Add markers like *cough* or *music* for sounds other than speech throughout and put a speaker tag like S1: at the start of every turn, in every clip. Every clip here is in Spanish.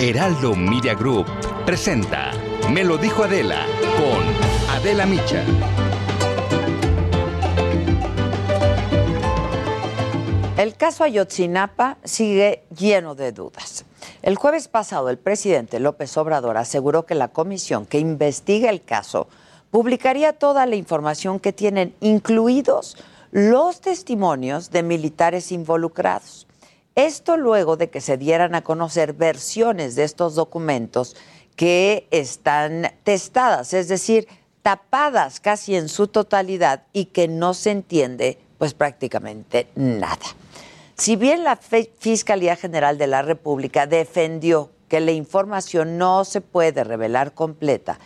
S1: Heraldo Media Group presenta Me lo dijo Adela con Adela Micha.
S2: El caso Ayotzinapa sigue lleno de dudas. El jueves pasado, el presidente López Obrador aseguró que la comisión que investiga el caso publicaría toda la información que tienen, incluidos los testimonios de militares involucrados. Esto luego de que se dieran a conocer versiones de estos documentos que están testadas, es decir, tapadas casi en su totalidad y que no se entiende pues prácticamente nada. Si bien la Fiscalía General de la República defendió que la información no se puede revelar completa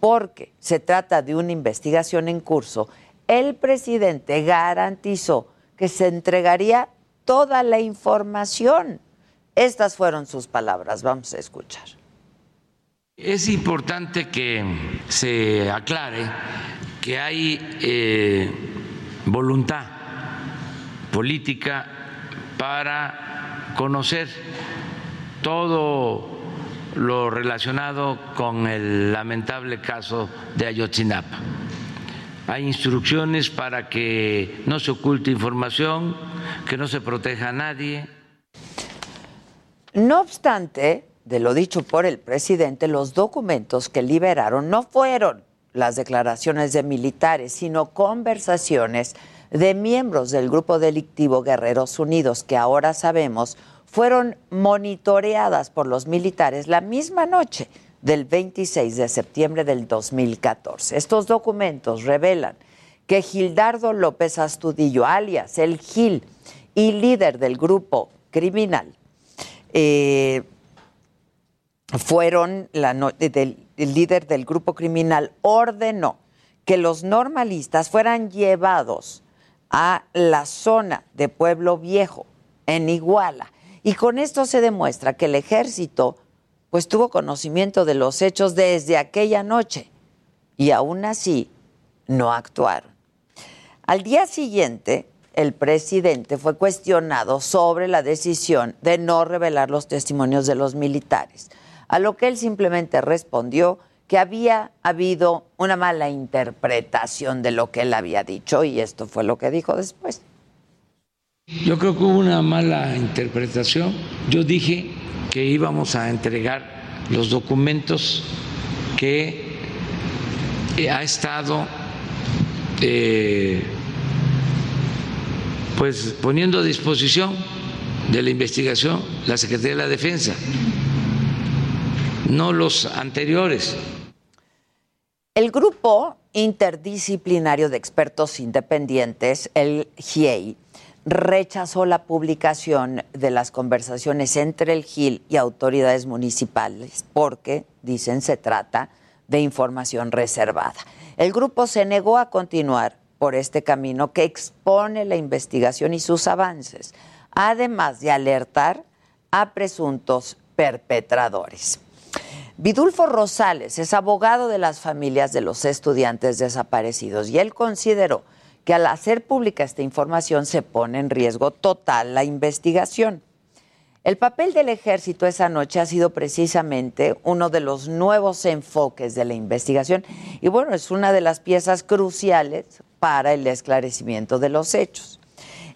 S2: porque se trata de una investigación en curso, el presidente garantizó que se entregaría toda la información. Estas fueron sus palabras. Vamos a escuchar.
S3: Es importante que se aclare que hay eh, voluntad política para conocer todo lo relacionado con el lamentable caso de Ayotzinapa. Hay instrucciones para que no se oculte información, que no se proteja a nadie.
S2: No obstante, de lo dicho por el presidente, los documentos que liberaron no fueron las declaraciones de militares, sino conversaciones de miembros del grupo delictivo Guerreros Unidos, que ahora sabemos fueron monitoreadas por los militares la misma noche del 26 de septiembre del 2014. Estos documentos revelan que Gildardo López Astudillo, alias el Gil, y líder del grupo criminal, eh, fueron el líder del grupo criminal ordenó que los normalistas fueran llevados a la zona de Pueblo Viejo en Iguala y con esto se demuestra que el ejército pues tuvo conocimiento de los hechos desde aquella noche y aún así no actuaron. Al día siguiente, el presidente fue cuestionado sobre la decisión de no revelar los testimonios de los militares, a lo que él simplemente respondió que había habido una mala interpretación de lo que él había dicho y esto fue lo que dijo después.
S3: Yo creo que hubo una mala interpretación. Yo dije que íbamos a entregar los documentos que ha estado eh, pues poniendo a disposición de la investigación la Secretaría de la Defensa, no los anteriores.
S2: El grupo interdisciplinario de expertos independientes, el GIEI, rechazó la publicación de las conversaciones entre el GIL y autoridades municipales porque, dicen, se trata de información reservada. El grupo se negó a continuar por este camino que expone la investigación y sus avances, además de alertar a presuntos perpetradores. Vidulfo Rosales es abogado de las familias de los estudiantes desaparecidos y él consideró que al hacer pública esta información se pone en riesgo total la investigación. El papel del ejército esa noche ha sido precisamente uno de los nuevos enfoques de la investigación y bueno, es una de las piezas cruciales para el esclarecimiento de los hechos.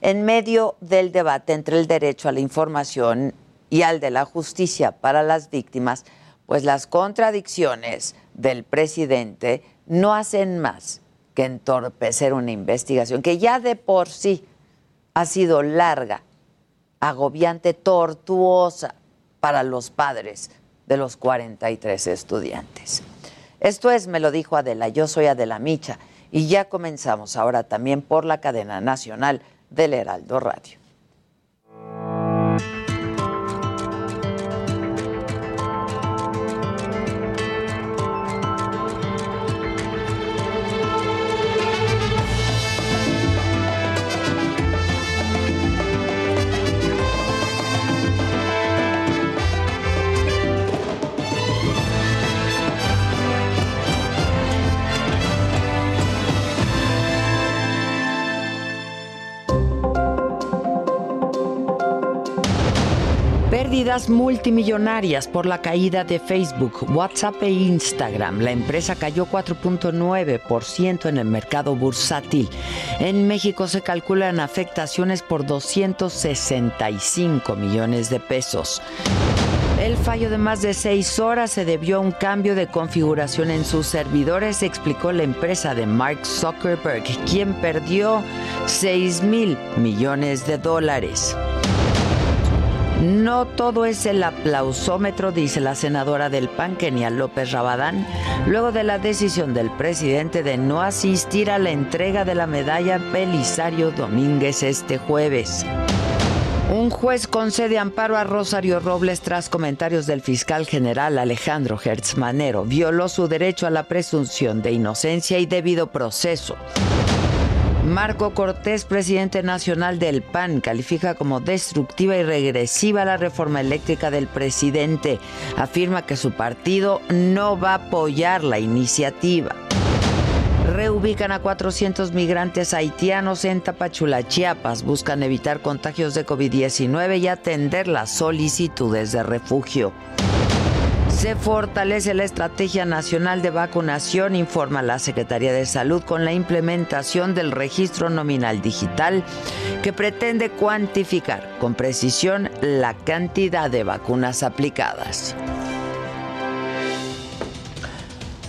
S2: En medio del debate entre el derecho a la información y al de la justicia para las víctimas, pues las contradicciones del presidente no hacen más que entorpecer una investigación que ya de por sí ha sido larga, agobiante, tortuosa para los padres de los 43 estudiantes. Esto es, me lo dijo Adela, yo soy Adela Micha y ya comenzamos ahora también por la cadena nacional del Heraldo Radio. Pérdidas multimillonarias por la caída de Facebook, WhatsApp e Instagram. La empresa cayó 4.9% en el mercado bursátil. En México se calculan afectaciones por 265 millones de pesos. El fallo de más de seis horas se debió a un cambio de configuración en sus servidores, explicó la empresa de Mark Zuckerberg, quien perdió 6 mil millones de dólares. No todo es el aplausómetro, dice la senadora del PAN, Kenia López Rabadán, luego de la decisión del presidente de no asistir a la entrega de la medalla Belisario Domínguez este jueves. Un juez concede amparo a Rosario Robles tras comentarios del fiscal general Alejandro Hertz Manero. Violó su derecho a la presunción de inocencia y debido proceso. Marco Cortés, presidente nacional del PAN, califica como destructiva y regresiva la reforma eléctrica del presidente. Afirma que su partido no va a apoyar la iniciativa. Reubican a 400 migrantes haitianos en Tapachula, Chiapas. Buscan evitar contagios de COVID-19 y atender las solicitudes de refugio. Se fortalece la Estrategia Nacional de Vacunación, informa la Secretaría de Salud, con la implementación del registro nominal digital que pretende cuantificar con precisión la cantidad de vacunas aplicadas.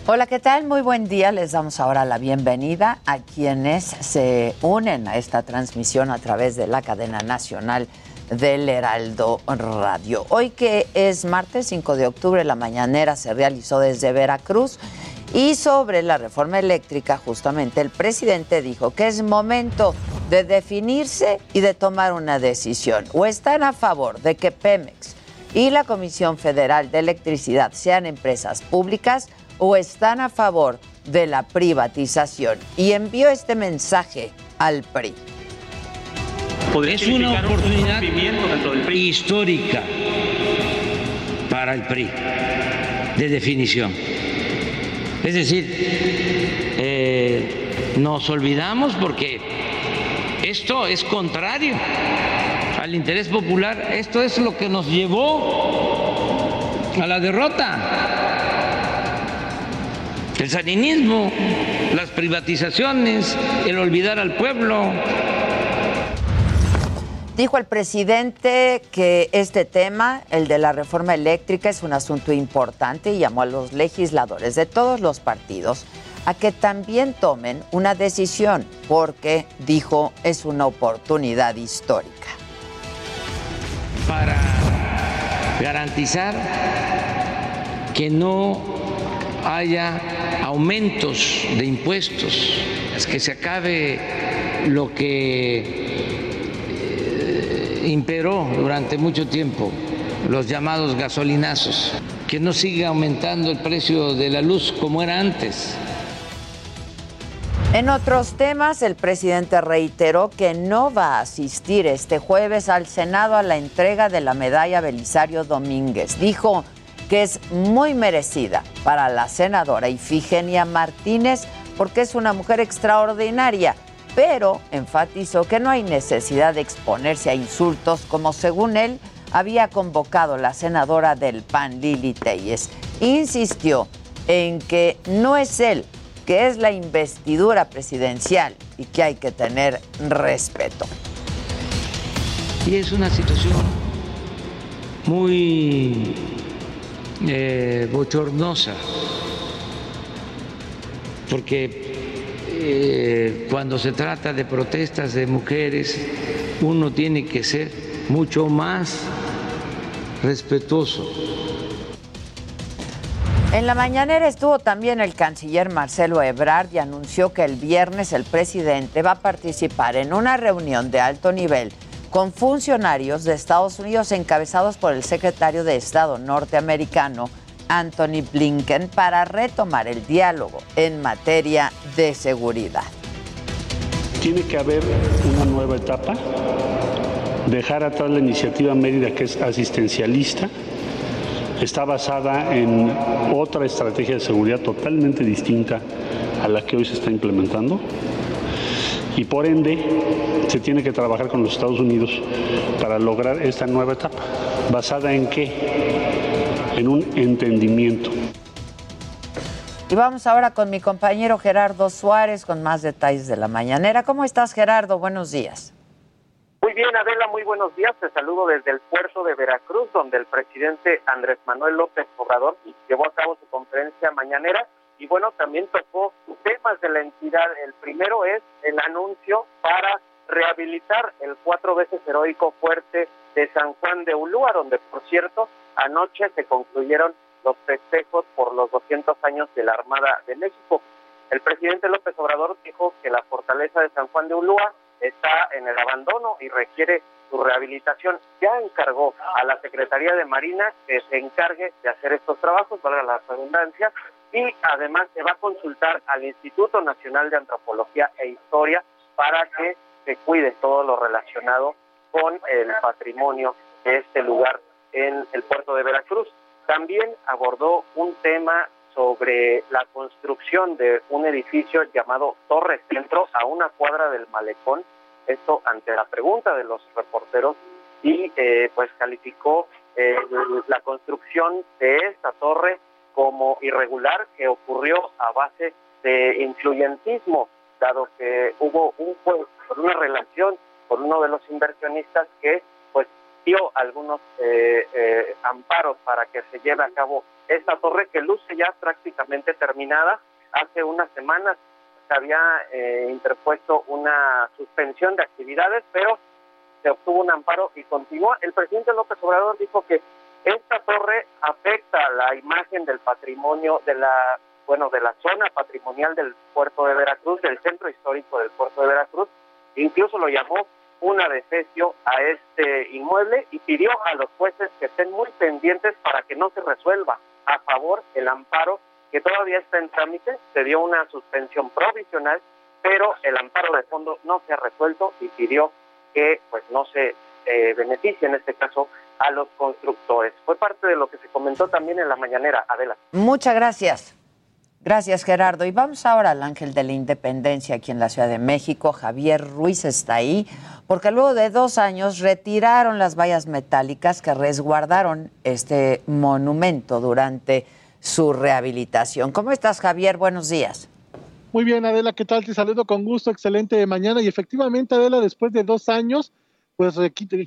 S2: Hola, ¿qué tal? Muy buen día. Les damos ahora la bienvenida a quienes se unen a esta transmisión a través de la cadena nacional del Heraldo Radio. Hoy que es martes 5 de octubre, la mañanera se realizó desde Veracruz y sobre la reforma eléctrica justamente el presidente dijo que es momento de definirse y de tomar una decisión. O están a favor de que Pemex y la Comisión Federal de Electricidad sean empresas públicas o están a favor de la privatización. Y envió este mensaje al PRI
S3: es una oportunidad histórica para el PRI de definición. Es decir, eh, nos olvidamos porque esto es contrario al interés popular, esto es lo que nos llevó a la derrota. El saninismo, las privatizaciones, el olvidar al pueblo,
S2: Dijo el presidente que este tema, el de la reforma eléctrica, es un asunto importante y llamó a los legisladores de todos los partidos a que también tomen una decisión, porque, dijo, es una oportunidad histórica.
S3: Para garantizar que no haya aumentos de impuestos, es que se acabe lo que imperó durante mucho tiempo, los llamados gasolinazos, que no siga aumentando el precio de la luz como era antes.
S2: En otros temas, el presidente reiteró que no va a asistir este jueves al Senado a la entrega de la medalla Belisario Domínguez. Dijo que es muy merecida para la senadora Ifigenia Martínez porque es una mujer extraordinaria pero enfatizó que no hay necesidad de exponerse a insultos como según él había convocado la senadora del PAN Lili Telles. Insistió en que no es él, que es la investidura presidencial y que hay que tener respeto.
S3: Y es una situación muy eh, bochornosa, porque eh, cuando se trata de protestas de mujeres, uno tiene que ser mucho más respetuoso.
S2: En la mañanera estuvo también el canciller Marcelo Ebrard y anunció que el viernes el presidente va a participar en una reunión de alto nivel con funcionarios de Estados Unidos encabezados por el secretario de Estado norteamericano Anthony Blinken para retomar el diálogo en materia de seguridad.
S4: Tiene que haber una nueva etapa, dejar atrás la iniciativa Mérida que es asistencialista, está basada en otra estrategia de seguridad totalmente distinta a la que hoy se está implementando y por ende se tiene que trabajar con los Estados Unidos para lograr esta nueva etapa. ¿Basada en qué? En un entendimiento.
S2: Y vamos ahora con mi compañero Gerardo Suárez con más detalles de la mañanera. ¿Cómo estás, Gerardo? Buenos días.
S5: Muy bien, Adela, muy buenos días. Te saludo desde el puerto de Veracruz, donde el presidente Andrés Manuel López Obrador llevó a cabo su conferencia mañanera y bueno, también tocó temas de la entidad. El primero es el anuncio para rehabilitar el cuatro veces heroico fuerte de San Juan de Ulúa, donde por cierto anoche se concluyeron los festejos por los 200 años de la Armada de México. El presidente López Obrador dijo que la fortaleza de San Juan de Ulúa está en el abandono y requiere su rehabilitación. Ya encargó a la Secretaría de Marina que se encargue de hacer estos trabajos, valga la redundancia, y además se va a consultar al Instituto Nacional de Antropología e Historia para que se cuide todo lo relacionado con el patrimonio de este lugar en el puerto de Veracruz. También abordó un tema sobre la construcción de un edificio llamado Torre Centro a una cuadra del malecón, esto ante la pregunta de los reporteros y eh, pues calificó eh, la construcción de esta torre como irregular que ocurrió a base de influyentismo, dado que hubo un juez por una relación con uno de los inversionistas que dio algunos eh, eh, amparos para que se lleve a cabo esta torre que luce ya prácticamente terminada. Hace unas semanas se había eh, interpuesto una suspensión de actividades, pero se obtuvo un amparo y continúa. El presidente López Obrador dijo que esta torre afecta la imagen del patrimonio de la bueno de la zona patrimonial del puerto de Veracruz, del centro histórico del puerto de Veracruz, incluso lo llamó una defecio a este inmueble y pidió a los jueces que estén muy pendientes para que no se resuelva a favor el amparo que todavía está en trámite, se dio una suspensión provisional, pero el amparo de fondo no se ha resuelto y pidió que pues no se eh, beneficie en este caso a los constructores. Fue parte de lo que se comentó también en la mañanera, Adela.
S2: Muchas gracias. Gracias, Gerardo. Y vamos ahora al Ángel de la Independencia aquí en la Ciudad de México. Javier Ruiz está ahí porque luego de dos años retiraron las vallas metálicas que resguardaron este monumento durante su rehabilitación. ¿Cómo estás, Javier? Buenos días.
S6: Muy bien, Adela, ¿qué tal? Te saludo con gusto, excelente mañana. Y efectivamente, Adela, después de dos años, pues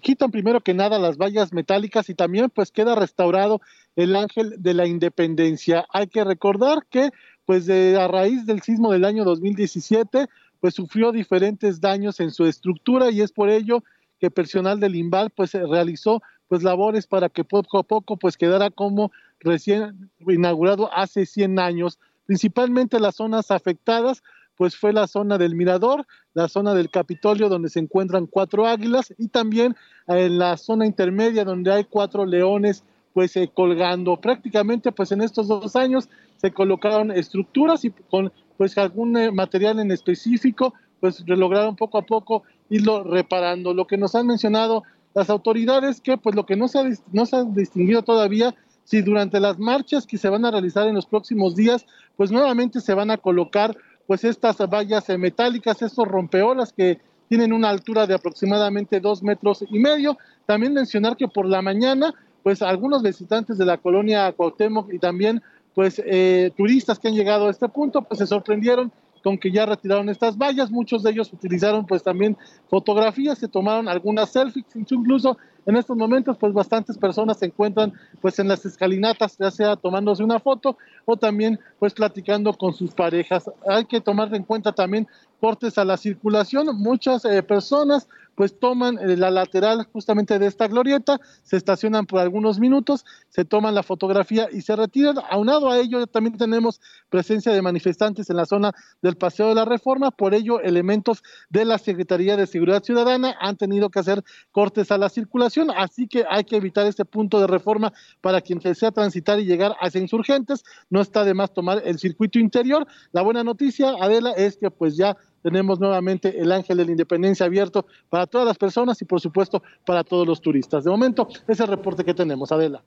S6: quitan primero que nada las vallas metálicas y también pues queda restaurado el ángel de la independencia. Hay que recordar que pues a raíz del sismo del año 2017, pues sufrió diferentes daños en su estructura y es por ello que personal del INVAL pues realizó pues labores para que poco a poco pues quedara como recién inaugurado hace 100 años. Principalmente las zonas afectadas pues fue la zona del Mirador, la zona del Capitolio donde se encuentran cuatro águilas y también en la zona intermedia donde hay cuatro leones pues eh, colgando. Prácticamente pues en estos dos años se colocaron estructuras y con pues algún eh, material en específico pues lograron poco a poco irlo reparando. Lo que nos han mencionado las autoridades que pues lo que no se ha, no se ha distinguido todavía si durante las marchas que se van a realizar en los próximos días pues nuevamente se van a colocar pues estas vallas eh, metálicas, estos rompeolas que tienen una altura de aproximadamente dos metros y medio. También mencionar que por la mañana pues algunos visitantes de la colonia Cuauhtémoc y también pues eh, turistas que han llegado a este punto pues se sorprendieron con que ya retiraron estas vallas, muchos de ellos utilizaron pues también fotografías, se tomaron algunas selfies, incluso en estos momentos pues bastantes personas se encuentran pues en las escalinatas, ya sea tomándose una foto o también pues platicando con sus parejas. Hay que tomar en cuenta también cortes a la circulación, muchas eh, personas pues toman eh, la lateral justamente de esta glorieta, se estacionan por algunos minutos, se toman la fotografía y se retiran. Aunado a ello, también tenemos presencia de manifestantes en la zona del Paseo de la Reforma, por ello elementos de la Secretaría de Seguridad Ciudadana han tenido que hacer cortes a la circulación, así que hay que evitar este punto de reforma para quien desea transitar y llegar hacia insurgentes. No está de más tomar el circuito interior. La buena noticia, Adela, es que pues ya tenemos nuevamente el Ángel de la Independencia abierto para todas las personas y por supuesto para todos los turistas. De momento, ese es el reporte que tenemos, Adela.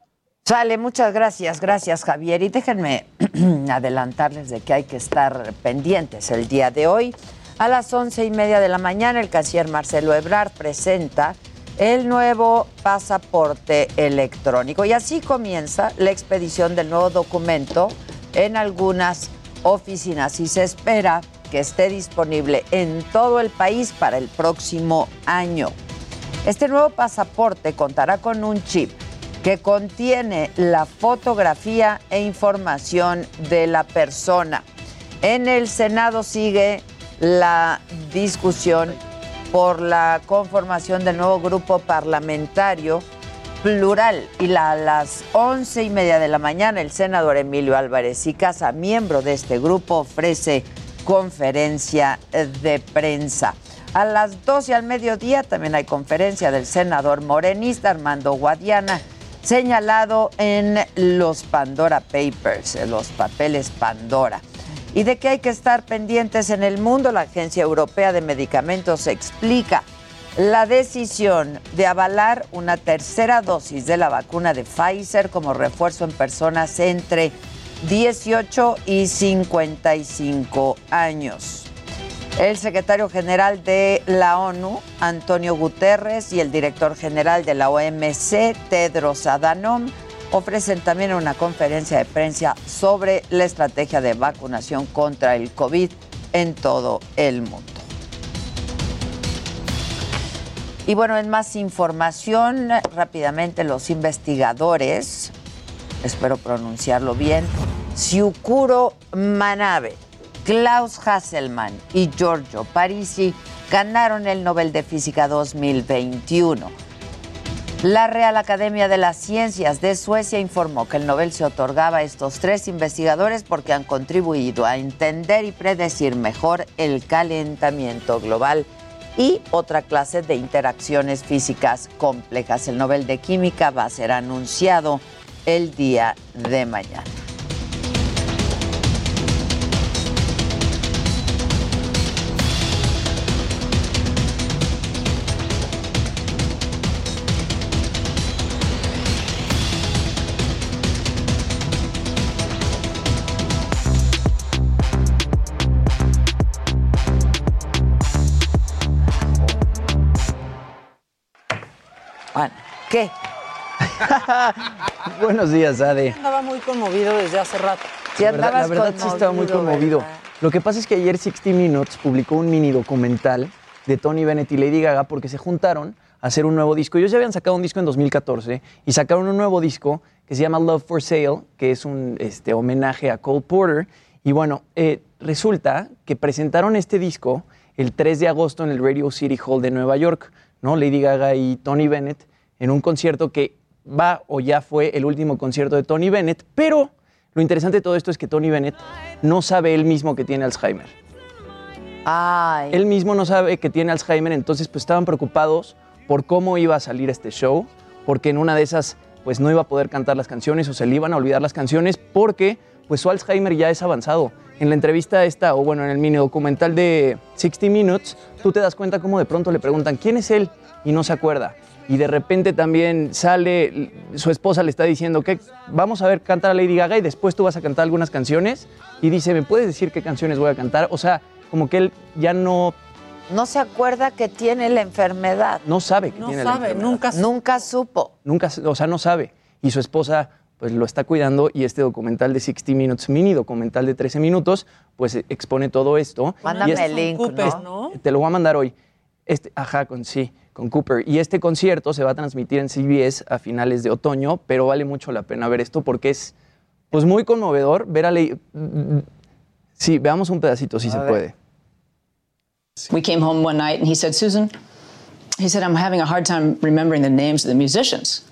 S2: Sale, muchas gracias, gracias Javier. Y déjenme *clears throat* adelantarles de que hay que estar pendientes el día de hoy. A las once y media de la mañana, el canciller Marcelo Ebrard presenta el nuevo pasaporte electrónico. Y así comienza la expedición del nuevo documento en algunas oficinas y se espera que esté disponible en todo el país para el próximo año. Este nuevo pasaporte contará con un chip que contiene la fotografía e información de la persona. En el Senado sigue la discusión por la conformación del nuevo grupo parlamentario plural y a las once y media de la mañana el senador Emilio Álvarez y Casa, miembro de este grupo, ofrece conferencia de prensa. A las 12 al mediodía también hay conferencia del senador morenista Armando Guadiana, señalado en los Pandora Papers, los papeles Pandora. Y de que hay que estar pendientes en el mundo, la Agencia Europea de Medicamentos explica la decisión de avalar una tercera dosis de la vacuna de Pfizer como refuerzo en personas entre 18 y 55 años. El secretario general de la ONU, Antonio Guterres, y el director general de la OMC, Tedros Adhanom, ofrecen también una conferencia de prensa sobre la estrategia de vacunación contra el COVID en todo el mundo. Y bueno, en más información, rápidamente los investigadores, espero pronunciarlo bien, Siukuro Manabe, Klaus Hasselmann y Giorgio Parisi ganaron el Nobel de Física 2021. La Real Academia de las Ciencias de Suecia informó que el Nobel se otorgaba a estos tres investigadores porque han contribuido a entender y predecir mejor el calentamiento global y otra clase de interacciones físicas complejas. El Nobel de Química va a ser anunciado el día de mañana. ¿qué? *laughs*
S7: Buenos días, Ade.
S8: Andaba muy conmovido desde hace rato.
S2: Sí,
S7: La verdad, la verdad sí estaba muy conmovido.
S2: ¿verdad?
S7: Lo que pasa es que ayer 60 Minutes publicó un mini documental de Tony Bennett y Lady Gaga porque se juntaron a hacer un nuevo disco. Ellos ya habían sacado un disco en 2014 y sacaron un nuevo disco que se llama Love for Sale, que es un este, homenaje a Cole Porter. Y bueno, eh, resulta que presentaron este disco el 3 de agosto en el Radio City Hall de Nueva York, ¿no? Lady Gaga y Tony Bennett en un concierto que va o ya fue el último concierto de Tony Bennett, pero lo interesante de todo esto es que Tony Bennett no sabe él mismo que tiene Alzheimer.
S2: Ay,
S7: Él mismo no sabe que tiene Alzheimer, entonces pues estaban preocupados por cómo iba a salir este show, porque en una de esas pues no iba a poder cantar las canciones o se le iban a olvidar las canciones porque pues su Alzheimer ya es avanzado. En la entrevista esta, o bueno, en el mini documental de 60 Minutes, tú te das cuenta cómo de pronto le preguntan quién es él y no se acuerda. Y de repente también sale, su esposa le está diciendo que vamos a ver cantar a Lady Gaga y después tú vas a cantar algunas canciones. Y dice, ¿me puedes decir qué canciones voy a cantar? O sea, como que él ya no,
S2: no se acuerda que tiene la enfermedad.
S7: no sabe que
S8: No
S7: tiene la
S8: sabe,
S7: enfermedad.
S8: nunca
S2: Nunca supo.
S7: Nunca, o sea, no sabe. Y su esposa pues lo está cuidando y este documental de 60 Minutes, mini documental de 13 minutos, pues eh, expone todo esto.
S2: Mándame
S7: Y es-
S2: el link. ¿no?
S7: Te lo voy a mandar hoy. Este, ajá, con sí, con Cooper. Y este concierto se va a transmitir en CBS a finales de otoño, pero vale mucho la pena ver esto porque es pues muy conmovedor ver a Lady... Sí, veamos un pedacito si se
S2: ver.
S7: puede.
S9: We came home one night and he said, Susan, he said, I'm having a hard time remembering the names of the musicians.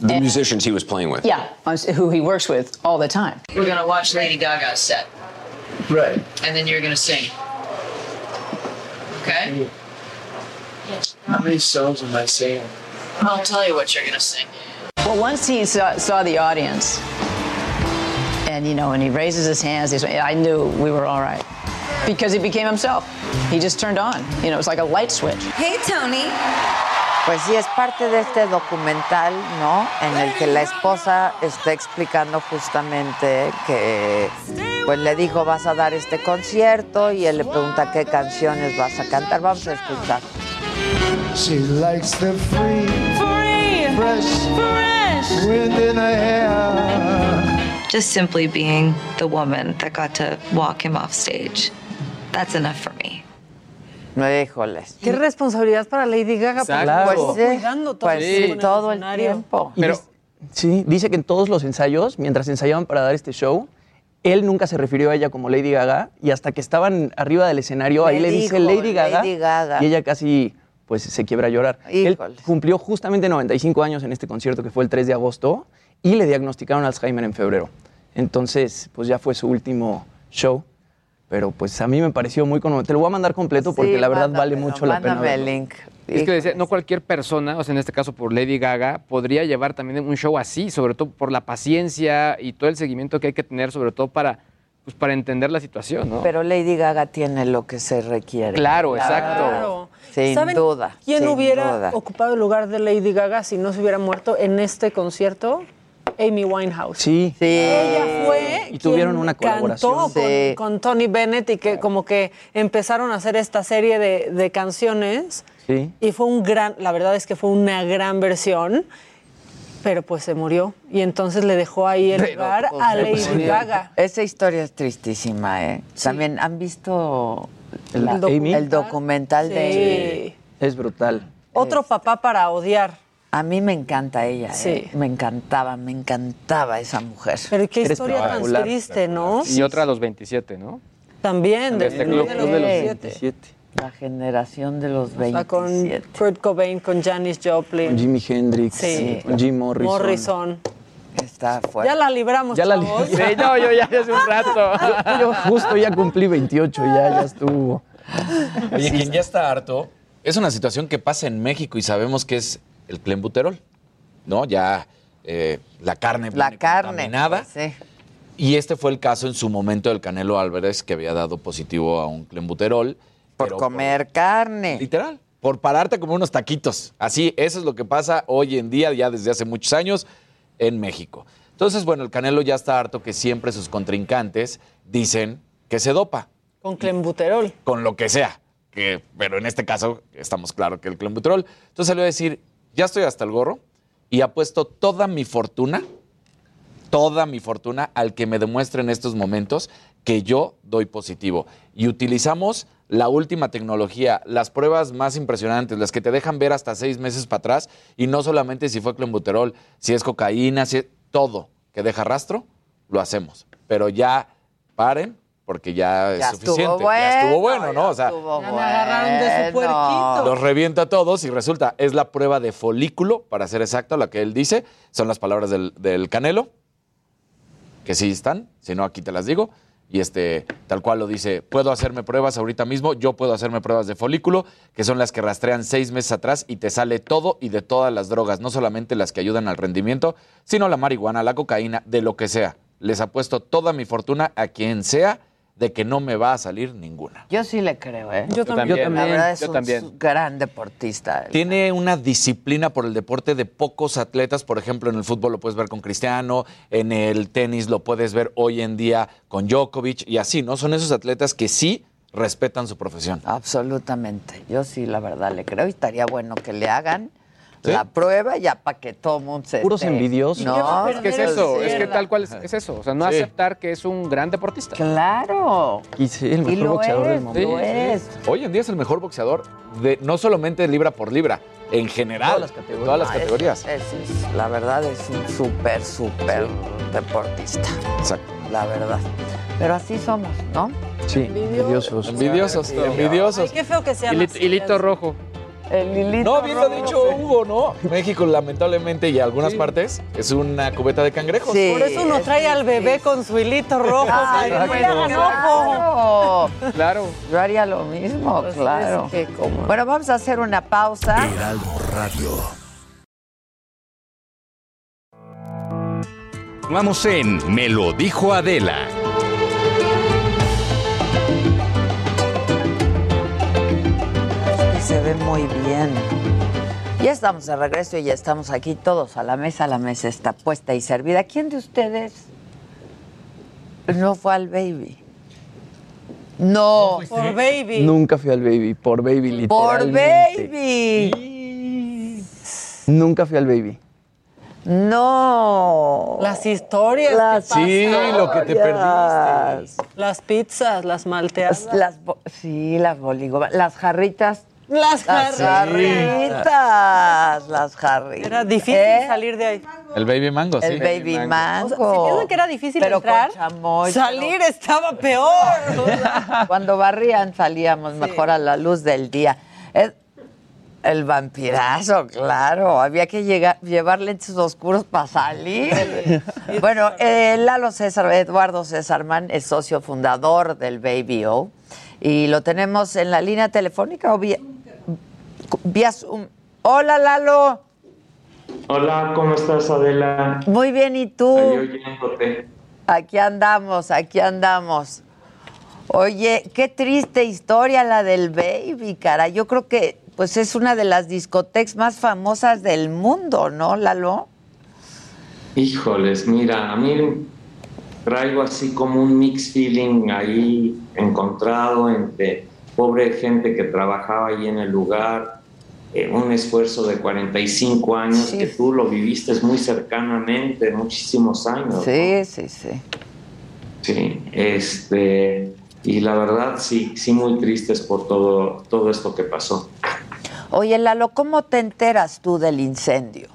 S10: The musicians he was playing with.
S9: Yeah, who he works with all the time.
S11: We're gonna watch Lady Gaga's set,
S7: Right.
S11: and then you're gonna sing. Okay?
S7: How many songs am I saying?
S11: I'll tell you what you're gonna sing.
S9: Well, once he saw, saw the audience, and you know, when he raises his hands, he's, I knew we were all right. Because he became himself. He just turned on. You know, it was like a light switch.
S12: Hey, Tony.
S2: Pues sí, es parte de este documental, ¿no? En el que la esposa está explicando justamente que, pues le dijo, vas a dar este concierto y él le pregunta qué canciones vas a cantar. Vamos a escuchar.
S12: She likes the free,
S13: Free,
S12: fresh,
S13: fresh.
S12: wind in her hair.
S14: Just simply being the woman that got to walk him off stage. That's enough for me.
S2: Híjoles.
S8: Qué responsabilidad para Lady Gaga,
S7: Claro. Pues
S8: cuidando todo,
S2: pues sí, todo el tiempo.
S7: Dis- sí, dice que en todos los ensayos, mientras ensayaban para dar este show, él nunca se refirió a ella como Lady Gaga y hasta que estaban arriba del escenario, ahí
S2: Le
S7: le dice Lady Gaga,
S2: Lady Gaga.
S7: y ella casi pues se quiebra a llorar. Él cumplió justamente 95 años en este concierto que fue el 3 de agosto y le diagnosticaron Alzheimer en febrero. Entonces, pues ya fue su último show. Pero pues a mí me pareció muy conmovedor. Te lo voy a mandar completo porque
S2: Sí,
S7: la verdad vale mucho la pena.
S2: mándame el link.
S15: Es que decía, no cualquier persona, o sea, en este caso por Lady Gaga, podría llevar también un show así, sobre todo por la paciencia y todo el seguimiento que hay que tener, sobre todo para, pues, para entender la situación, ¿no?
S2: Pero Lady Gaga tiene lo que se requiere.
S15: Claro, exacto.
S8: Claro.
S2: Sin
S8: ¿Saben
S2: duda.
S8: ¿Quién
S2: sin
S8: hubiera
S2: duda.
S8: ocupado el lugar de Lady Gaga si no se hubiera muerto en este concierto? Amy Winehouse.
S7: Sí.
S8: Ella fue
S7: Y tuvieron
S8: quien
S7: una colaboración.
S8: cantó con,
S2: Sí.
S8: con Tony Bennett y que como que empezaron a hacer esta serie de, de canciones
S7: Sí.
S8: y fue un gran, la verdad es que fue una gran versión, pero pues se murió y entonces le dejó ahí el lugar
S2: Pues,
S8: a Lady
S2: sí.
S8: Gaga.
S2: Esa historia es tristísima, ¿eh? También han visto
S7: ¿El
S2: la-
S7: Amy?
S2: el documental de
S8: Sí.
S7: Es brutal.
S8: Otro papá para odiar.
S2: A mí me encanta ella,
S8: Sí.
S2: ¿eh? Me encantaba, me encantaba esa mujer.
S8: Pero qué
S7: Eres
S8: historia tan triste, ¿no?
S15: Y otra a los 27, ¿no?
S8: También, de,
S15: Este
S8: de
S15: club,
S8: los
S15: club de los
S8: 27.
S7: 27.
S2: La generación de los
S8: O sea, con
S2: 27.
S8: Kurt Cobain, con Janis Joplin.
S7: Con Jimi Hendrix,
S8: Sí.
S7: con Jim Morrison.
S8: Morrison.
S2: Está fuerte.
S8: Ya la libramos,
S7: Ya la
S8: chavos.
S7: li- *laughs*
S15: Sí, no, yo ya hace un *laughs* rato.
S7: Yo justo ya cumplí 28, ya, ya estuvo.
S16: Oye, quien ya está harto, es una situación que pasa en México y sabemos que es el clenbuterol, ¿no? Ya eh, la carne
S2: La carne.
S16: contaminada.
S2: Sí.
S16: Y este fue el caso en su momento del Canelo Álvarez, que había dado positivo a un clenbuterol.
S2: Por comer carne.
S16: Literal. Por pararte como unos taquitos. Así, eso es lo que pasa hoy en día, ya desde hace muchos años, en México. Entonces, bueno, el Canelo ya está harto que siempre sus contrincantes dicen que se dopa,
S8: Con clenbuterol.
S16: con lo que sea. Que, pero en este caso, estamos claros que el clenbuterol. Entonces salió a decir, ya estoy hasta el gorro y apuesto toda mi fortuna, toda mi fortuna al que me demuestre en estos momentos que yo doy positivo. Y utilizamos la última tecnología, las pruebas más impresionantes, las que te dejan ver hasta seis meses para atrás, y no solamente si fue clenbuterol, si es cocaína, si es todo que deja rastro, lo hacemos. Pero ya paren, porque ya,
S2: Ya
S16: es
S2: estuvo
S16: suficiente.
S2: bueno.
S16: ya estuvo bueno, ¿no? O sea,
S2: estuvo
S8: Ya me agarraron de su puerquito.
S16: los revienta a todos y resulta, es la prueba de folículo, para ser exacto, la que él dice, son las palabras del, del Canelo, que sí están, si no aquí te las digo, y este, tal cual lo dice, puedo hacerme pruebas ahorita mismo, yo puedo hacerme pruebas de folículo, que son las que rastrean seis meses atrás y te sale todo y de todas las drogas, no solamente las que ayudan al rendimiento, sino la marihuana, la cocaína, de lo que sea. Les apuesto toda mi fortuna a quien sea de que no me va a salir ninguna.
S2: Yo sí le creo, ¿eh?
S8: Yo también.
S15: también.
S2: La verdad es
S15: yo
S2: un
S15: también.
S2: gran deportista.
S16: Tiene una disciplina por el deporte de pocos atletas. Por ejemplo, en el fútbol lo puedes ver con Cristiano, en el tenis lo puedes ver hoy en día con Djokovic y así, ¿no? Son esos atletas que sí respetan su profesión.
S2: Absolutamente. Yo sí, la verdad, le creo. Y estaría bueno que le hagan
S16: ¿Sí?
S2: la prueba ya para que todo el mundo se.
S7: Puros
S2: esté-
S7: envidiosos.
S2: No,
S15: Es que es eso, es que tal cual es, es eso. O sea, no
S16: Sí.
S15: aceptar que es un gran deportista.
S2: Claro.
S7: Y sí, el
S2: Y
S7: mejor
S2: lo
S7: boxeador del
S2: es,
S7: mundo.
S2: lo
S15: Sí, sí.
S2: es.
S16: Hoy en día es el mejor boxeador, de, no solamente libra por libra, en general.
S7: Todas las categorías.
S16: Todas las
S2: es-
S16: categorías.
S2: es- es- la verdad es un súper, súper deportista.
S16: Exacto.
S2: La verdad. Pero así somos, ¿no?
S7: Sí, envidiosos.
S16: Envidiosos,
S8: Ay,
S16: envidiosos.
S8: qué feo que sea
S15: hilito rojo.
S2: El Lilito
S16: No, bien lo ha dicho Hugo, ¿no? México, lamentablemente, y algunas partes, es una cubeta de cangrejos.
S2: Sí,
S8: Por eso uno
S2: es
S8: trae al bebé con su hilito rojo.
S2: Ay, bueno,
S8: ojo.
S2: claro.
S15: Claro.
S2: Yo haría lo mismo,
S8: Pues
S2: claro.
S8: es que como-
S2: Bueno, vamos a hacer una pausa.
S12: Heraldo Radio.
S1: Vamos en Me lo dijo Adela.
S2: Se ve muy bien. Ya estamos de regreso y ya estamos aquí todos a la mesa. La mesa está puesta y servida. ¿Quién de ustedes no fue al baby? No.
S8: Por baby.
S7: Nunca fui al baby, por baby,
S2: Por
S7: literalmente.
S2: baby.
S7: Nunca fui al baby.
S2: No.
S8: Las historias.
S2: Las
S8: que
S16: Sí, lo que te perdiste.
S8: Las pizzas, las malteadas.
S2: Las, sí, las boligomas, las jarritas.
S8: Las jarritas.
S2: Las jarritas.
S8: Era difícil
S2: ¿Eh?
S8: salir de ahí.
S16: El baby mango, sí.
S2: El baby mango.
S8: O sea, si piensan que era difícil
S2: Pero
S8: entrar,
S2: chamoy,
S8: salir estaba peor. *laughs*
S2: Cuando barrían salíamos mejor a la luz del día. Es- el vampirazo, claro. Había que llegar, llevar lentes oscuros para salir. *laughs* bueno, eh, Lalo César, Eduardo César Mann es socio fundador del Baby O. Y lo tenemos en la línea telefónica o vía, vía Zoom. Hola, Lalo.
S17: Hola, ¿cómo estás, Adela?
S2: Muy bien, ¿y tú?
S17: Ahí.
S2: Aquí andamos, aquí andamos. Oye, qué triste historia la del Baby, cara. Yo creo que pues es una de las discotecas más famosas del mundo, ¿no, Lalo?
S17: Híjoles, mira, a mí traigo así como un mix feeling ahí encontrado entre pobre gente que trabajaba ahí en el lugar, eh, un esfuerzo de 45 años que tú lo viviste muy cercanamente, muchísimos años.
S2: Sí, sí, sí.
S17: Sí, este, y la verdad sí, sí muy tristes por todo, todo esto que pasó.
S2: Oye, Lalo, ¿cómo te enteras tú del incendio?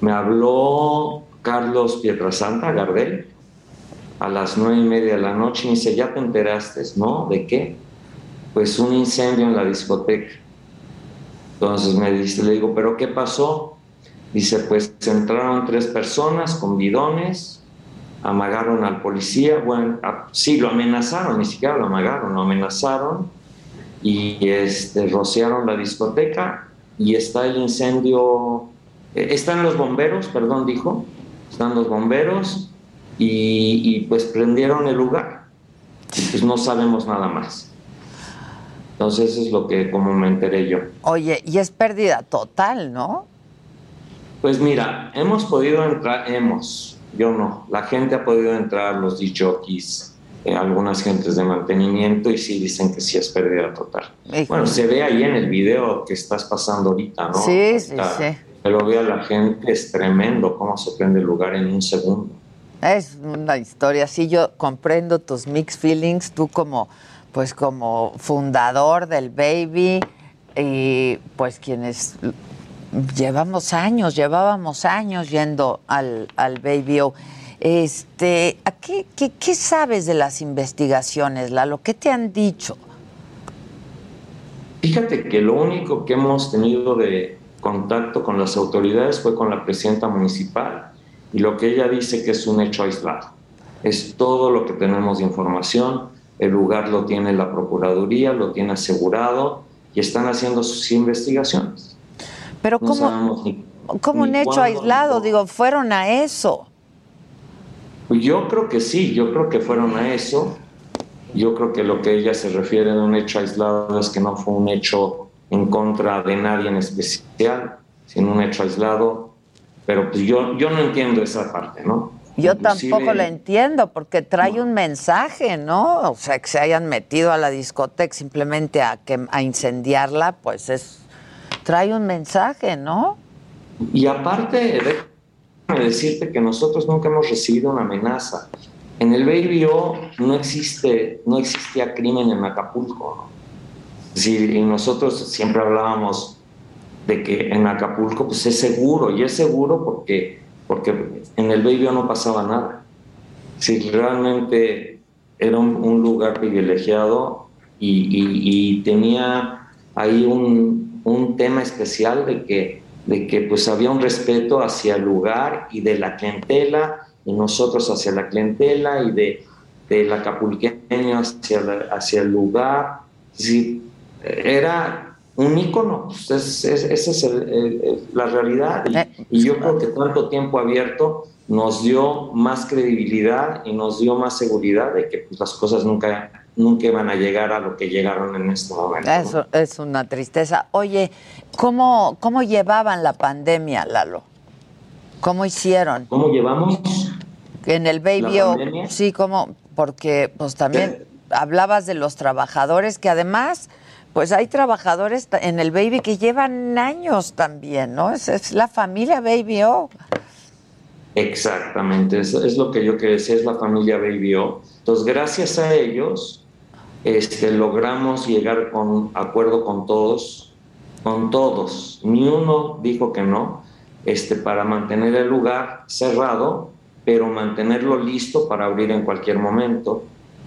S17: Me habló Carlos Pietrasanta Gardel a las nueve y media de la noche y me dice, ¿ya te enteraste? ¿No? ¿De qué? Pues un incendio en la discoteca. Entonces me dice, le digo, ¿pero qué pasó? Dice, pues entraron tres personas con bidones, amagaron al policía, bueno, a- sí, lo amenazaron, ni siquiera lo amagaron, lo amenazaron y este, rociaron la discoteca y está el incendio, eh, están los bomberos, perdón, dijo, están los bomberos y, y, pues prendieron el lugar. Y pues no sabemos nada más. Entonces eso es lo que como me enteré yo.
S2: Oye, y es pérdida total, ¿no?
S17: Pues mira, hemos podido entrar, hemos, yo no, la gente ha podido entrar, los DJs, eh, algunas gentes de mantenimiento y sí dicen que sí es pérdida total.
S2: Híjole.
S17: Bueno, se ve ahí en el video que estás pasando ahorita, ¿no?
S2: Sí, sí, sí.
S17: Pero ve a la gente, es tremendo cómo se prende el lugar en un segundo.
S2: Es una historia, sí, yo comprendo tus mixed feelings, tú como, pues como fundador del Baby y pues quienes llevamos años, llevábamos años yendo al, al Baby O. Este, ¿a qué, qué, qué sabes de las investigaciones, Lalo? ¿Qué te han dicho?
S17: Fíjate que lo único que hemos tenido de contacto con las autoridades fue con la presidenta municipal y lo que ella dice que es un hecho aislado. Es todo lo que tenemos de información. El lugar lo tiene la Procuraduría, lo tiene asegurado y están haciendo sus investigaciones.
S2: Pero
S17: No
S2: ¿cómo,
S17: ni-
S2: un hecho
S17: cuándo,
S2: aislado? Digo, fueron a eso.
S17: Yo creo que sí, yo creo que fueron a eso. Yo creo que lo que ella se refiere a un hecho aislado es que no fue un hecho en contra de nadie en especial, sino un hecho aislado. Pero pues yo, yo no entiendo esa parte, ¿no?
S2: Yo
S17: Inclusive-
S2: tampoco la entiendo porque trae un mensaje, ¿no? O sea, que se hayan metido a la discoteca simplemente a, que, a incendiarla, pues es trae un mensaje, ¿no?
S17: Y aparte, déjame decirte que nosotros nunca hemos recibido una amenaza. En el Baby O no existe, no existía crimen en Acapulco. ¿no? Es decir, y nosotros siempre hablábamos de que en Acapulco pues es seguro, y es seguro porque, porque en el Baby no pasaba nada. Si realmente era un, un lugar privilegiado y, y- y tenía ahí un, un tema especial de que, de que pues había un respeto hacia el lugar y de la clientela y nosotros hacia la clientela y de, del acapulqueño hacia, hacia el lugar. Sí, era un ícono, pues, es- es- esa es el- el- el- la realidad. Y, y yo creo que tanto tiempo abierto nos dio más credibilidad y nos dio más seguridad de que pues, las cosas nunca, nunca iban a llegar a lo que llegaron en este momento.
S2: Eso es una tristeza. Oye, ¿cómo, cómo llevaban la pandemia, Lalo? ¿Cómo hicieron?
S17: ¿Cómo llevamos?
S2: En el Baby
S17: ¿La
S2: O, sí, como, porque pues también hablabas de los trabajadores que además, Pues hay trabajadores en el Baby que llevan años también, ¿no? Es, es la familia Baby O.
S17: Exactamente, es, es lo que yo quería decir, es la familia Baby O. Entonces, gracias a ellos, este, logramos llegar con acuerdo con todos, con todos. Ni uno dijo que no, este, para mantener el lugar cerrado, pero mantenerlo listo para abrir en cualquier momento.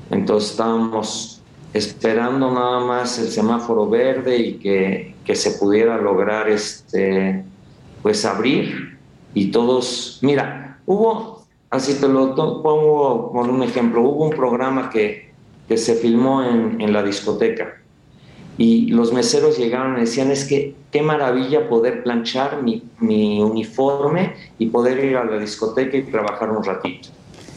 S17: Entonces estábamos esperando nada más el semáforo verde y que, que se pudiera lograr este, pues abrir y todos, mira, hubo, así te lo pongo por un ejemplo, hubo un programa que, que se filmó en, en la discoteca y los meseros llegaron y decían, es que qué maravilla poder planchar mi, mi uniforme y poder ir a la discoteca y trabajar un ratito.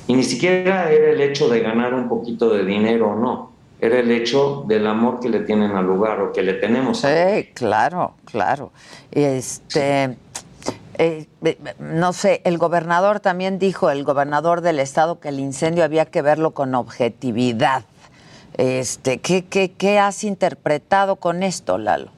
S17: Y ni siquiera era el hecho de ganar un poquito de dinero o no, era el hecho del amor que le tienen al lugar o que le tenemos.
S2: Sí, claro, claro. Este, eh, eh, no sé, el gobernador también dijo, el gobernador del estado, que el incendio había que verlo con objetividad. Este, ¿qué, qué, qué has interpretado con esto, Lalo?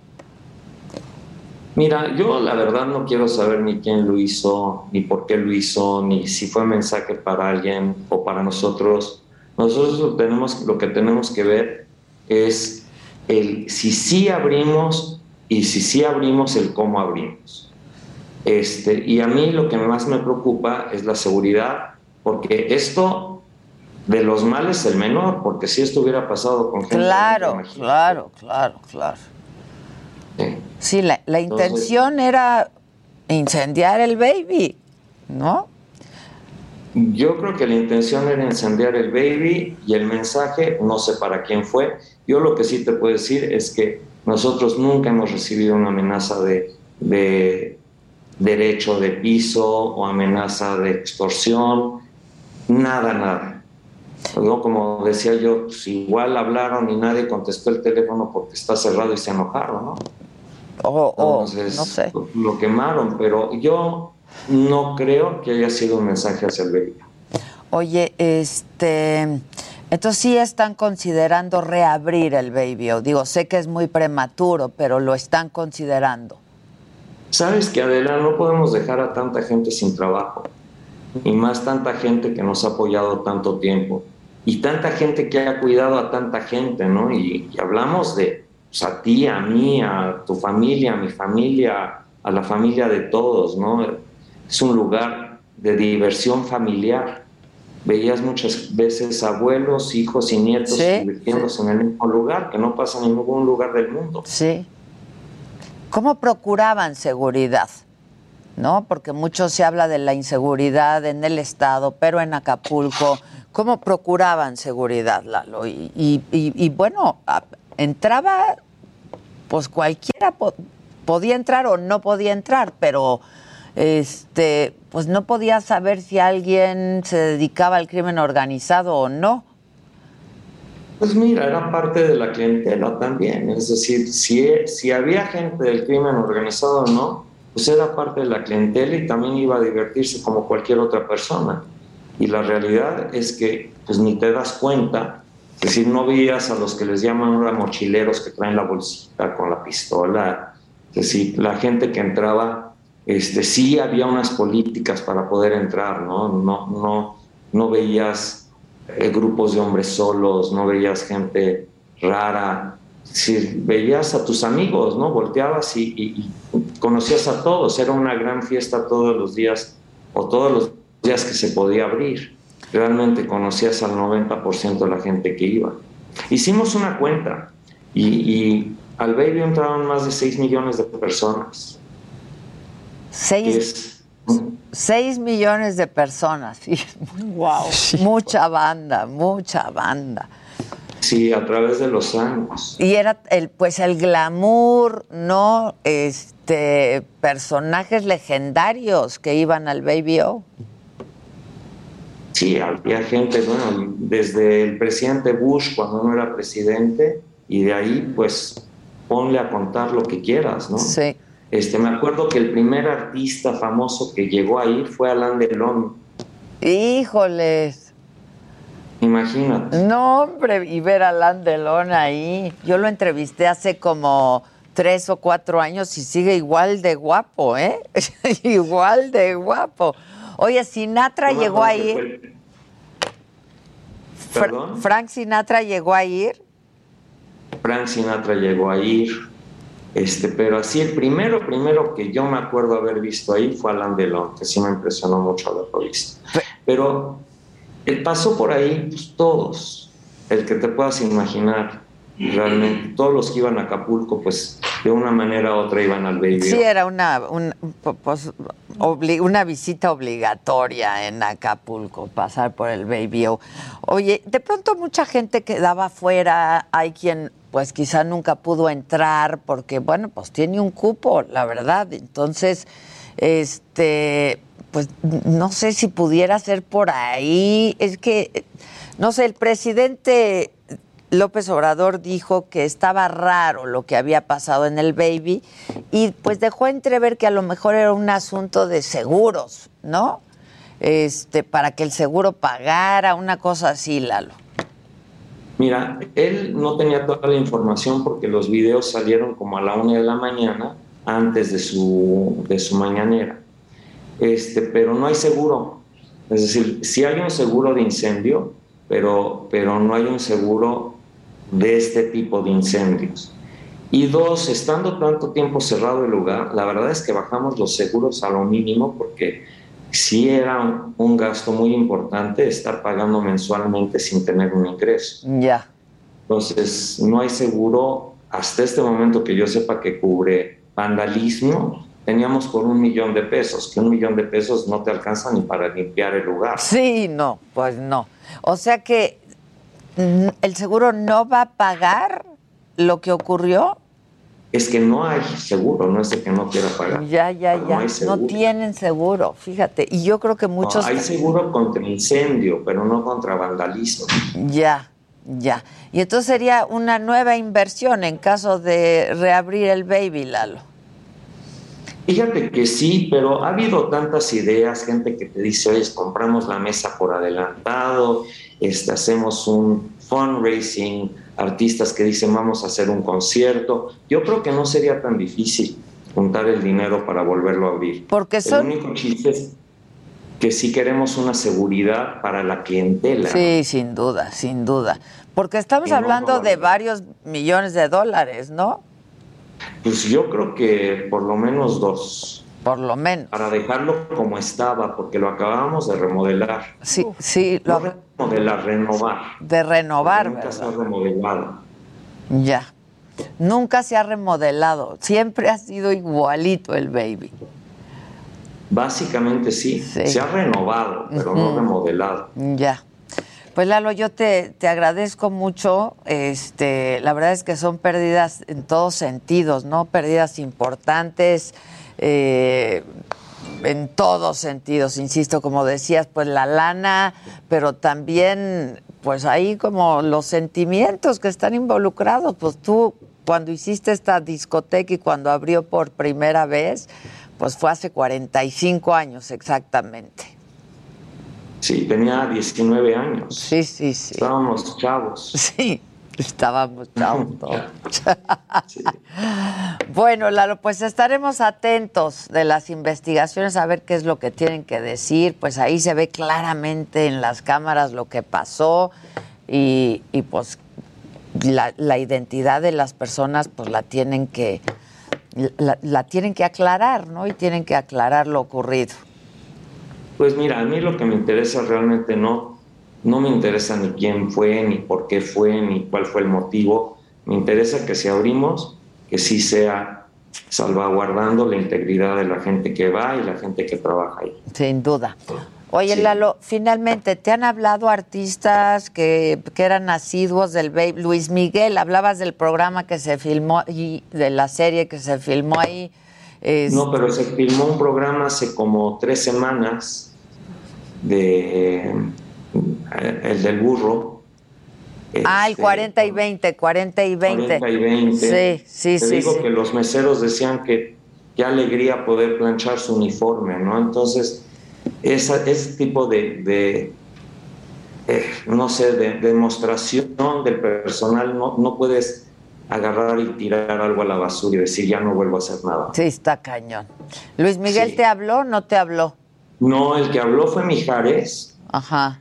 S17: Mira, yo la verdad no quiero saber ni quién lo hizo, ni por qué lo hizo, ni si fue mensaje para alguien o para nosotros. Nosotros lo, tenemos, lo que tenemos que ver es el si sí abrimos y si sí abrimos, el cómo abrimos. Este, y a mí lo que más me preocupa es la seguridad, porque esto de los males el menor, porque si esto hubiera pasado con gente...
S2: Claro, claro, claro, claro. Sí, la, la
S17: Entonces-
S2: intención era incendiar el baby, ¿no?
S17: Yo creo que la intención era incendiar el baby y el mensaje, no sé para quién fue. Yo lo que sí te puedo decir es que nosotros nunca hemos recibido una amenaza de, de derecho de piso o amenaza de extorsión, nada, nada. ¿No? Como decía yo, pues igual hablaron y nadie contestó el teléfono porque está cerrado y se enojaron, ¿no?
S2: O, o,
S17: Entonces,
S2: no sé.
S17: lo quemaron, pero yo no creo que haya sido un mensaje hacia el baby.
S2: Oye, este, entonces sí están considerando reabrir el baby. O digo, sé que es muy prematuro, pero lo están considerando.
S17: Sabes que Adela, no podemos dejar a tanta gente sin trabajo, y más tanta gente que nos ha apoyado tanto tiempo, y tanta gente que ha cuidado a tanta gente, ¿no? Y, y hablamos de pues, a ti, a mí, a tu familia, a mi familia, a la familia de todos, ¿no? Es un lugar de diversión familiar. Veías muchas veces abuelos, hijos y nietos
S2: Sí,
S17: divirtiéndose en el mismo lugar, que no pasa en ningún lugar del mundo.
S2: Sí. ¿Cómo procuraban seguridad? ¿No? Porque mucho se habla de la inseguridad en el Estado, pero en Acapulco, ¿cómo procuraban seguridad, Lalo? Y, y- y- y bueno, entraba, pues cualquiera po- podía entrar o no podía entrar, pero este, pues no podía saber si alguien se dedicaba al crimen organizado o no.
S17: Pues mira, era parte de la clientela también. Es decir, si, si había gente del crimen organizado o no, pues era parte de la clientela y también iba a divertirse como cualquier otra persona. Y la realidad es que pues ni te das cuenta. Es decir, no veías a los que les llaman ahora mochileros que traen la bolsita con la pistola. Es decir, la gente que entraba, este, sí había unas políticas para poder entrar, ¿no? No, no, no veías eh, grupos de hombres solos, no veías gente rara, si veías a tus amigos, ¿no? Volteabas y, conocías a todos, era una gran fiesta todos los días o todos los días que se podía abrir. Realmente conocías al 90% de la gente que iba. Hicimos una cuenta y, y al Baby entraron más de 6 millones de personas.
S2: Seis, seis millones de personas. *laughs* wow. Mucha banda, mucha banda.
S17: Sí, a través de los años.
S2: Y era el, pues el glamour, ¿no? Este, personajes legendarios que iban al Baby O.
S17: Sí, había gente, bueno, desde el presidente Bush cuando no era presidente, y de ahí, pues, ponle a contar lo que quieras, ¿no?
S2: Sí.
S17: Este, me acuerdo que el primer artista famoso que llegó ahí fue Alain Delon.
S2: Híjoles.
S17: Imagínate.
S2: No, hombre, y ver a Alain Delon ahí. Yo lo entrevisté hace como tres o cuatro años y sigue igual de guapo, ¿eh? *laughs* igual de guapo. Oye, Sinatra
S17: No
S2: llegó a ir.
S17: ¿Perdón?
S2: Frank Sinatra llegó a ir.
S17: Frank Sinatra llegó a ir, este, pero así el primero, primero que yo me acuerdo haber visto ahí fue Alain Delon, que sí me impresionó mucho haberlo visto. Pero él pasó por ahí pues, todos, el que te puedas imaginar, realmente, todos los que iban a Acapulco, pues de una manera u otra iban al Baby.
S2: Sí, era una, un- pues, obli- una visita obligatoria en Acapulco, pasar por el Baby. Oye, de pronto mucha gente quedaba afuera, hay quien pues quizá nunca pudo entrar porque, bueno, pues tiene un cupo, la verdad. Entonces, este, pues no sé si pudiera ser por ahí. Es que, no sé, el presidente López Obrador dijo que estaba raro lo que había pasado en el baby y pues dejó entrever que a lo mejor era un asunto de seguros, ¿no? Este, para que el seguro pagara, una cosa así, Lalo.
S17: Mira, él no tenía toda la información porque los videos salieron como a la una de la mañana antes de su, de su mañanera. Este, pero no hay seguro. Es decir, sí hay un seguro de incendio, pero, pero no hay un seguro de este tipo de incendios. Y dos, estando tanto tiempo cerrado el lugar, la verdad es que bajamos los seguros a lo mínimo porque sí era un, un gasto muy importante estar pagando mensualmente sin tener un ingreso.
S2: Ya.
S17: Entonces, no hay seguro hasta este momento que yo sepa que cubre vandalismo. Teníamos por un millón de pesos, que un millón de pesos no te alcanza ni para limpiar el lugar.
S2: Sí, no, pues no. O sea que mm, el seguro no va a pagar lo que ocurrió.
S17: Es que no hay seguro, no es de que no quiera pagar.
S2: Ya, ya,
S17: No
S2: ya. No, tienen seguro, fíjate. Y yo creo que
S17: No,
S2: muchos.
S17: hay seguro contra incendio, pero no contra vandalismo.
S2: Ya, ya. Y entonces sería una nueva inversión en caso de reabrir el baby, Lalo.
S17: Fíjate que sí, pero ha habido tantas ideas, gente que te dice, oye, compramos la mesa por adelantado, este, hacemos un fundraising, artistas que dicen, vamos a hacer un concierto. Yo creo que no sería tan difícil juntar el dinero para volverlo a abrir.
S2: Porque son-
S17: El único chiste es que sí queremos una seguridad para la clientela.
S2: Sí, sin duda, sin duda. Porque estamos
S17: Y no
S2: hablando de varios millones de dólares, ¿no?
S17: Pues yo creo que por lo menos dos.
S2: Por lo menos.
S17: Para dejarlo como estaba, porque lo acabábamos de remodelar.
S2: Sí, sí,
S17: No
S2: lo,
S17: remodelar, renovar.
S2: de renovar,
S17: Nunca se ha remodelado.
S2: Ya. Nunca se ha remodelado. Siempre ha sido igualito el baby.
S17: Básicamente sí. Se ha renovado, pero no remodelado.
S2: Ya. Pues Lalo, yo te, te agradezco mucho. Este, la verdad es que son pérdidas en todos sentidos, ¿no? Pérdidas importantes eh, en todos sentidos, insisto, como decías, pues la lana, pero también, pues ahí como los sentimientos que están involucrados. Pues tú, cuando hiciste esta discoteca y cuando abrió por primera vez, pues fue hace 45 años exactamente.
S17: Sí, tenía 19 años.
S2: Sí, sí, sí.
S17: Estábamos chavos.
S2: Sí, estábamos *laughs* todos. Bueno, Lalo, pues estaremos atentos de las investigaciones a ver qué es lo que tienen que decir. Pues ahí se ve claramente en las cámaras lo que pasó y, y, pues la, la identidad de las personas pues la tienen que la, la tienen que aclarar, ¿no? Y tienen que aclarar lo ocurrido.
S17: Pues mira, a mí lo que me interesa realmente no, no me interesa ni quién fue, ni por qué fue, ni cuál fue el motivo. Me interesa que si abrimos, que sí sea salvaguardando la integridad de la gente que va y la gente que trabaja ahí.
S2: Sin duda. Oye, Lalo, finalmente, ¿te han hablado artistas que, que eran asiduos del Baby? Luis Miguel, hablabas del programa que se filmó y de la serie que se filmó ahí. Es-
S17: No, pero se filmó un programa hace como tres semanas de el del burro.
S2: ah, el
S17: Este,
S2: 40 y 20, 40 y 20.
S17: 40 y 20.
S2: Sí, sí,
S17: Te
S2: sí.
S17: digo
S2: sí.
S17: que los meseros decían que qué alegría poder planchar su uniforme, ¿no? Entonces, esa, ese tipo de, de, eh, no sé, de demostración del personal, no, no puedes agarrar y tirar algo a la basura y decir, ya no vuelvo a hacer nada.
S2: Sí, está cañón. Luis Miguel, ¿te habló o no te habló?
S17: No, el que habló fue Mijares.
S2: Ajá.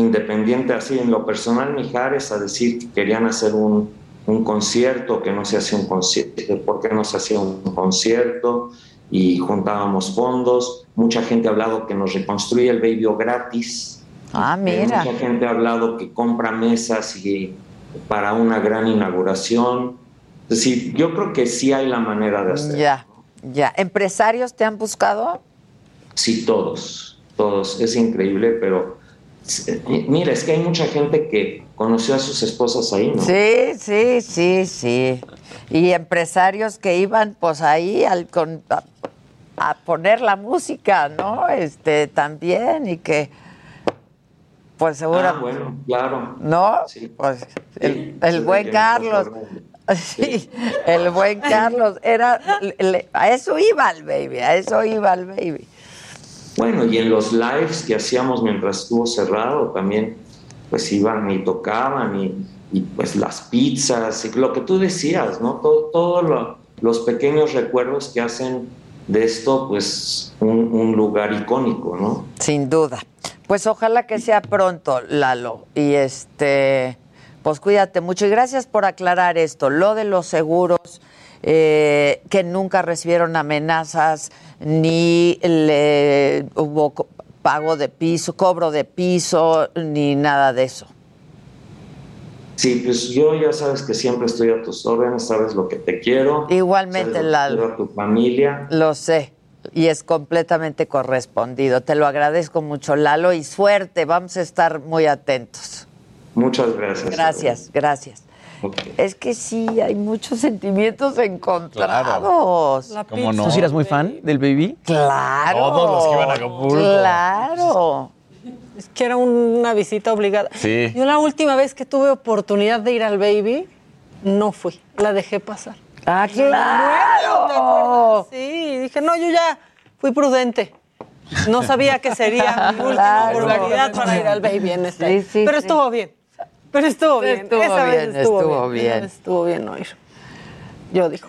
S17: Independiente así, en lo personal, Mijares, a decir que querían hacer un, un concierto, que no se hacía un concierto, ¿por qué no se hacía un concierto? Y juntábamos fondos. Mucha gente ha hablado que nos reconstruye el Baby gratis.
S2: Ah,
S17: Eh,
S2: mira.
S17: mucha gente ha hablado que compra mesas y para una gran inauguración. Es decir, yo creo que sí hay la manera de hacerlo.
S2: Ya, ya. ¿Empresarios te han buscado?
S17: Sí, todos, todos. Es increíble, pero mira, es que hay mucha gente que conoció a sus esposas ahí, ¿no?
S2: Sí, sí, sí, sí. Y empresarios que iban pues ahí al, con- a, a poner la música, ¿no? Este también y que pues seguro,
S17: Ah, bueno, claro.
S2: ¿no? Pues el, el
S17: sí,
S2: buen Carlos. *laughs* Sí, el buen Carlos era le- a eso iba el baby, a eso iba el baby.
S17: Bueno, y en los lives que hacíamos mientras estuvo cerrado también, pues iban y tocaban y, pues las pizzas y lo que tú decías, ¿no? Todo- Todos lo- los pequeños recuerdos que hacen de esto, pues un, un lugar icónico, ¿no?
S2: Sin duda. Pues ojalá que sea pronto, Lalo. Y este, pues cuídate mucho. Y gracias por aclarar esto. Lo de los seguros, eh, que nunca recibieron amenazas, ni le hubo pago de piso, cobro de piso, ni nada de eso.
S17: Sí, pues yo ya sabes que siempre estoy a tus órdenes, sabes lo que te quiero.
S2: Igualmente, Lalo.
S17: a tu familia.
S2: Lo sé. Y es completamente correspondido. Te lo agradezco mucho, Lalo, y suerte. Vamos a estar muy atentos.
S17: Muchas gracias.
S2: Gracias, gracias. Es que sí, hay muchos sentimientos encontrados.
S16: ¿Cómo no?
S7: ¿Tú sí eras muy fan del baby?
S2: Claro.
S16: Todos los que iban a Acapulco.
S2: Claro.
S8: Es que era una visita obligada.
S16: Sí.
S8: Yo la última vez que tuve oportunidad de ir al baby, no fui. La dejé pasar.
S2: Ah,
S8: ¿te
S2: claro.
S8: Sí, dije, no, yo ya fui prudente. No sabía que sería mi *laughs* última
S2: Claro.
S8: oportunidad para ir al baby en esta.
S2: Sí, sí,
S8: Pero
S2: sí.
S8: estuvo bien. Pero estuvo bien.
S2: Estuvo
S8: Esa vez
S2: bien,
S8: estuvo,
S2: estuvo
S8: bien. Estuvo bien no ir. Yo digo,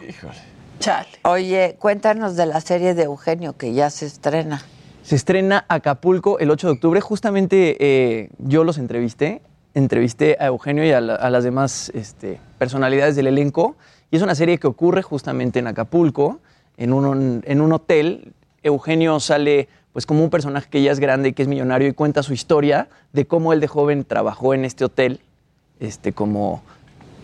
S8: chale.
S2: Oye, cuéntanos de la serie de Eugenio que ya se estrena.
S7: Se estrena Acapulco el 8 de octubre. Justamente eh, yo los entrevisté. Entrevisté a Eugenio y a, la- a las demás este, personalidades del elenco. Y es una serie que ocurre justamente en Acapulco, en un, en un hotel. Eugenio sale pues como un personaje que ya es grande y que es millonario y cuenta su historia de cómo él de joven trabajó en este hotel, este, como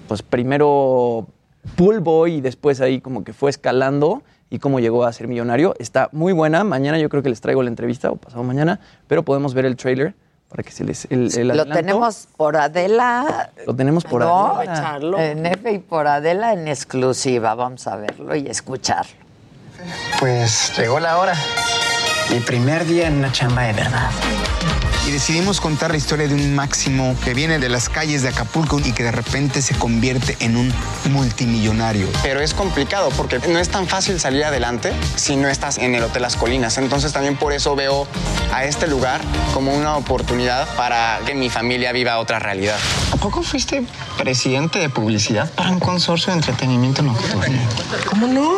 S7: pues primero pool boy y después ahí como que fue escalando y cómo llegó a ser millonario. Está muy buena. Mañana yo creo que les traigo la entrevista o pasado mañana, pero podemos ver el trailer para que se les el, el
S2: Lo tenemos por Adela.
S7: Lo tenemos por
S2: ¿no?
S7: Adela.
S2: En F y por Adela en exclusiva. Vamos a verlo y escucharlo.
S18: Pues llegó la hora. Mi primer día en una chamba de verdad.
S19: Y decidimos contar la historia de un máximo que viene de las calles de Acapulco y que de repente se convierte en un multimillonario.
S18: Pero es complicado porque no es tan fácil salir adelante si no estás en el Hotel Las Colinas. Entonces también por eso veo a este lugar como una oportunidad para que mi familia viva otra realidad. ¿A poco fuiste presidente de publicidad para un consorcio de entretenimiento nocturno?
S20: ¿Cómo no?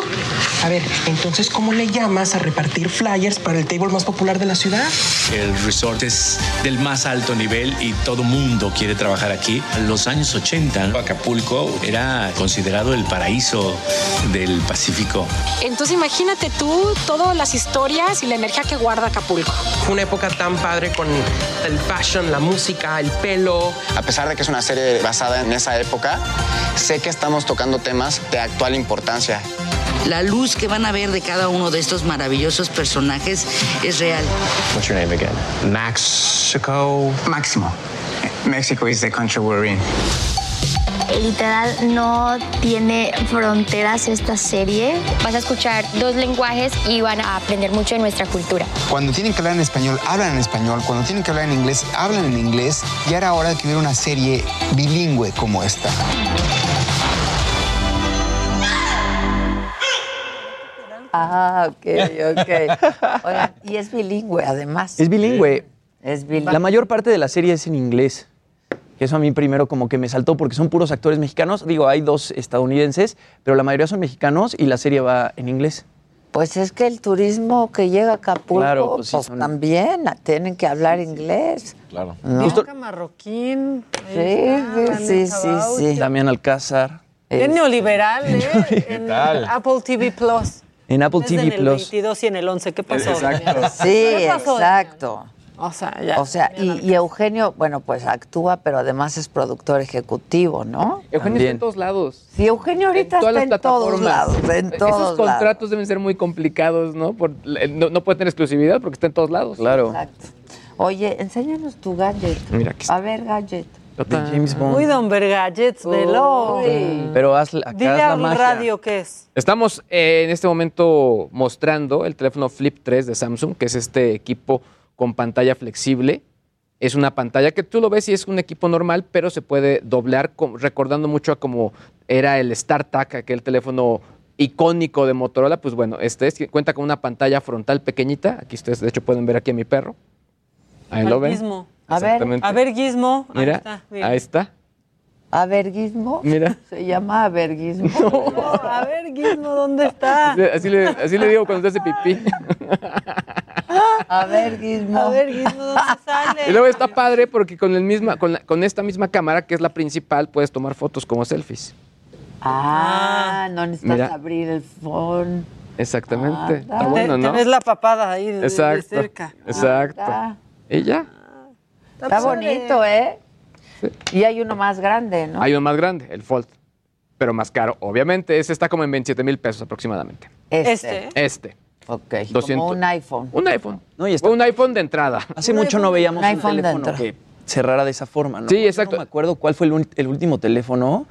S20: A ver, entonces, ¿cómo le llamas a repartir flyers para el table más popular de la ciudad?
S21: El resort es del más alto nivel y todo mundo quiere trabajar aquí. En los años 80, Acapulco era considerado el paraíso del Pacífico.
S22: Entonces imagínate tú todas las historias y la energía que guarda Acapulco.
S20: Fue una época tan padre con el fashion, la música, el pelo.
S18: A pesar de que es una serie basada en esa época, sé que estamos tocando temas de actual importancia.
S23: La luz que van a ver de cada uno de estos maravillosos personajes es real.
S18: What's your name again? Mexico.
S19: Máximo.
S18: Mexico is the country we're in.
S24: Literal no tiene fronteras esta serie. Vas a escuchar dos lenguajes y van a aprender mucho de nuestra cultura.
S19: Cuando tienen que hablar en español, hablan en español. Cuando tienen que hablar en inglés, hablan en inglés. Y era hora de que hubiera una serie bilingüe como esta.
S2: Ah, ok, ok. *laughs* Oigan, y es bilingüe además.
S7: Es bilingüe.
S2: Es Bill.
S7: La mayor parte de la serie es en inglés. Que Eso a mí primero como que me saltó porque son puros actores mexicanos. Digo, hay dos estadounidenses, pero la mayoría son mexicanos y la serie va en inglés.
S2: Pues es que el turismo que llega a Acapulco,
S7: Claro,
S2: pues,
S7: pues sí, son-
S2: también tienen que hablar inglés.
S16: Claro.
S2: ¿no?
S8: Bianca Marroquín.
S2: Sí, sí, sí, sí.
S7: Damián Alcázar.
S8: Es neoliberal, ¿eh?
S7: Tal?
S8: Apple TV Plus.
S7: En Apple TV
S8: en el
S7: Plus.
S8: 22 y en el 11. ¿Qué pasó?
S7: Exacto.
S2: Sí,
S8: ¿Qué pasó,
S2: exacto.
S8: O sea, ya.
S2: O sea, y, y Eugenio, bueno, pues actúa, pero además es productor ejecutivo, ¿no?
S15: Eugenio está en todos lados.
S2: Sí, Eugenio ahorita
S15: todas
S2: está
S15: las
S2: en todos lados, en todos
S15: Esos contratos
S2: lados.
S15: deben ser muy complicados, ¿no? Por- no, no puede tener exclusividad porque está en todos lados.
S7: Claro.
S2: Exacto. Oye, enséñanos tu gadget.
S15: Mira, aquí está.
S2: A ver, gadget.
S7: De James Bond.
S8: Uy, don Vergallets, velo.
S7: Pero haz, acá
S8: Dile
S7: haz la
S8: al
S7: magia.
S8: radio qué es.
S15: Estamos eh, en este momento mostrando el teléfono Flip 3 de Samsung, que es este equipo con pantalla flexible. Es una pantalla que tú lo ves y es un equipo normal, pero se puede doblar, recordando mucho a como era el StarTAC, aquel teléfono icónico de Motorola. Pues bueno, este es, cuenta con una pantalla frontal pequeñita. Aquí ustedes, de hecho, pueden ver aquí a mi perro. Ahí lo ven.
S2: A ver.
S8: A ver, Gizmo. Ahí
S15: Mira,
S8: está. mira.
S15: ahí está.
S2: ¿Averguismo?
S15: Mira. *laughs*
S2: Se llama averguismo. *laughs*
S8: No, a ver, Gizmo, ¿dónde está?
S15: Así, le, así le digo cuando se hace pipí.
S2: Averguismo.
S8: A ver, Gizmo, ¿dónde sale?
S15: Y luego está padre porque con, el misma, con, la- con esta misma cámara, que es la principal, puedes tomar fotos como selfies.
S2: Ah, no necesitas
S15: Mira.
S2: abrir el phone.
S15: Exactamente.
S2: Ah,
S15: Está bueno, ¿no?
S8: ves la papada ahí de, cerca.
S15: Exacto.
S2: Ah,
S15: Y ya.
S2: Está bonito, ¿eh? Y hay uno más grande, ¿no?
S15: Hay uno más grande, el Fold. Pero más caro, obviamente. Ese está como en 27 mil pesos aproximadamente.
S2: Este.
S15: Este.
S2: Ok,
S15: 200.
S2: como un iPhone.
S15: Un iPhone.
S7: No, y está-
S15: O un iPhone de entrada.
S7: Hace mucho no veíamos
S2: Un
S7: un,
S2: iPhone
S7: teléfono
S2: dentro.
S7: que cerrara de esa forma, ¿no?
S15: Sí,
S7: Yo
S15: exacto.
S7: No me acuerdo cuál fue el, último teléfono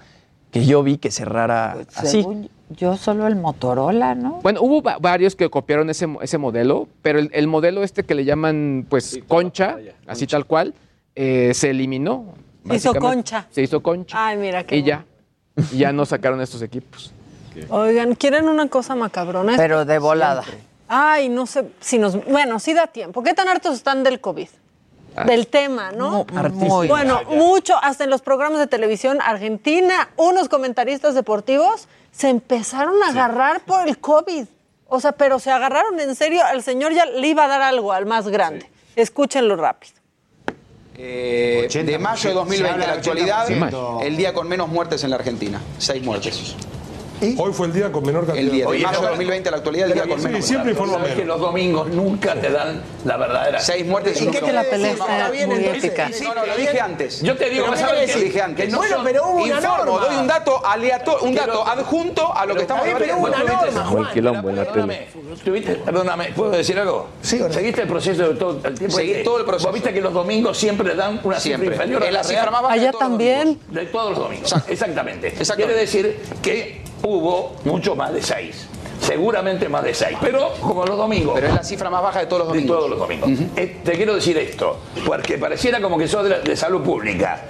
S7: que yo vi que cerrara
S2: Pues,
S7: así.
S2: según yo, solo el Motorola, ¿no?
S15: Bueno, hubo va- varios que copiaron ese, mo- ese modelo, pero el, el modelo este que le llaman, pues, concha, así tal cual, eh, se eliminó.
S8: Se hizo concha.
S15: Se hizo concha.
S8: Ay, mira qué
S15: y ya. Y ya no sacaron estos equipos.
S8: Oigan, ¿quieren una cosa macabrona?
S2: Pero de volada.
S8: Ay, no sé si nos... Bueno, sí da tiempo. ¿Qué tan hartos están del COVID?
S15: Ah.
S8: Del tema, ¿no?
S2: Mu- muy.
S8: Bueno, mucho, hasta en los programas de televisión, Argentina, unos comentaristas deportivos se empezaron a agarrar por el COVID. O sea, pero se agarraron en serio, al señor ya le iba a dar algo al más grande. Escúchenlo rápido.
S25: Eh, de mayo de 2020 a la actualidad, el día con menos muertes en la Argentina. Seis muertes.
S26: Hoy fue el día con menor cantidad.
S25: El día de mayo de
S26: no,
S25: 2020 a la actualidad, el día con
S26: Sí,
S25: menos
S26: siempre informa
S27: Sabes que
S26: menos.
S27: los domingos nunca te dan la verdadera.
S25: Seis muertes y
S8: Es que la pelea está muy
S25: entonces,
S8: épica.
S25: No, no, lo dije antes.
S27: Yo te digo,
S25: Pero
S27: ¿sabes
S25: ¿qué
S27: qué?
S25: Lo dije antes.
S27: No
S25: bueno, pero hubo una
S27: Informo,
S25: norma. doy un dato aleatorio, un
S27: Pero-
S25: dato adjunto a lo que estamos
S27: bien, pero hubo una norma, Juan.
S15: quilombo en la
S27: Perdóname, tuviste- perdóname, ¿puedo decir algo?
S25: Sí, ¿o no?
S27: ¿Seguiste el proceso de todo el tiempo?
S25: Seguí
S27: Este,
S25: todo el proceso.
S27: Vos viste que los domingos siempre dan una
S25: Siempre.
S27: cifra inferior a
S25: Es la
S27: la
S25: cifra
S27: real?
S25: más baja de
S8: Allá
S25: todos los
S8: también.
S25: domingos.
S27: De todos los domingos. Exactamente. Quiere decir que hubo mucho más de seis. Seguramente más de seis. Pero como los domingos.
S25: Pero es la cifra más baja de todos los
S27: de
S25: domingos.
S27: todos los domingos. Eh, te quiero decir esto, porque pareciera como que sos de, la- de salud pública.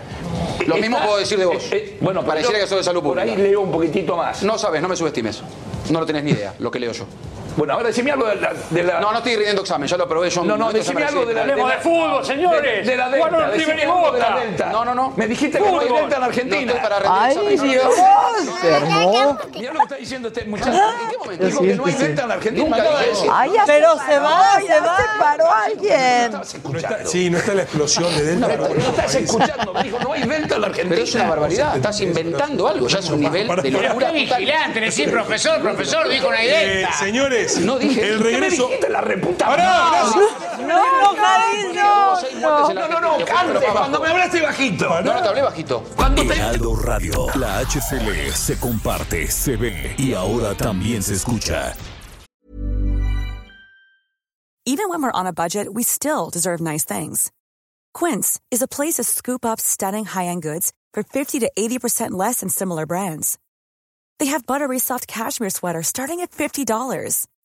S25: Lo mismo puedo decir de vos.
S27: eh, eh, bueno,
S25: Pareciera
S27: yo
S25: que sos de salud
S27: Por
S25: pública.
S27: ahí leo un poquitito más.
S25: No sabes, no me subestimes. No lo tenés ni idea, lo que leo yo.
S27: Bueno, ahora decime algo de la... de la-
S25: No, no estoy rindiendo examen, ya lo probé yo.
S27: No, no, decime
S25: me
S27: algo de la...
S25: recibe.
S27: de la- fútbol, señores. De, de la Delta. Decime algo de la. Delta.
S25: No, no, no.
S27: Me dijiste que no hay
S26: Fútbol.
S27: Delta en
S25: No
S27: Argentina.
S25: estoy para rendir
S2: ¡Ay,
S25: examen. no, no,
S2: Dios!
S25: no.
S27: Mira lo que está diciendo este muchacho.
S25: ¿En qué momento?
S27: Dijo que no hay Delta en Argentina.
S25: Nunca
S27: de.
S2: Ay,
S8: Pero
S2: se,
S8: va, se va.
S2: se paró alguien.
S27: Estabas
S26: No
S27: escuchando.
S26: está- sí, no está la explosión de Delta.
S27: No estás escuchando. Me dijo, no hay Delta en la Argentina.
S25: Pero es una barbaridad. Estás inventando algo. Ya es un nivel de locura total.
S28: decir profesor, profesor, dijo una
S26: Eh, señores,
S25: No dije
S26: el
S25: eso.
S27: ¿Qué me
S26: regreso.
S27: la reputa?
S8: No,
S27: No, no, no,
S25: Argentina, fue
S27: cante. Cuando me hablaste bajito.
S25: No, no te hablé bajito.
S27: Cuando te...
S29: Heraldo Radio. La HCL se comparte, se ve y ahora también se escucha.
S30: Even when we're on a budget, we still deserve nice things. Quince is a place to scoop up stunning high-end goods for 50 to 80% less than similar brands. They have buttery soft cashmere sweaters starting at $50,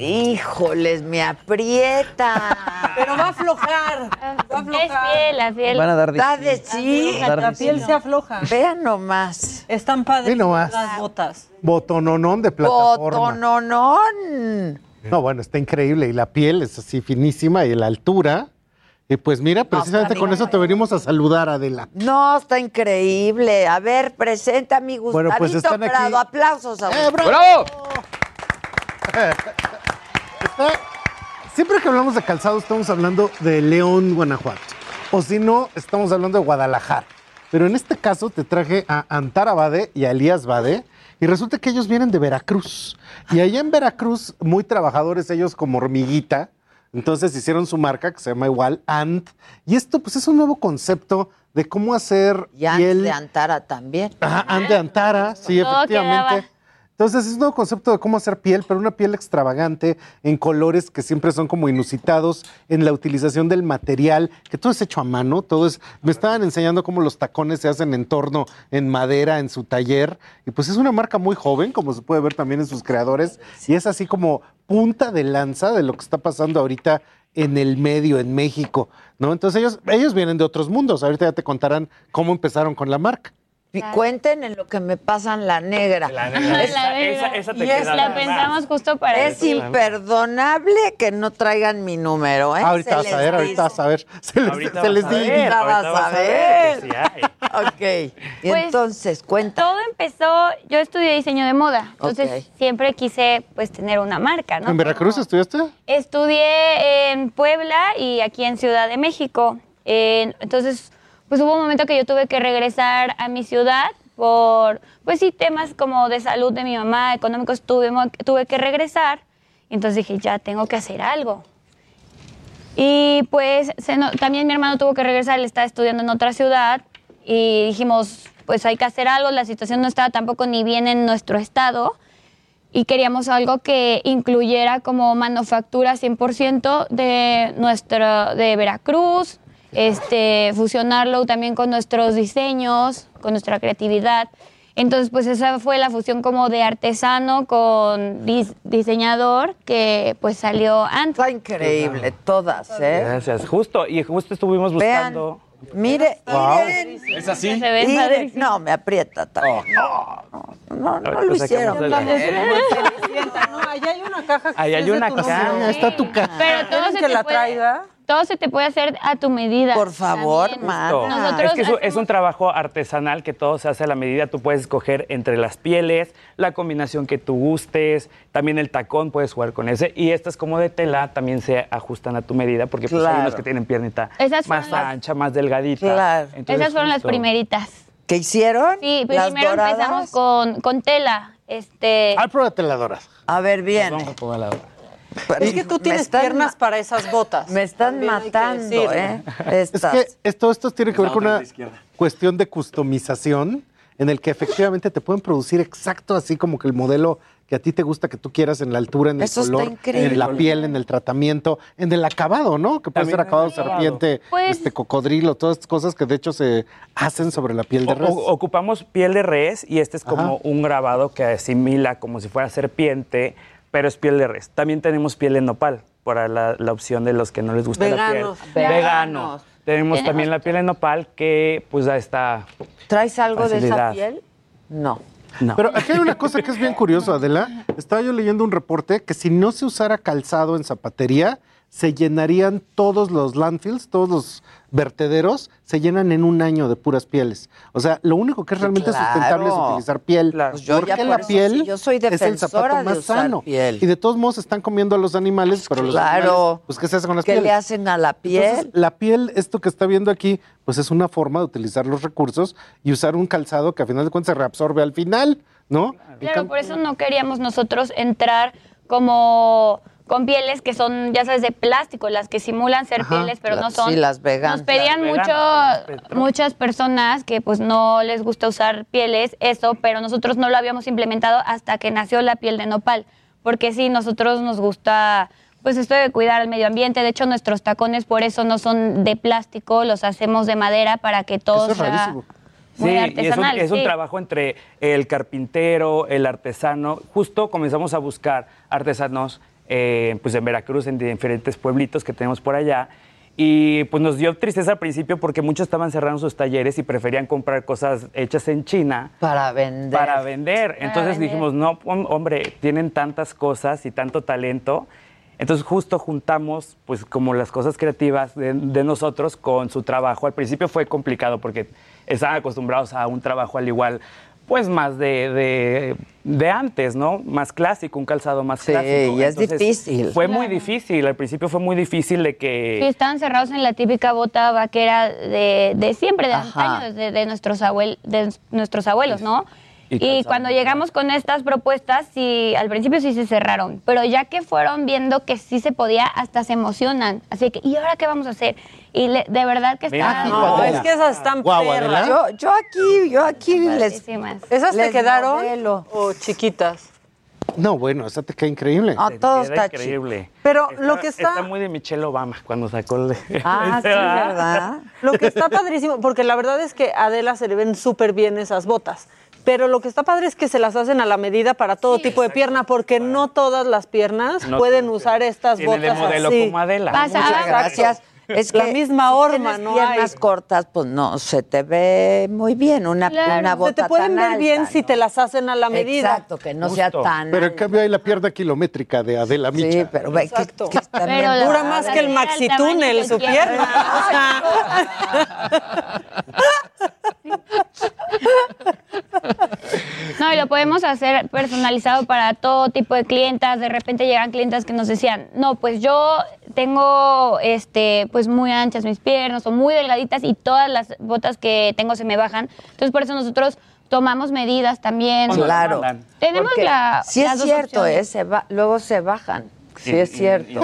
S2: Híjoles, me aprieta. *laughs*
S8: Pero va a aflojar. Va a aflojar.
S31: Es piel, la piel.
S7: Van a dar de
S2: Está
S7: sí.
S2: de sí.
S8: La
S7: de
S8: piel
S7: sí.
S8: se afloja.
S2: Vean nomás.
S8: Están padres
S32: nomás.
S8: las botas.
S32: Botononón de plataforma.
S2: Botononón.
S32: No, bueno, está increíble. Y la piel es así finísima y la altura. Y pues mira, precisamente con eso te venimos a saludar, Adela.
S2: No, está increíble. A ver, presenta a mi Gustavito
S32: Bueno, pues están aquí-
S2: Prado. Aplausos a
S32: ¡Eh, bravo!
S15: ¡Bravo! *laughs*
S32: Está- Siempre que hablamos de calzado estamos hablando de León, Guanajuato. O si no, estamos hablando de Guadalajara. Pero en este caso te traje a Antara Bade y a Elías Bade. Y resulta que ellos vienen de Veracruz. Y allá en Veracruz, muy trabajadores ellos como hormiguita. Entonces hicieron su marca que se llama igual Ant. Y esto pues es un nuevo concepto de cómo hacer
S2: Y
S32: piel.
S2: de Antara también.
S32: Ajá, Ant de Antara, sí,
S2: Todo
S32: efectivamente.
S2: quedaba.
S32: Entonces es un nuevo concepto de cómo hacer piel, pero una piel extravagante, en colores que siempre son como inusitados, en la utilización del material, que todo es hecho a mano, todo es... Me estaban enseñando cómo los tacones se hacen en torno, en madera, en su taller, y pues es una marca muy joven, como se puede ver también en sus creadores, y es así como punta de lanza de lo que está pasando ahorita en el medio, en México, ¿no? Entonces ellos, ellos vienen de otros mundos, ahorita ya te contarán cómo empezaron con la marca.
S2: Y cuenten en lo que me pasan la negra.
S31: La negra. *laughs* Esa- esa- esa te
S2: Y es-
S31: La además. pensamos justo para
S2: Es imperdonable que no traigan mi número, ¿eh?
S32: Ahorita vas a ver, ahorita vas a ver. Se les,
S31: Ahorita
S32: se
S31: vas a ver,
S2: Ahorita vas a
S31: ver sí.
S2: Ok. Y
S31: Pues,
S2: entonces, cuenta.
S31: Todo empezó, yo estudié diseño de moda, entonces siempre quise pues tener una marca, ¿no?
S32: ¿En Veracruz estudiaste?
S31: Estudié en Puebla y aquí en Ciudad de México. Eh, entonces, pues hubo un momento que yo tuve que regresar a mi ciudad por, pues sí, temas como de salud de mi mamá, económicos, tuve, tuve que regresar. Entonces dije, ya tengo que hacer algo. Y pues también mi hermano tuvo que regresar, él estaba estudiando en otra ciudad y dijimos, pues hay que hacer algo, la situación no estaba tampoco ni bien en nuestro estado y queríamos algo que incluyera como manufactura 100% de nuestro de Veracruz, este fusionarlo también con nuestros diseños, con nuestra creatividad. Entonces, pues esa fue la fusión como de artesano con dis- diseñador que pues salió antes.
S2: Está increíble, todas, ¿eh?
S33: Gracias. Justo, y justo estuvimos
S2: Vean,
S33: buscando.
S2: mire,
S33: Wow.
S2: miren.
S33: ¿Es así?
S31: Se ven
S2: Miren,
S31: padrísimos.
S2: no, me aprieta también. No, no, no lo hicieron.
S8: allá hay una caja que
S33: Ahí hay una caja.
S32: está tu caja.
S31: Pero todo
S8: ¿Quieren
S31: se
S8: que
S31: te
S8: la
S31: puede-
S8: traiga?
S31: Todo se te puede hacer a tu medida.
S2: Por favor,
S31: También.
S2: man.
S31: Nosotros
S33: es que es un, es
S31: hacemos-
S33: un trabajo artesanal que todo se hace a la medida. Tú puedes escoger entre las pieles, la combinación que tú gustes, también el tacón puedes jugar con ese. Y estas como de tela también se ajustan a tu medida porque pues, hay
S2: Claro.
S33: unos que tienen piernita
S31: Esas
S33: más
S31: las-
S33: ancha, más delgadita.
S2: Claro.
S33: Entonces,
S31: Esas fueron las primeritas.
S2: ¿Qué hicieron?
S31: Sí,
S2: ¿Las
S31: primero
S2: doradas?
S31: empezamos con, con tela. Este,
S32: Ah, pruébate la doras.
S2: A ver, bien.
S33: Vamos a probar la
S8: Es que tú tienes
S2: están
S8: piernas para esas botas.
S2: Me están
S8: También hay que
S2: matando. ¿eh?
S32: Es
S2: Estas.
S32: que esto, esto tiene que ver con una cuestión de customización en el que efectivamente te pueden producir exacto así como que el modelo que a ti te gusta, que tú quieras en la altura, en el
S2: Eso está
S32: color,
S2: increíble.
S32: en la piel, en el tratamiento, en el acabado, ¿no? Que puede
S33: También
S32: ser acabado serpiente,
S31: Pues-
S32: este cocodrilo, todas estas cosas que de hecho se hacen sobre la piel de res.
S33: o- ocupamos piel de res y este es como
S32: Ajá.
S33: un grabado que asimila como si fuera serpiente, pero es piel de res. También tenemos piel de nopal, para la, la opción de los que no les gusta
S8: Veganos.
S33: la piel.
S2: Veganos.
S33: Vegano. Tenemos también la piel de nopal que pues da esta...
S2: ¿Traes algo de esa piel? No.
S33: No.
S32: Pero aquí hay una cosa que es bien curiosa, Adela. Estaba yo leyendo un reporte que si no se usara calzado en zapatería, se llenarían todos los landfills, todos los vertederos, se llenan en un año de puras pieles. O sea, lo único que es realmente
S2: Claro.
S32: sustentable es utilizar piel.
S2: Pues yo
S32: porque la piel
S2: sí, yo soy
S32: es el zapato más sano.
S2: piel.
S32: Y de todos modos están comiendo a los animales, pero los
S2: Claro.
S32: animales, pues ¿qué se hace con las
S2: ¿Qué
S32: pieles?
S2: le hacen a la piel?
S32: Entonces, la piel, esto que está viendo aquí, pues es una forma de utilizar los recursos y usar un calzado que a final de cuentas se reabsorbe al final, ¿no?
S31: Claro, por eso no queríamos nosotros entrar como con pieles que son, ya sabes, de plástico, las que simulan ser
S2: Ajá,
S31: pieles, pero no son.
S2: sí, las veganas.
S31: Nos pedían
S33: Las
S31: mucho, muchas personas que pues no les gusta usar pieles, eso, pero nosotros no lo habíamos implementado hasta que nació la piel de nopal, porque sí, nosotros nos gusta pues esto de cuidar el medio ambiente. De hecho, nuestros tacones por eso no son de plástico, los hacemos de madera para que todo
S33: Eso es
S31: sea
S33: rarísimo.
S31: muy
S33: Sí, y es un, es trabajo entre el carpintero, el artesano. Justo comenzamos a buscar artesanos eh, pues en Veracruz, en diferentes pueblitos que tenemos por allá. Y pues nos dio tristeza al principio porque muchos estaban cerrando sus talleres y preferían comprar cosas hechas en China.
S2: Para vender.
S33: Para vender.
S2: Para
S33: Entonces
S2: vender.
S33: dijimos, no, hom- hombre, tienen tantas cosas y tanto talento. Entonces justo juntamos pues como las cosas creativas de, de nosotros con su trabajo. Al principio fue complicado porque estaban acostumbrados a un trabajo al igual, pues más de, de, de antes, ¿no? Más clásico, un calzado más
S2: Sí,
S33: clásico.
S2: y es difícil.
S33: Fue muy difícil, al principio fue muy difícil de que...
S31: Sí, estaban cerrados en la típica bota vaquera de, de siempre, de
S33: Ajá.
S31: antaño, de, de nuestros abuel- de nuestros abuelos, ¿no?
S33: Y
S31: Y, cuando llegamos con estas propuestas, sí, al principio sí se cerraron, pero ya que fueron viendo que sí se podía, hasta se emocionan. Así que, ¿y ahora qué vamos a hacer? Y le- de verdad que está...
S8: No, es que esas están
S32: Guau,
S8: perras.
S2: Yo, yo aquí, yo aquí les.
S8: ¿Esas te
S2: les
S8: quedaron
S2: modelo.
S8: o chiquitas?
S32: No, bueno, esa te queda increíble.
S2: Ah, todo
S33: Queda
S2: está
S33: increíble.
S8: Pero lo que está-
S33: Está muy de Michelle Obama cuando sacó el...
S8: Ah, *laughs* sí, ¿verdad? Lo que está padrísimo, porque la verdad es que a Adela se le ven súper bien esas botas. Pero lo que está padre es que se las hacen a la medida para todo tipo de pierna, porque no todas las piernas
S33: No
S8: pueden
S33: todas
S8: usar estas
S33: Tiene de
S8: botas
S33: modelo
S8: así.
S33: como Adela.
S2: Muchas gracias. Es
S8: la misma horma, ¿no?
S2: piernas
S8: hay.
S2: cortas, pues no se te ve muy bien una, una bota
S8: se te pueden
S2: tan
S8: ver bien si te las hacen a la medida.
S2: Exacto, que no sea tan
S32: Pero en cambio hay la pierna kilométrica de Adela Micha.
S2: Sí, pero ve que, que está
S8: Pero
S2: bien
S8: dura más que el maxi túnel su pierna. O sea, *laughs*
S31: No, y lo podemos hacer personalizado para todo tipo de clientas. De repente llegan clientas que nos decían, no, pues yo tengo este, pues muy anchas mis piernas o muy delgaditas y todas las botas que tengo se me bajan. Entonces por eso nosotros tomamos medidas también.
S2: Claro.
S31: Tenemos
S2: Porque
S31: la.
S2: Sí
S31: las
S2: es
S31: dos
S2: cierto. ¿eh? Se va- luego se bajan. Sí
S33: Y-
S2: es cierto.
S33: y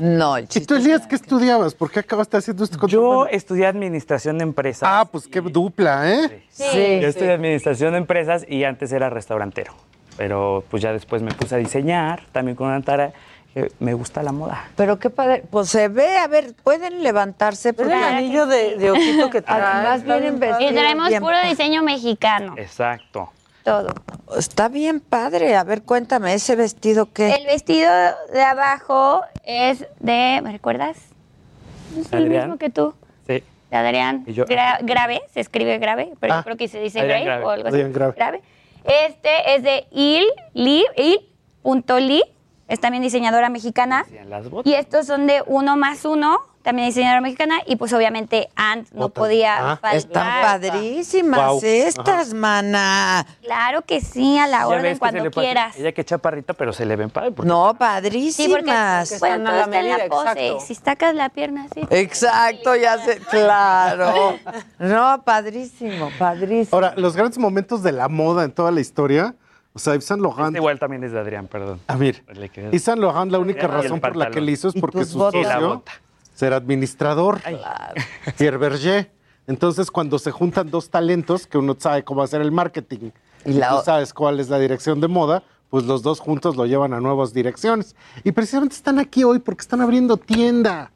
S33: no
S2: el
S32: ¿Y tú, Elías, qué estudiabas? ¿Por qué acabaste haciendo esto con tu
S33: Yo estudié administración de empresas.
S32: Ah, pues qué dupla, ¿eh?
S33: Yo estudié administración de empresas y antes era restaurantero. Pero pues ya después me puse a diseñar, también con una tara. eh, me gusta la moda.
S2: Pero qué padre. Pues se ve, a ver, pueden levantarse.
S8: ¿Ves el anillo de, de ojito que trae?
S2: Además
S8: Está
S2: vienen
S8: bien padre.
S31: Y
S2: vestidos
S31: traemos
S2: bien
S31: puro diseño mexicano.
S33: Exacto.
S31: Todo.
S2: Está bien padre. A ver, cuéntame, ¿ese vestido qué?
S31: El vestido de abajo es de. ¿Me recuerdas? Es el
S33: Adrián.
S31: mismo que tú.
S33: Sí.
S31: De Adrián
S33: Y yo-
S31: Gra- Grave, se escribe Grave, pero
S32: Ah,
S31: yo creo que se dice Grave
S33: Grave.
S31: o algo así.
S32: Adrián Grave.
S31: Este es de Il, Li, Il.li, es también diseñadora mexicana.
S33: Las botas.
S31: Y estos son de uno más uno, también diseñadora mexicana. Y pues obviamente Ant no
S32: Botas.
S31: podía
S32: Ah,
S31: faltar.
S2: Están padrísimas estas, mana.
S31: Claro que sí, a la
S33: Ya
S31: orden cuando
S33: le pasa-
S31: quieras.
S33: Ella que chaparrita, pero se le ven padre. porque-
S2: No,
S31: Sí, porque
S2: padrísimas.
S31: bueno,
S8: están a
S31: todo
S8: la
S31: está en la
S8: medida,
S31: pose.
S8: exacto.
S31: Si sacas la pierna así.
S2: Exacto, ya sé, claro. *laughs* No, padrísimo, padrísimo.
S32: Ahora, los grandes momentos de la moda en toda la historia, o sea, Yves Saint Laurent.
S33: Este igual también es de Adrián, perdón.
S32: A ver, Yves Saint Laurent, la única razón por la que le hizo es porque su socio era administrador, Pierre Berger. Entonces, cuando se juntan dos talentos, que uno sabe cómo hacer el marketing
S2: Y la
S32: tú sabes cuál es la dirección de moda, pues los dos juntos lo llevan a nuevas direcciones. Y precisamente están aquí hoy porque están abriendo tienda.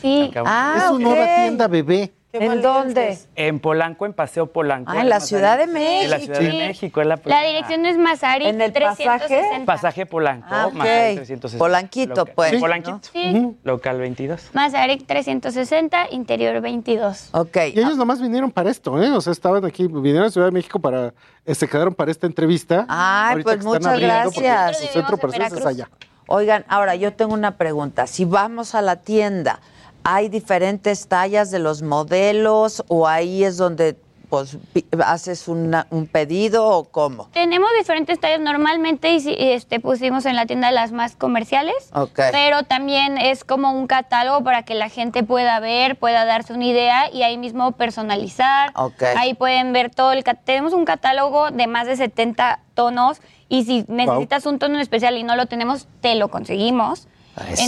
S31: Sí.
S2: Ah,
S32: es su
S2: ok.
S32: nueva tienda bebé.
S8: Qué
S2: ¿En dónde?
S33: En Polanco, en Paseo Polanco.
S2: Ah, en la. Ciudad de
S33: En la
S2: México.
S33: Ciudad
S31: Sí.
S33: de México. Es la,
S31: La dirección es Mazarik
S2: ¿En el pasaje?
S31: 360.
S33: Pasaje Polanco.
S2: Ah, ok.
S33: Mazarik 360.
S2: Polanquito,
S33: Local-
S2: pues, ¿no?
S33: Polanquito.
S31: Sí.
S33: Local 22.
S31: Mazarik 360, interior 22.
S2: Ok.
S32: Y ellos nomás vinieron para esto, ¿eh? O sea, estaban aquí, vinieron a Ciudad de México para, eh, se quedaron para esta entrevista.
S2: Ay,
S32: Ahorita
S2: pues muchas gracias.
S32: Su centro es allá.
S2: Oigan, ahora yo tengo una pregunta. Si vamos a la tienda, ¿hay diferentes tallas de los modelos o ahí es donde pues haces una- un pedido o cómo?
S31: Tenemos diferentes tallas. Normalmente este, pusimos en la tienda las más comerciales.
S2: Ok.
S31: Pero también es como un catálogo para que la gente pueda ver, pueda darse una idea y ahí mismo personalizar.
S2: Ok.
S31: Ahí pueden ver todo el... Tenemos un catálogo de más de 70 tonos y si necesitas un tono en especial y no lo tenemos, te lo conseguimos.
S2: Eso,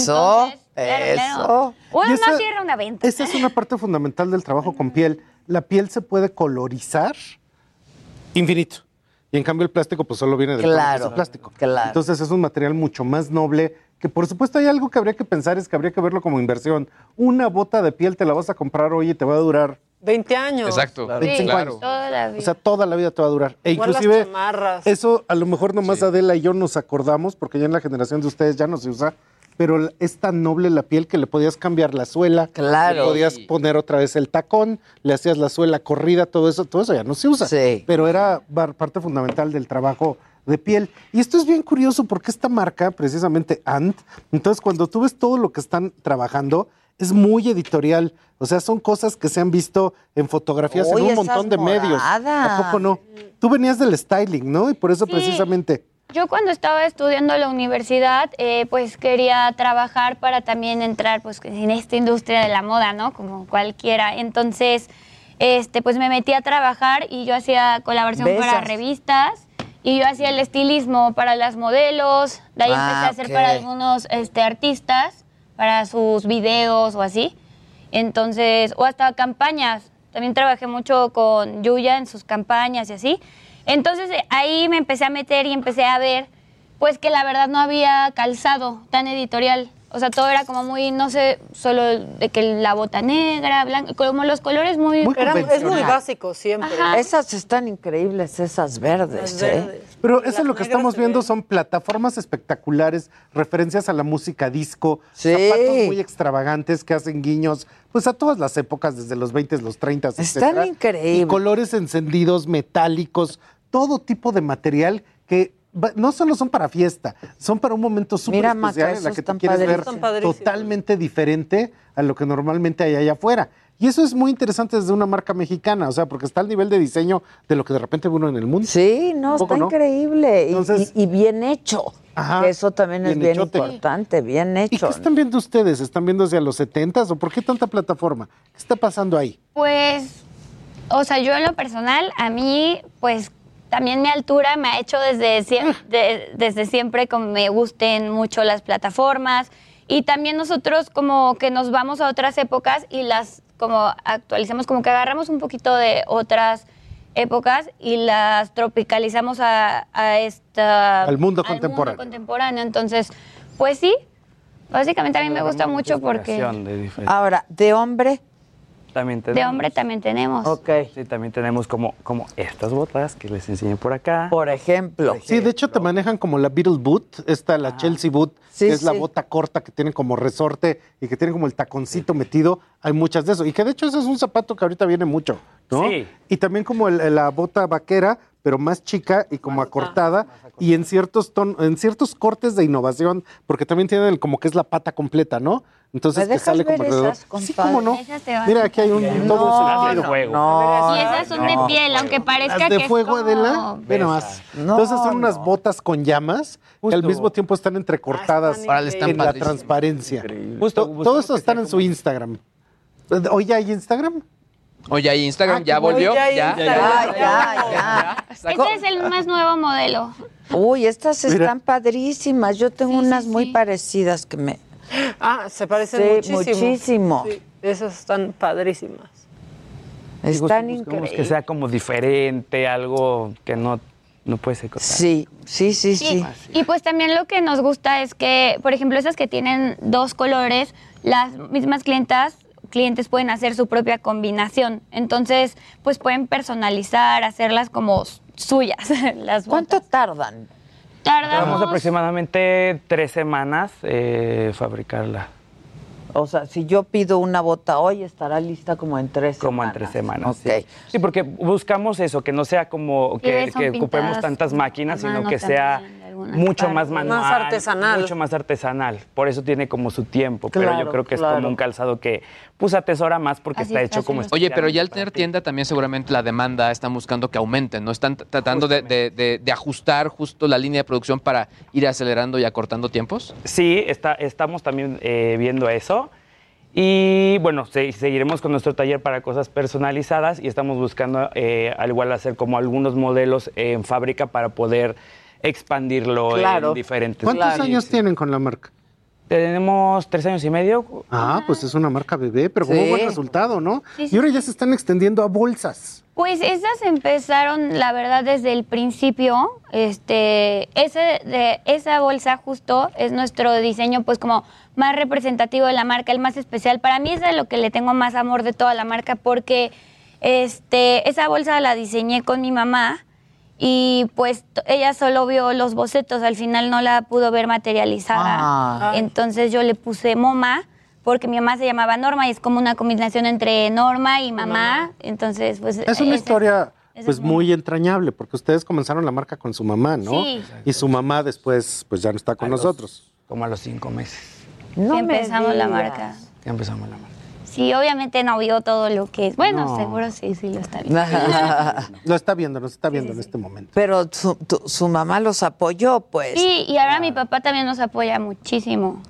S31: Entonces, claro,
S2: eso.
S31: claro.
S32: Esa-
S31: cierra una venta.
S32: Esa es una parte fundamental del trabajo con piel. La piel se puede colorizar infinito. Y en cambio el plástico pues solo viene del
S2: Claro,
S32: de plástico.
S2: claro.
S32: Entonces es un material mucho más noble, que por supuesto hay algo que habría que pensar, es que habría que verlo como inversión. Una bota de piel te la vas a comprar hoy y te va a durar
S8: 20 años.
S15: Exacto.
S32: 25
S15: Claro.
S32: años.
S31: Toda la vida.
S32: O sea, toda la vida te va a durar. E inclusive, eso a lo mejor nomás Adela y yo nos acordamos, porque ya en la generación de ustedes ya no se usa, pero es tan noble la piel que le podías cambiar la suela,
S2: Claro.
S32: le podías poner otra vez el tacón, le hacías la suela corrida, todo eso, todo eso ya no se usa.
S2: Sí.
S32: Pero era parte fundamental del trabajo de piel. Y esto es bien curioso porque esta marca, precisamente Ant, entonces cuando tú ves todo lo que están trabajando, es muy editorial. O sea, son cosas que se han visto en fotografías en un montón de medios. ¿A poco no? Tú venías del styling, ¿no? Y por eso
S31: Sí.
S32: precisamente.
S31: Yo cuando estaba estudiando en la universidad, eh, pues quería trabajar para también entrar pues en esta industria de la moda, ¿no? Como cualquiera. Entonces, este, pues me metí a trabajar y yo hacía colaboración para revistas y yo hacía el estilismo para las modelos. De ahí
S2: Ah,
S31: empecé a hacer para algunos este, artistas, para sus videos o así. Entonces, o hasta campañas. También trabajé mucho con Yuya en sus campañas y así. Entonces eh, ahí me empecé a meter y empecé a ver, pues que la verdad no había calzado tan editorial. O sea, todo era como muy, no sé, solo de que la bota negra, blanca, como los colores muy...
S32: Muy
S8: Era- es muy básico siempre.
S2: Esas están increíbles, esas verdes.
S8: Las
S2: ¿eh?
S8: verdes.
S32: Pero eso
S8: Las
S32: lo que estamos viendo
S8: ven.
S32: son plataformas espectaculares, referencias a la música disco,
S2: Sí.
S32: zapatos muy extravagantes que hacen guiños, pues a todas las épocas, desde los 20, los 30,
S2: Están
S32: etcétera.
S2: increíbles.
S32: Y colores encendidos, metálicos, todo tipo de material que no solo son para fiesta, son para un momento súper especial en la que tú
S2: están
S32: quieres ver totalmente diferente a lo que normalmente hay allá afuera. Y eso es muy interesante desde una marca mexicana, o sea, porque está al nivel de diseño de lo que de repente ve uno en el mundo.
S2: Sí, no,
S32: ¿Un
S2: está
S32: no?
S2: increíble. Y-
S32: Entonces-
S2: y, y bien hecho.
S32: Ajá,
S2: Eso también es
S32: bien
S2: importante, bien
S32: ¿Y
S2: hecho.
S32: qué están viendo ustedes? ¿Están viendo hacia los 70 o por qué tanta plataforma? ¿Qué está pasando ahí?
S31: Pues, o sea, yo en lo personal, a mí, pues también mi altura me ha hecho desde, sie- de- desde siempre que me gusten mucho las plataformas y también nosotros como que nos vamos a otras épocas y las como actualizamos, como que agarramos un poquito de otras épocas y las tropicalizamos a, a esta...
S32: Al mundo contemporáneo.
S31: contemporáneo. Entonces, pues sí, básicamente a mí me gusta mucho porque...
S33: De
S2: Ahora, de hombre,
S33: También
S31: De
S33: tenemos,
S31: hombre también tenemos.
S2: ok.
S33: Sí, también tenemos como, como estas botas que les enseñé por acá.
S2: Por ejemplo.
S32: Sí, de hecho te manejan como la Beetle Boot, esta la Chelsea Boot,
S2: Sí,
S32: que es la
S2: sí.
S32: bota corta que tiene como resorte y que tiene como el taconcito metido. Hay muchas de eso. Y que de hecho ese es un zapato que ahorita viene mucho, ¿no?
S33: Sí.
S32: Y también como el- la bota vaquera, pero más chica y como acortada y en ciertos ton, en ciertos cortes de innovación, porque también tiene el- como que es la pata completa, ¿no? Entonces
S2: ¿Me
S32: que sale como alrededor.
S2: esas,
S32: Sí, cómo no. Mira, aquí hay un todo
S2: No,
S32: eso.
S33: de fuego.
S2: no,
S31: Y esas son de
S2: no.
S31: piel, aunque parezca
S32: Las de
S31: que
S32: fuego,
S31: es como...
S32: Adela, ve nomás.
S2: No,
S32: Entonces son unas
S2: no.
S32: botas con llamas que al
S33: Justo.
S32: mismo tiempo están entrecortadas
S8: Ah, están
S15: Órale, están
S32: en la transparencia.
S33: Justo,
S32: todo eso están
S33: sea
S32: en su Instagram. ¿Hoy ya hay Instagram?
S15: Oye, ahí Instagram
S32: Ah,
S15: ya volvió.
S8: Ya
S15: Ya.
S2: Ya.
S31: Este es el más nuevo modelo.
S2: Uy, estas
S32: Mira.
S2: están padrísimas. Yo tengo
S31: Sí,
S2: unas
S31: sí,
S2: muy
S31: sí.
S2: parecidas que me.
S8: Ah, se parecen
S2: Sí,
S8: muchísimo.
S2: muchísimo.
S8: Sí, esas están padrísimas.
S2: Están increíbles.
S33: que sea como diferente, algo que no, no puede ser cosa.
S2: Sí, sí, sí,
S31: Y,
S2: sí.
S31: y pues también lo que nos gusta es que, por ejemplo, esas que tienen dos colores, las mismas clientas clientes pueden hacer su propia combinación. Entonces, pues pueden personalizar, hacerlas como suyas. *laughs* las
S2: ¿Cuánto
S31: botas.
S2: tardan?
S33: Tardamos
S31: Tardamos
S33: aproximadamente tres semanas eh, fabricarla,
S2: O sea, si yo pido una bota hoy, estará lista como en tres
S33: como en
S2: semanas.
S33: tres semanas.
S2: Ok.
S33: Sí. Sí, porque buscamos eso, que no sea como que, ocupemos tantas máquinas, sino que sea
S31: también,
S33: mucho
S31: partes.
S33: más
S8: Más
S33: manual.
S8: artesanal.
S33: Mucho más artesanal. Por eso tiene como su tiempo. pero yo creo que es como un calzado que pues atesora más porque
S31: Así
S33: está
S31: está
S33: hecho como.
S15: Oye, pero ya al tener tienda también seguramente la demanda están buscando que aumente, ¿no? Están tratando de, de- de- de ajustar justo la línea de producción para ir acelerando y acortando tiempos.
S33: Sí, está, estamos también eh, viendo eso. Y bueno, se- seguiremos con nuestro taller para cosas personalizadas y estamos buscando eh, al igual hacer como algunos modelos en fábrica para poder expandirlo
S2: Claro.
S33: en diferentes
S32: ¿Cuántos años tienen con la marca?
S33: Tenemos tres años y medio.
S32: Ah, pues es una marca bebé, pero con
S31: Sí.
S32: muy buen resultado, ¿no?
S31: Sí, sí.
S32: Y ahora ya se están extendiendo a bolsas.
S31: Pues esas empezaron, la verdad, desde el principio. Este, ese de, esa bolsa justo es nuestro diseño, pues como más representativo de la marca, el más especial. Para mí es de lo que le tengo más amor de toda la marca, porque este, esa bolsa la diseñé con mi mamá y pues ella solo vio los bocetos, al final no la pudo ver materializada.
S2: Ah.
S31: Entonces yo le puse Moma porque mi mamá se llamaba Norma y es como una combinación entre Norma y mamá. Entonces, pues
S32: Es una
S31: ese-
S32: historia
S31: ese
S32: pues
S31: es
S32: muy entrañable, porque ustedes comenzaron la marca con su mamá, ¿no?
S31: Sí.
S32: Y su mamá después pues ya no está con nosotros.
S33: Como a los cinco meses.
S31: que empezamos la marca.
S33: Ya empezamos la marca.
S31: Sí, obviamente no vio todo lo que es. Bueno,
S32: No.
S31: seguro sí, sí lo está viendo. *laughs*
S32: Lo está viendo, nos está viendo en este momento.
S2: Pero su, tu- su mamá los apoyó, pues.
S31: Sí, y ahora mi papá también nos apoya muchísimo.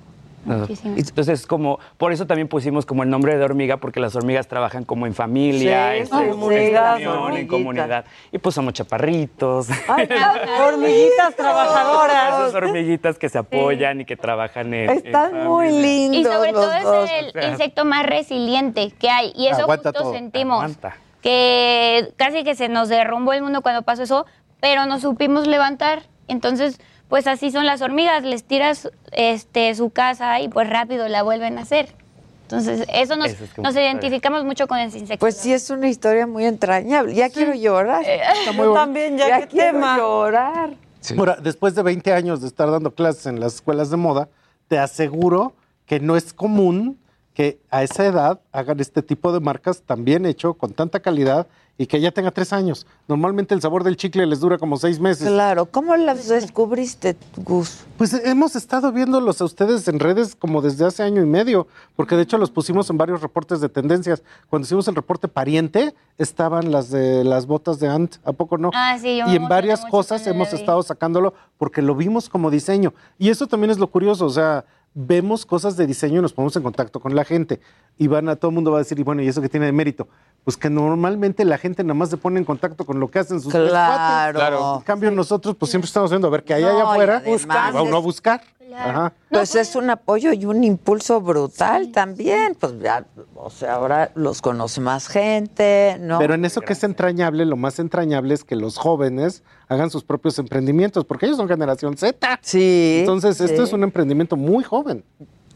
S31: Muchísimo.
S33: Entonces, como, por eso también pusimos como el nombre de hormiga, porque las hormigas trabajan como en familia,
S8: Sí,
S33: en, comunidad, en comunidad. Y pues somos chaparritos. *laughs*
S8: Hormiguitas trabajadoras.
S33: Esas hormiguitas que se apoyan y que trabajan en.
S2: Están
S33: en
S2: muy lindos.
S31: Y sobre
S2: los
S31: todo
S2: dos.
S31: es el insecto más resiliente que hay. Y eso
S33: Aguanta
S31: justo
S33: todo.
S31: sentimos.
S33: Aguanta.
S31: Que casi que se nos derrumbó el mundo cuando pasó eso, pero nos supimos levantar. Entonces, pues así son las hormigas. Les tiras este, su casa y pues rápido la vuelven a hacer. Entonces, eso nos,
S2: es
S31: nos identificamos mucho con ese insecto.
S2: Pues sí, es una historia muy entrañable. Ya quiero llorar.
S32: Está muy
S8: Yo
S32: bonito.
S8: también, ya, qué
S2: quiero
S8: tema.
S2: llorar.
S32: Ahora, después de 20 años de estar dando clases en las escuelas de moda, te aseguro que no es común que a esa edad hagan este tipo de marcas tan bien hecho, con tanta calidad y que ya tenga tres años. Normalmente el sabor del chicle les dura como seis meses.
S2: Claro, ¿cómo las descubriste, Gus?
S32: Pues hemos estado viéndolos a ustedes en redes como desde hace año y medio, porque de hecho los pusimos en varios reportes de tendencias. Cuando hicimos el reporte pariente, estaban las de las botas de Ant, ¿a poco no?
S31: Ah, sí, yo me
S32: y en varias cosas hemos estado sacándolo porque lo vimos como diseño. Y eso también es lo curioso, o sea, vemos cosas de diseño y nos ponemos en contacto con la gente. Y van a todo el mundo va a decir, y bueno, ¿y eso qué tiene de mérito? Pues que normalmente la gente nada más se pone en contacto con lo que hacen sus tres
S2: Claro.
S32: En cambio, nosotros pues siempre estamos viendo a ver qué hay allá
S2: No,
S32: afuera. va uno a buscar. Ajá.
S2: Pues es un apoyo y un impulso brutal también. Pues ya, o sea, ahora los conoce más gente, ¿no?
S32: Pero en eso que es entrañable, lo más entrañable es que los jóvenes hagan sus propios emprendimientos, porque ellos son generación Z.
S2: Sí.
S32: Entonces, esto es un emprendimiento muy joven.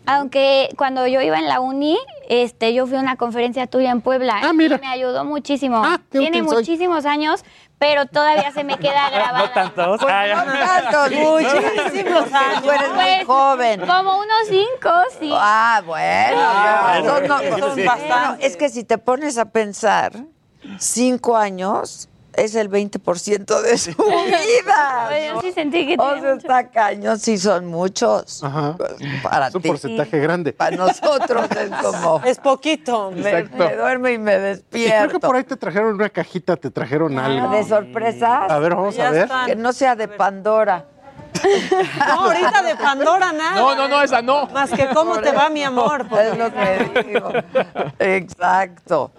S31: Aunque cuando yo iba en la uni, este, yo fui a una conferencia tuya en Puebla
S32: Ah, mira.
S31: y me ayudó muchísimo.
S32: qué
S31: Tiene
S32: útil soy.
S31: muchísimos años, pero todavía se me *laughs* queda grabada.
S33: No tantos.
S31: Pues
S33: Ah, ya.
S31: no
S2: tantos, muchísimos años. Tú eres muy
S31: Pues,
S2: joven.
S31: Como unos cinco, sí.
S2: Ah, bueno.
S31: Ah,
S2: no, no,
S31: Son
S2: no, es que si te pones a pensar, cinco años es el 20% de su vida. *laughs*
S31: Pues yo sí sentí que
S2: O sea, está cañón, sí son muchos.
S32: Ajá.
S2: Para
S32: Es un
S2: ti.
S32: porcentaje grande.
S2: Para nosotros es como... *laughs*
S8: Es poquito.
S2: Me, me duermo y me
S32: Y creo que
S2: despierto.
S32: por ahí te trajeron una cajita, te trajeron algo.
S2: ¿De sorpresas?
S32: A ver, vamos
S8: Ya
S32: a ver.
S8: están.
S2: Que no sea de Pandora.
S8: No, ahorita de Pandora nada.
S15: No, no, no, esa no.
S8: Más que cómo te va, mi amor.
S2: Es lo que digo. *laughs* Exacto.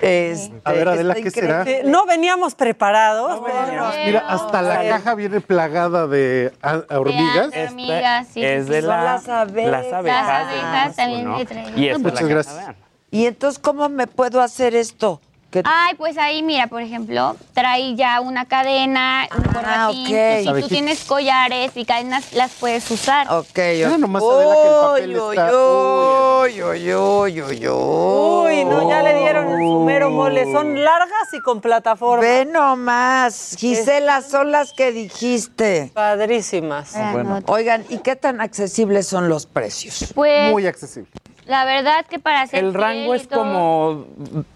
S2: Este,
S32: A ver, Adela, ¿qué será?
S8: No veníamos preparados, pero
S32: Mira, hasta la caja viene plagada de hormigas.
S31: De hormigas, sí.
S33: es de
S2: Son
S33: la,
S2: las abejas.
S33: las abejas.
S31: Las abejas también
S33: ¿no? Y esta
S32: Muchas
S33: es la
S32: gracias.
S33: caja.
S2: Y entonces, ¿cómo me puedo hacer esto?
S31: Ay, pues ahí, mira, por ejemplo, trae ya una cadena, un corbatín.
S2: ok.
S31: y
S32: Las
S31: Si tú
S32: abejitas.
S31: tienes collares y cadenas, las puedes usar.
S2: Ok,
S32: Mira nomás, Adela, que el papel
S2: Uy,
S32: está-
S2: uy, uy, uy, uy, uy.
S8: Uy, no, ya le dieron el sumero mole. Son largas y con plataforma.
S2: Ve nomás, Gisela, son las que dijiste.
S8: Padrísimas.
S31: Bueno.
S2: Oigan, ¿y qué tan accesibles son los precios?
S31: Pues
S32: Muy accesible.
S31: la verdad que para hacer
S33: El rango es
S31: todo-
S33: como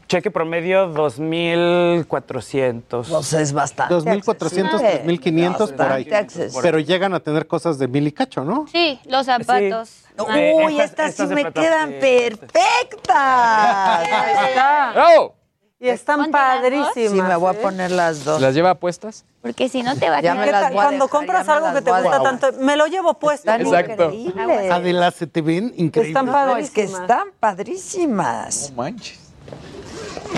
S33: cheque promedio 2.400.
S2: Pues es bastante.
S32: 2.400,
S2: accesible.
S32: 3.500 por ahí.
S2: Accesible.
S32: Pero llegan a tener cosas de mil y cacho, ¿no?
S31: Sí, los zapatos.
S2: Uy,
S33: estas-
S2: estas, sí
S33: estas
S2: me quedan
S33: eh,
S2: perfectas.
S8: Ahí está.
S15: ¡Bravo!
S8: Y están padrísimas.
S2: Sí, me voy a
S8: ¿eh?
S2: poner las dos.
S15: ¿Las lleva puestas?
S31: Porque si no te va a quedar-
S8: Cuando
S2: dejar,
S8: compras algo que te gusta tanto, me lo llevo puesto.
S2: Están
S15: Exacto.
S2: increíbles.
S32: Adela, se te ven increíbles.
S8: Están
S2: No, es que
S8: padrísimas.
S2: están padrísimas.
S16: No manches.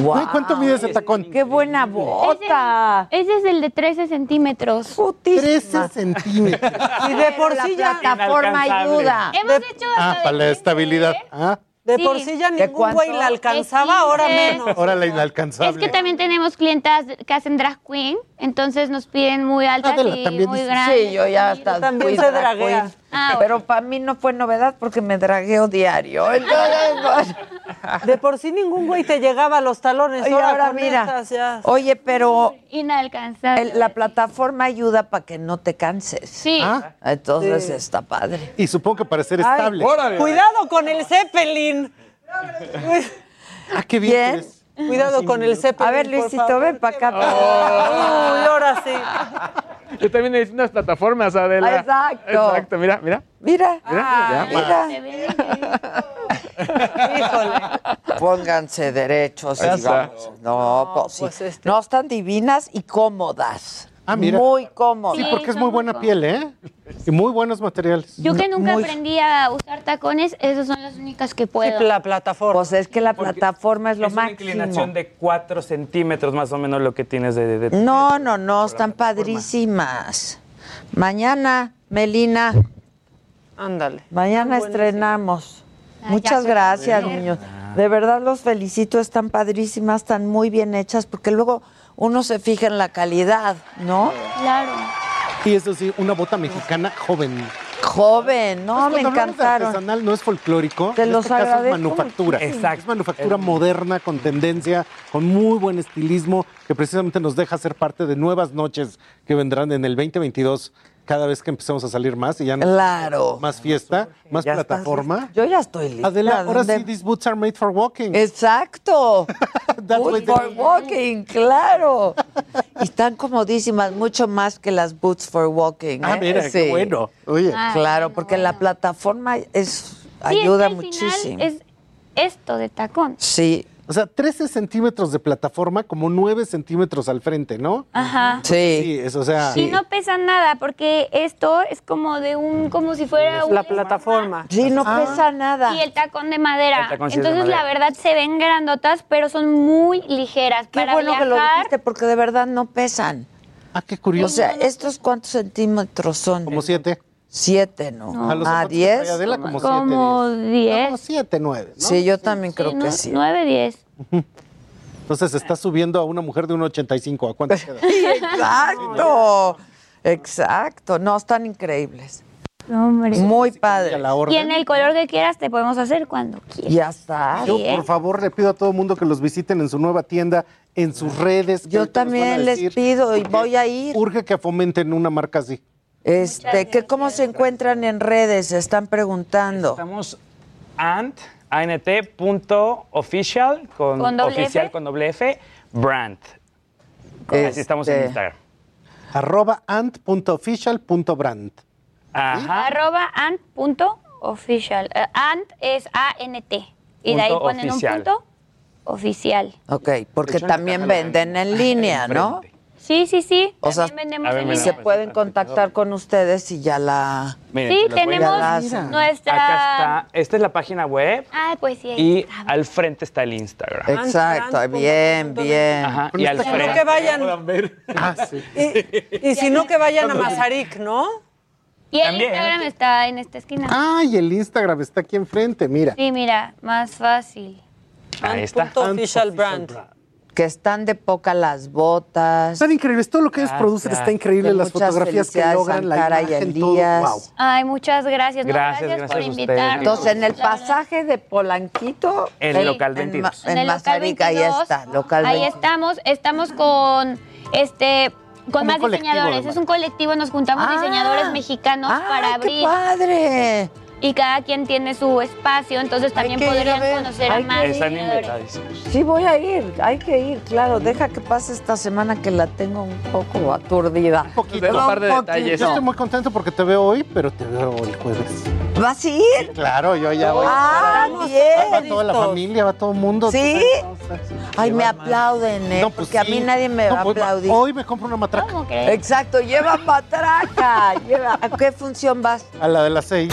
S2: Guau.
S32: ¿Cuánto mide ese tacón?
S2: ¡Qué buena bota!
S31: Ese es el de 13 centímetros.
S32: 13 centímetros. *laughs*
S8: Y de por
S2: La
S8: sí ya.
S2: plataforma ayuda.
S31: Hemos hecho
S32: Ah, para la
S31: de
S32: estabilidad. Ah,
S8: De
S31: Sí.
S8: por sí ya
S2: ¿De
S8: ningún güey la alcanzaba,
S31: De
S8: ahora
S31: 15.
S8: menos.
S32: ahora la
S31: Es
S32: inalcanzable.
S31: que también tenemos clientas que hacen drag queen, entonces nos piden muy altas
S32: Adela,
S31: y
S32: también
S31: muy
S32: dices-
S31: grandes.
S2: Sí, yo ya hasta
S8: También
S2: fui
S8: se draguea.
S31: Ah,
S2: Pero para mí no fue novedad porque me dragueo diario. Entonces, *laughs*
S8: De por sí ningún güey te llegaba a los talones.
S2: y
S8: ahora,
S2: mira,
S8: estas ya.
S2: oye, pero
S31: Inalcanzable.
S2: el- la plataforma ayuda para que no te canses.
S31: Sí.
S32: Ah,
S2: Entonces
S8: Sí.
S2: está padre.
S32: y supongo que para ser
S2: Ay,
S32: estable.
S8: Cuidado con el Zeppelin.
S32: Ah, qué bien.
S2: Bien.
S8: Cuidado con el Zeppelin.
S2: A ver, Luisito, ven para acá. *laughs*
S8: Uy, ahora sí.
S15: Yo también necesito unas plataformas, Adela.
S2: Exacto.
S15: Exacto, mira, mira.
S2: Mira,
S8: Ah,
S15: Mira,
S31: ve increíble. *laughs*
S8: Híjole.
S2: pónganse derechos. Digamos. No, pues, sí.
S8: este-
S2: No, están divinas y cómodas.
S32: Ah, mira.
S2: Muy cómodas.
S32: Sí, porque es muy buena piel, ¿eh? Y muy buenos materiales.
S31: Yo que nunca
S2: Muy-
S31: aprendí a usar tacones, esas son las únicas que
S8: Sí,
S31: puedo.
S8: la plataforma.
S2: Pues es que la plataforma es lo
S33: es una
S2: máximo.
S33: inclinación de 4 centímetros más o menos lo que tienes de... de- de-
S2: No, no, no, están padrísimas. Mañana, Melina,
S8: Ándale.
S2: mañana estrenamos.
S31: Ah,
S2: Muchas
S31: ya.
S2: gracias, niños. De verdad los felicito, están padrísimas, están muy bien hechas, porque luego uno se fija en la calidad, ¿no?
S31: Claro.
S32: Y eso sí, una bota mexicana joven.
S2: Joven, no,
S32: Pues
S2: me encantaron.
S32: artesanal no es folclórico.
S2: Te
S32: en
S2: los
S32: este caso es manufactura.
S33: Exacto.
S32: Es manufactura moderna, con tendencia, con muy buen estilismo, que precisamente nos deja ser parte de nuevas noches que vendrán en el 2022 cada vez que empecemos a salir más y ya no
S2: Claro.
S32: más fiesta, más
S2: Ya
S32: plataforma.
S2: Yo ya estoy lista.
S32: Adela, ahora
S2: ¿Dónde-
S32: sí, these boots are made for walking.
S2: Exacto. *laughs*
S32: That's
S2: Boots for walking, claro. Y están comodísimas, mucho más que las boots for walking.
S32: Ah,
S2: ¿eh?
S32: mira, qué bueno. Oye,
S31: Ah,
S2: Claro,
S31: qué
S2: porque la plataforma es
S31: Sí,
S2: ayuda
S31: es que al
S2: muchísimo.
S31: Final es esto de tacón.
S2: Sí,
S32: o sea, 13 centímetros de plataforma, como 9 centímetros al frente, ¿no?
S31: Ajá.
S2: sí.
S32: Sí, es, o sea,
S31: Y no pesa nada, porque esto es como de un, como si fuera un
S8: La plataforma.
S2: Sí, no pesa nada.
S31: y el tacón de madera.
S33: El tacón sí es de
S31: Entonces, la
S33: madera.
S31: verdad, se ven grandotas, pero son muy ligeras.
S2: Qué
S31: para
S2: bueno que lo dijiste, porque de verdad no pesan.
S32: ah, qué
S2: O
S32: curioso.
S2: sea, ¿estos cuántos centímetros son?
S32: como 7.
S2: Siete, ¿no?
S31: No.
S32: A los
S2: Ah,
S32: zapatos de
S2: diez.
S32: Adela, como 7.
S31: como 10.
S32: Como 7, 9.
S2: Sí, yo también creo
S31: Sí,
S2: que
S31: ¿no?
S2: sí.
S31: 9, 10.
S32: Entonces está subiendo a una mujer de 1,85. ¿A cuánto queda? *laughs*
S2: Sí, exacto. Exacto. No, están increíbles.
S31: Hombre.
S2: Muy
S32: A
S2: padre.
S31: Y en el color que quieras, te podemos hacer cuando quieras.
S2: Ya está.
S32: Yo,
S31: ¿eh?
S32: por favor, le pido a todo el mundo que los visiten en su nueva tienda, en sus redes.
S2: Yo
S32: a
S2: también les pido y voy a ir.
S32: Urge que fomenten una marca así.
S2: Este, que cómo se encuentran en redes, se están preguntando.
S33: Estamos ant, ant, punto official, con,
S31: ¿Con doble
S33: oficial
S31: F?
S33: con doble F, brand. Así estamos en
S2: Este,
S33: Instagram.
S32: Arroba ant.official.brand.
S33: Ajá.
S31: Arroba ant.official. Eh, ant es A-N-T. Y de ahí ponen
S33: oficial.
S31: un punto oficial.
S2: Ok, porque también venden en línea, ¿no?
S31: Sí, sí, sí.
S2: O sea,
S31: También vendemos
S33: ver,
S31: en línea.
S2: se pueden contactar con ustedes y ya la...
S33: Miren,
S31: Sí, tenemos nuestra...
S33: Acá está. Esta es la página web
S31: Ah, pues sí. ahí
S33: y
S31: está.
S33: al frente está el Instagram.
S2: Exacto, bien, bien.
S33: Ajá. Y al
S32: esta
S8: No
S33: frente.
S8: que vayan.
S32: Ah, sí.
S8: Y, y si no, que vayan a Mazarik, ¿no?
S31: Y el
S33: También.
S31: Instagram está en esta esquina.
S32: Ah, y el Instagram está aquí enfrente, mira.
S31: Sí, mira, más fácil.
S33: Ahí está.
S8: Punto official brand.
S2: Que están de poca las botas.
S32: Están increíbles, todo lo que ellos
S33: Gracias.
S32: producen está increíble,
S2: Que
S32: las fotografías que logran, la
S2: y
S32: imagen,
S2: Elías.
S32: todo. Wow.
S31: Ay, muchas gracias. no,
S33: Gracias,
S31: gracias,
S33: gracias
S31: por invitarnos.
S2: Entonces, en el pasaje de Polanquito,
S33: En local
S2: en,
S33: 22.
S2: Ma- en
S31: el local
S2: Mazarik, ahí
S31: 22,
S2: está, local
S31: Ahí
S2: 22.
S31: estamos, estamos con este con más diseñadores.
S32: además.
S31: Es un colectivo, nos juntamos
S2: Ah.
S31: diseñadores mexicanos
S2: ¡Ah,
S31: para
S2: qué
S31: abrir
S2: padre!
S31: Y cada quien tiene su espacio, entonces también
S2: a
S31: podrían
S2: ver,
S31: conocer
S2: hay
S31: a más
S2: que
S33: Están invitadísimos.
S2: Sí, voy a ir, hay que ir, claro. Deja que pase esta semana que la tengo un poco aturdida. Un
S32: poquito.
S15: Un par de detalles.
S32: Yo estoy muy contento porque te veo hoy, pero te veo el jueves.
S2: ¿Vas a ir?
S32: Claro, yo ya voy.
S2: Ah,
S8: Estamos
S32: Va
S2: bien.
S32: toda la familia, va todo el mundo.
S2: ¿Sí? Ay, me aplauden, ¿eh?
S32: No, pues
S2: Porque a mí nadie me
S32: No,
S2: va a
S32: pues,
S2: aplaudir.
S32: Hoy me compro una matraca
S31: ¿Cómo?
S2: Exacto, lleva matraca. *laughs* lleva. ¿A qué función vas?
S32: a la de las seis.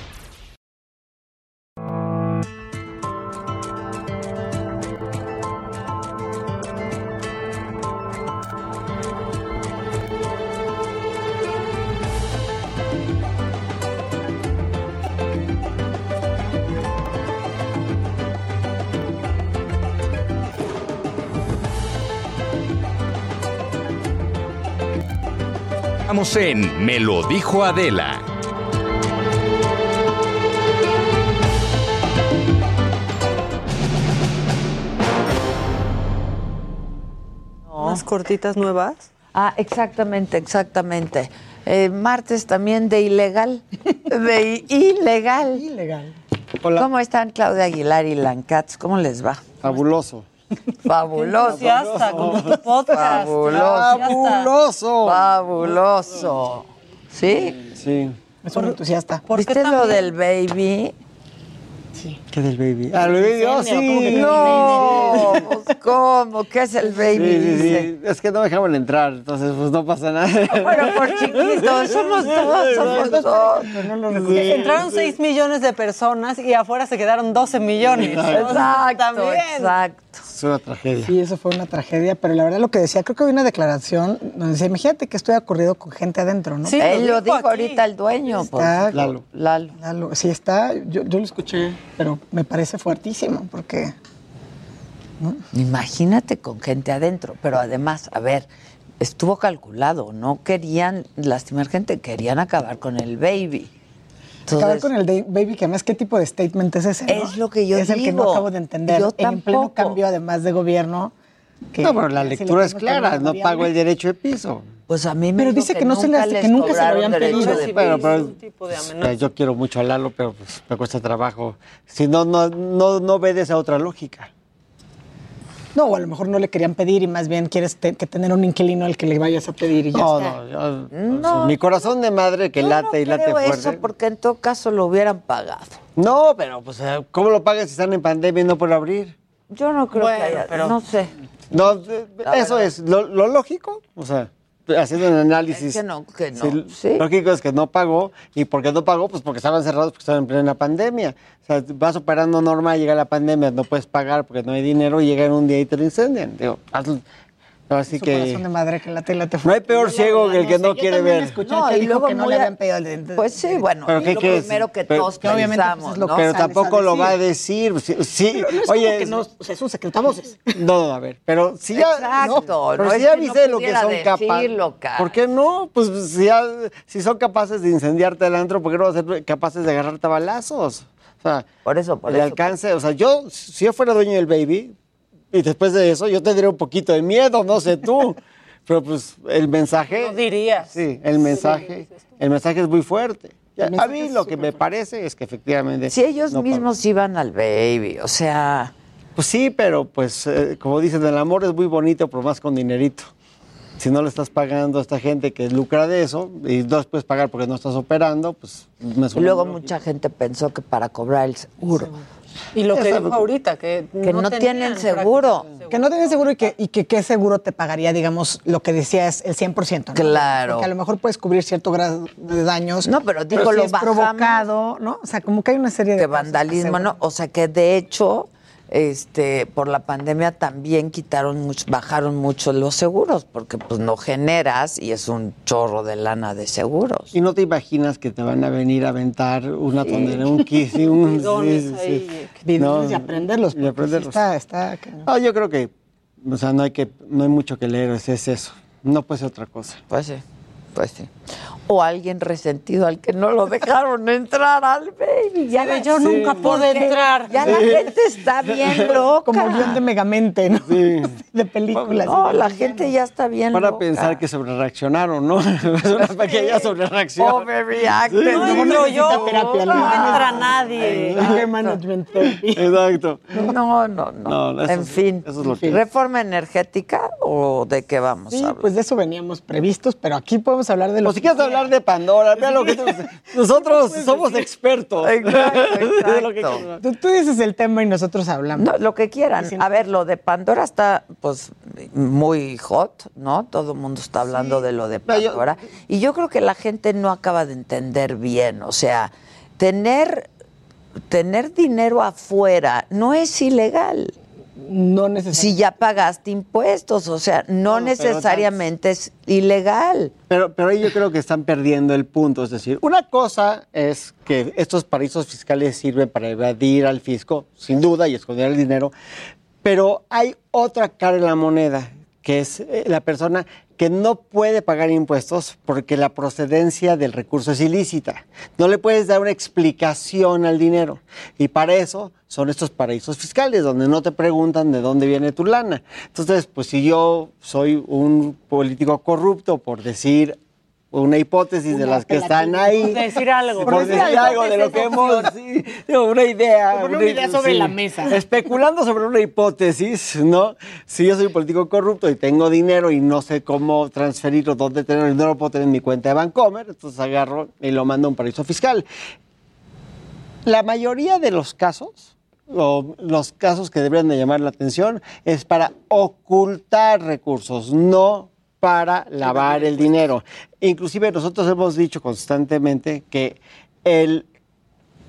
S15: Estamos en Me lo dijo Adela.
S8: Unas cortitas nuevas.
S2: Ah, exactamente, exactamente. Eh, martes también de ilegal. *laughs* De ilegal.
S34: Ilegal.
S2: ¿Cómo están Claudia Aguilar y Lancats? ¿Cómo les va?
S34: Fabuloso. *laughs*
S2: Fabuloso.
S8: Entusiasta con tu podcast.
S2: Fabuloso.
S34: Fabuloso.
S2: Fabuloso. ¿Sí?
S34: Sí.
S35: Es un entusiasta.
S2: ¿Viste lo del baby?
S34: ¿Qué del baby? Ah, el baby, oh, sí.
S2: No, pues, ¿cómo? ¿Qué es el baby?
S34: Sí, sí, sí. Es que no me dejaban entrar, entonces pues no pasa nada.
S2: Bueno, por chiquitos, somos dos, somos dos.
S8: Entraron 6 millones de personas y afuera se quedaron 12 millones.
S2: Exacto,
S8: También.
S2: exacto.
S34: Es una tragedia.
S35: Sí, eso fue una tragedia, pero la verdad lo que decía, creo que había una declaración donde decía, imagínate que estoy ocurrido con gente adentro, ¿no?
S8: Sí,
S2: Él
S8: lo dijo aquí.
S2: ahorita el dueño. pues.
S34: Lalo.
S2: Lalo.
S35: Lalo, sí está, yo, yo lo escuché, pero me parece fuertísimo, porque
S2: Imagínate con gente adentro, pero además, a ver, estuvo calculado, no querían lastimar gente, querían acabar con el baby.
S35: acabar con el de- baby, que además, ¿qué tipo de statement es ese? no?
S2: Es lo que yo
S35: Es el que no
S2: digo.
S35: acabo de entender.
S2: Yo
S35: en pleno cambio, además de gobierno. que-
S34: No, pero la lectura es clara, no pago el derecho de piso.
S2: Pues a mí me
S35: Pero dice que no se
S2: les
S35: que nunca se lo habían pedido.
S2: de
S34: Bueno, pero
S8: un tipo de
S34: pues,
S8: amenaza.
S34: yo quiero mucho a Lalo, pero pues, me cuesta trabajo. Si no, no, no, no obedeces a otra lógica.
S35: No, o a lo mejor no le querían pedir y más bien quieres te- que tener un inquilino al que le vayas a pedir y ya
S34: No,
S35: está.
S34: no, yo-
S2: No.
S34: mi corazón de madre que
S2: Yo
S34: late y late
S2: creo
S34: fuerte.
S2: eso porque en todo caso lo hubieran pagado.
S34: No, pero pues, eh, ¿cómo lo pagas si están en pandemia y no pueden abrir?
S2: Yo no creo
S8: Bueno,
S2: que haya,
S8: pero-
S2: no sé.
S34: No, eh, eso
S2: verdad.
S34: es lo, lo lógico, o sea, haciendo un análisis.
S2: Es que no, que no,
S34: sí,
S2: sí.
S34: Lógico es que no pagó. ¿Y por qué no pagó? Pues porque estaban cerrados, porque estaban en plena pandemia. O sea, vas operando normal, llega la pandemia, no puedes pagar porque no hay dinero y llegan un día y te lo incendian. Digo, hazlo. Así
S35: Su
S34: que
S35: corazón de madre que late y late
S34: no hay peor ciego que el que no quiere ver.
S35: Escuché
S2: No,
S35: que
S2: y luego
S35: que no le habían pedido el de-
S2: Pues sí, bueno,
S34: ¿Pero qué
S2: lo primero que
S34: Pero-
S2: todos
S35: que
S2: pensamos,
S35: pues, es lo
S2: ¿no?
S35: que
S34: Pero tampoco lo va a decir. Sí, sí,
S35: Pero no es
S34: oye,
S35: como que no, o sea, es un secretavoces.
S34: No, no, a ver, pero si ya.
S2: Exacto,
S34: pero
S2: no
S34: si ya viste lo que son capaces. ¿Por qué no? Pues si, ya- si son capaces de incendiarte el antro, ¿por qué no van a ser capaces de agarrarte a balazos? O sea,
S2: Por eso, por
S34: el
S2: eso.
S34: alcance. O sea, yo, si yo fuera dueño del baby, y después de eso, yo tendría un poquito de miedo, no sé tú. *laughs* pero pues el mensaje.
S8: No dirías.
S34: Sí, el mensaje, el mensaje es muy fuerte. A mí lo que me parece es que efectivamente.
S2: Si ellos
S34: no
S2: mismos iban al baby, o sea,
S34: Pues sí, pero pues eh, como dicen, el amor es muy bonito, pero más con dinerito. Si no le estás pagando a esta gente que lucra de eso y no puedes pagar porque no estás operando, pues me
S2: y luego mucha gente pensó que para cobrar el seguro.
S8: Y lo que
S34: Esa-
S8: dijo ahorita, que,
S2: Que no, tienen
S8: tenían
S2: seguro.
S35: Que no tienen seguro y que, y que qué seguro te pagaría, digamos, lo que decía es el 100%. ¿no?
S2: Claro.
S35: Porque a lo mejor puedes cubrir cierto grado de daños.
S2: No, pero digo,
S35: si
S2: lo
S35: es
S2: bajamos.
S35: provocado, ¿no? O sea, como que hay una serie de
S2: que
S35: cosas
S2: vandalismo. ¿no? O sea que de hecho, este, por la pandemia también quitaron mucho, bajaron mucho los seguros, porque pues no generas y es un chorro de lana de seguros.
S34: Y no te imaginas que te van a venir a aventar una tonelada, un *laughs* kiss, y un...
S8: Bidones
S34: sí, sí,
S8: ahí.
S34: sí. No,
S35: y aprenderlos.
S34: y
S35: porque sí
S34: aprenderlos.
S35: Está, está.
S34: No, yo creo que, o sea, no hay que, no hay mucho que leer, es, es eso. No puede ser otra cosa.
S2: Pues sí, pues sí. O alguien resentido al que no lo dejaron entrar al baby. Ya la-
S8: yo nunca pude entrar.
S2: Ya la gente está bien loca.
S35: Como guion de Megamente, ¿no? *laughs* De películas.
S2: No, la gente ya está bien
S34: Para
S2: loca.
S34: pensar que sobre reaccionaron, ¿no? *laughs* es una pequeña sobre reacción.
S2: Overreacted.
S34: Sí.
S8: No
S35: necesita
S8: yo,
S35: terapia,
S8: no
S35: ¿no?
S8: entra nadie.
S35: Anger management therapy.
S34: Exacto.
S2: No, no, no.
S34: No, eso
S2: en
S34: es-
S2: fin.
S34: eso es lo que-
S2: ¿Reforma energética o de qué vamos
S35: Sí,
S2: a hablar?
S35: pues de eso veníamos previstos, pero aquí podemos hablar de lo
S34: O si quieres hablar de Pandora, vea lo que tú- nosotros somos expertos.
S2: Exacto, *laughs* exacto.
S35: Tú, tú dices el tema y nosotros hablamos.
S2: No, lo que quieran. A ver, lo de Pandora está pues muy hot, ¿no? Todo el mundo está hablando de lo de
S34: yo-
S2: Pandora. Y yo creo que la gente no acaba de entender bien. O sea, tener, tener dinero afuera no es ilegal.
S35: No necesariamente.
S2: Si ya pagaste impuestos, o sea, no, necesariamente es ilegal.
S34: Pero, pero ahí yo creo que están perdiendo el punto. Es decir, una cosa es que estos paraísos fiscales sirven para evadir al fisco, sin duda, y esconder el dinero. Pero hay otra cara en la moneda, que es eh, la persona que no puede pagar impuestos porque la procedencia del recurso es ilícita. No le puedes dar una explicación al dinero. Y para eso son estos paraísos fiscales, donde no te preguntan de dónde viene tu lana. Entonces, pues si yo soy un político corrupto, por decir una hipótesis de las que están ahí.
S8: Por decir algo.
S34: Por decir algo de lo que hemos. sí, una idea.
S8: Por una idea sobre la mesa.
S34: Especulando sobre una hipótesis, ¿no? Si yo soy un político corrupto y tengo dinero y no sé cómo transferirlo, dónde tenerlo, y no lo puedo tener en mi cuenta de Bancomer, entonces agarro y lo mando a un paraíso fiscal. La mayoría de los casos, o los casos que deberían de llamar la atención, es para ocultar recursos, no para lavar el dinero. Inclusive nosotros hemos dicho constantemente que el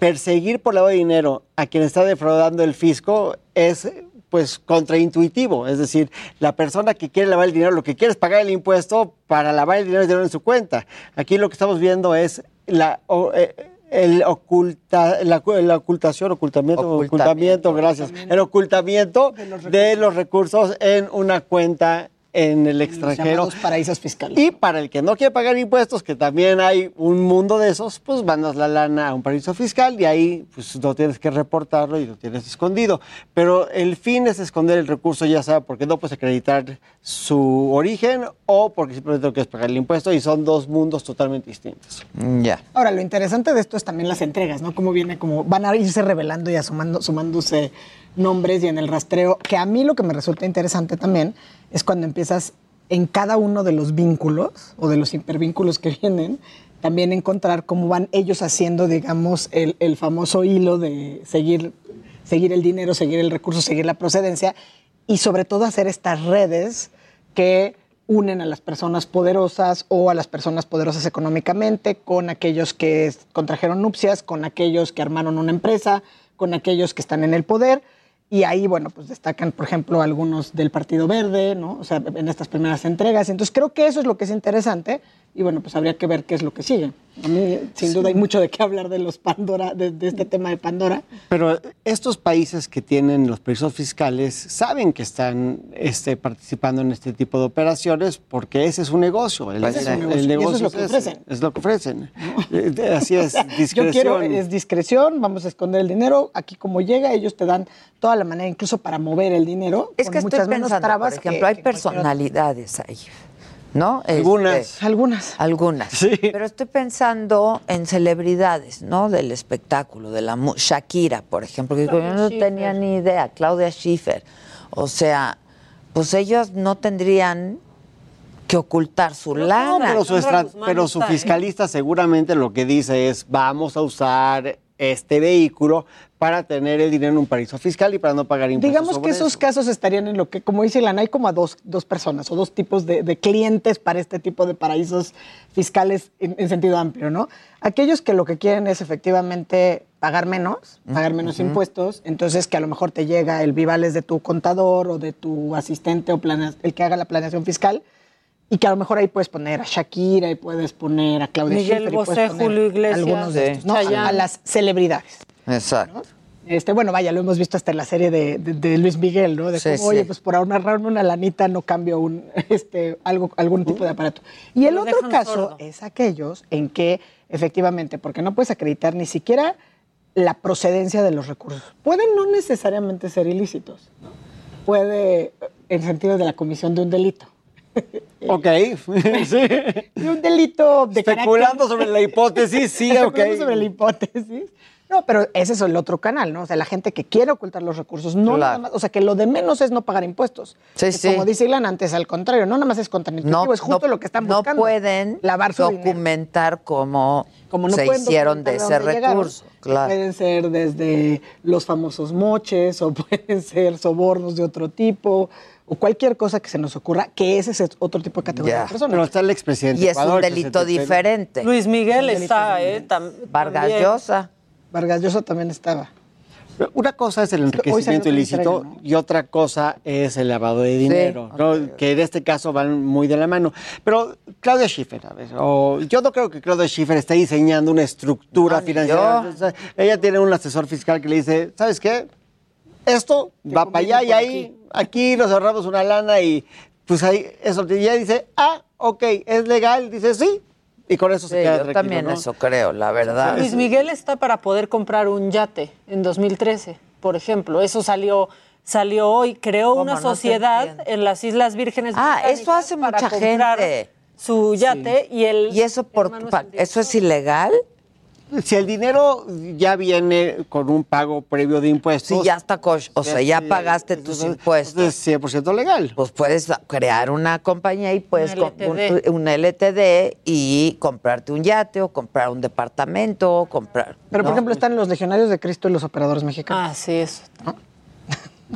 S34: perseguir por lavado de dinero a quien está defraudando el fisco es pues contraintuitivo, es decir, la persona que quiere lavar el dinero lo que quiere es pagar el impuesto para lavar el dinero, el dinero en su cuenta. Aquí lo que estamos viendo es la o- eh, el oculta, la, la ocultación, ocultamiento, ocultamiento, gracias, el ocultamiento de los recursos en una cuenta en el extranjero.
S35: llamados paraísos fiscales.
S34: Y para el que no quiere pagar impuestos, que también hay un mundo de esos, pues mandas la lana a un paraíso fiscal y ahí pues no tienes que reportarlo y lo tienes escondido. Pero el fin es esconder el recurso, ya sea porque no puedes acreditar su origen o porque simplemente no quieres pagar el impuesto y son dos mundos totalmente distintos.
S2: Ya.
S35: Ahora, lo interesante de esto es también las entregas, ¿no? Cómo viene, como van a irse revelando y asumando, sumándose nombres y en el rastreo, que a mí lo que me resulta interesante también es cuando empiezas en cada uno de los vínculos o de los hipervínculos que *laughs* vienen, también encontrar cómo van ellos haciendo, digamos, el, el famoso hilo de seguir, seguir el dinero, seguir el recurso, seguir la procedencia y sobre todo hacer estas redes que unen a las personas poderosas o a las personas poderosas económicamente con aquellos que contrajeron nupcias, con aquellos que armaron una empresa, con aquellos que están en el poder. Y ahí, bueno, pues destacan, por ejemplo, algunos del Partido Verde, ¿no? O sea, en estas primeras entregas. Entonces, creo que eso es lo que es interesante. Y bueno, pues habría que ver qué es lo que sigue. A mí, sin duda, hay mucho de qué hablar de los Pandora, de, de este tema de Pandora.
S34: Pero estos países que tienen los paraísos fiscales saben que están este, participando en este tipo de operaciones porque ese es un negocio. El,
S35: Ese es un
S34: el
S35: negocio. Eso es lo que ofrecen.
S34: Es lo que ofrecen. Eh, Así es, *laughs*
S35: Yo
S34: discreción.
S35: quiero, es discreción, vamos a esconder el dinero. Aquí como llega, ellos te dan toda la manera, incluso para mover el dinero.
S2: Es
S35: con
S2: que estoy
S35: muchas menos
S2: pensando,
S35: trabas
S2: por ejemplo,
S35: que-
S2: hay
S35: que cualquier otra.
S2: personalidades ahí, ¿no?
S34: Algunas.
S2: Este,
S35: algunas.
S2: Algunas. Pero estoy pensando en celebridades, ¿no? Del espectáculo, de la mu- Shakira, por ejemplo, que yo
S8: Claudia
S2: no
S8: Schiffer.
S2: tenía ni idea, Claudia Schiffer. O sea, pues ellos no tendrían que ocultar su
S34: No,
S2: lana.
S34: pero su, estra- pero su fiscalista seguramente lo que dice es vamos a usar este vehículo para tener el dinero en un paraíso fiscal y para no pagar impuestos
S35: Digamos que esos
S34: eso.
S35: casos estarían en lo que, como dice Ilana, hay como a dos, dos personas o dos tipos de, de clientes para este tipo de paraísos fiscales en, en sentido amplio, ¿no? Aquellos que lo que quieren es efectivamente pagar menos, pagar menos impuestos, entonces que a lo mejor te llega el vivales de tu contador o de tu asistente o el que haga la planeación fiscal y que a lo mejor ahí puedes poner a Shakira y puedes poner a Claudia
S8: Miguel
S35: Schiffer y puedes
S8: Bosé,
S35: poner
S8: Julio Iglesias,
S35: algunos de estos, ¿no? A las celebridades.
S2: Exacto.
S35: Este, bueno, vaya, lo hemos visto hasta en la serie de, de- de Luis Miguel, ¿no? De
S2: Sí,
S35: cómo, oye,
S2: sí.
S35: pues por ahorrarme una lanita no cambio un, este, algo, algún tipo de aparato. Y el otro caso
S8: sordo.
S35: es aquellos en que, efectivamente, porque no puedes acreditar ni siquiera la procedencia de los recursos. Pueden no necesariamente ser ilícitos, ¿no? Puede, en sentido de la comisión de un delito. *laughs*
S34: Ok, *laughs* sí.
S35: De un delito de
S34: Especulando
S35: carácter-
S34: sobre la hipótesis, sí, *laughs* ok.
S35: Especulando sobre la hipótesis. No, pero ese es el otro canal, ¿no? O sea, la gente que quiere ocultar los recursos, no
S2: Claro.
S35: nada más, o sea, que lo de menos es no pagar impuestos.
S2: Sí,
S35: Que
S2: sí.
S35: Como dice Ilan antes, al contrario, no nada más es contraintuitivo,
S2: No,
S35: es justo
S2: no-
S35: lo que están
S2: no
S35: buscando.
S2: pueden
S35: lavar su dinero.
S2: documentar cómo,
S35: Como no
S2: se
S35: pueden
S2: hicieron de ese recurso. Claro.
S35: Pueden ser desde los famosos moches o *laughs* pueden ser sobornos de otro tipo o cualquier cosa que se nos ocurra, que ese es otro tipo de categoría de personas.
S34: Pero está el expresidente.
S2: Y es un
S34: Ecuador,
S2: delito diferente.
S8: Luis Miguel está. ¿eh? Tam-
S2: Vargas
S8: también.
S2: Llosa.
S35: Vargas Llosa también estaba.
S34: Una cosa es el enriquecimiento ilícito
S35: entrega, ¿no?
S34: y otra cosa es el lavado de dinero, ¿no? que en este caso van muy de la mano. Pero Claudia Schiffer, a ver, o- yo no creo que Claudia Schiffer esté diseñando una estructura
S2: No,
S34: financiera.
S2: yo.
S34: O sea, ella tiene un asesor fiscal que le dice, ¿sabes qué? Esto va para allá y ahí, aquí nos ahorramos una lana y pues ahí eso ya dice, ah, ok, es legal, dice sí, y con eso se
S2: Sí,
S34: queda
S2: yo
S34: tranquilo,
S2: también
S34: ¿no?
S2: eso creo, la verdad.
S8: Luis Miguel está para poder comprar un yate en 2013, por ejemplo. Eso salió salió hoy. Creó una
S2: No
S8: sociedad en las Islas Vírgenes.
S2: Ah, eso hace
S8: para
S2: mucha
S8: comprar
S2: gente.
S8: Su yate y el.
S2: ¿Y eso por pa- eso es ilegal?
S34: Si el dinero ya viene con un pago previo de impuestos.
S2: Sí, ya está, coch- o sea, ya pagaste tus impuestos.
S34: Es 100% legal.
S2: Pues puedes crear una compañía y puedes
S8: Un LTD.
S2: un LTD y comprarte un yate o comprar un departamento o comprar.
S35: Pero, por ejemplo, están los legionarios de Cristo y los operadores mexicanos.
S8: Ah, sí, eso.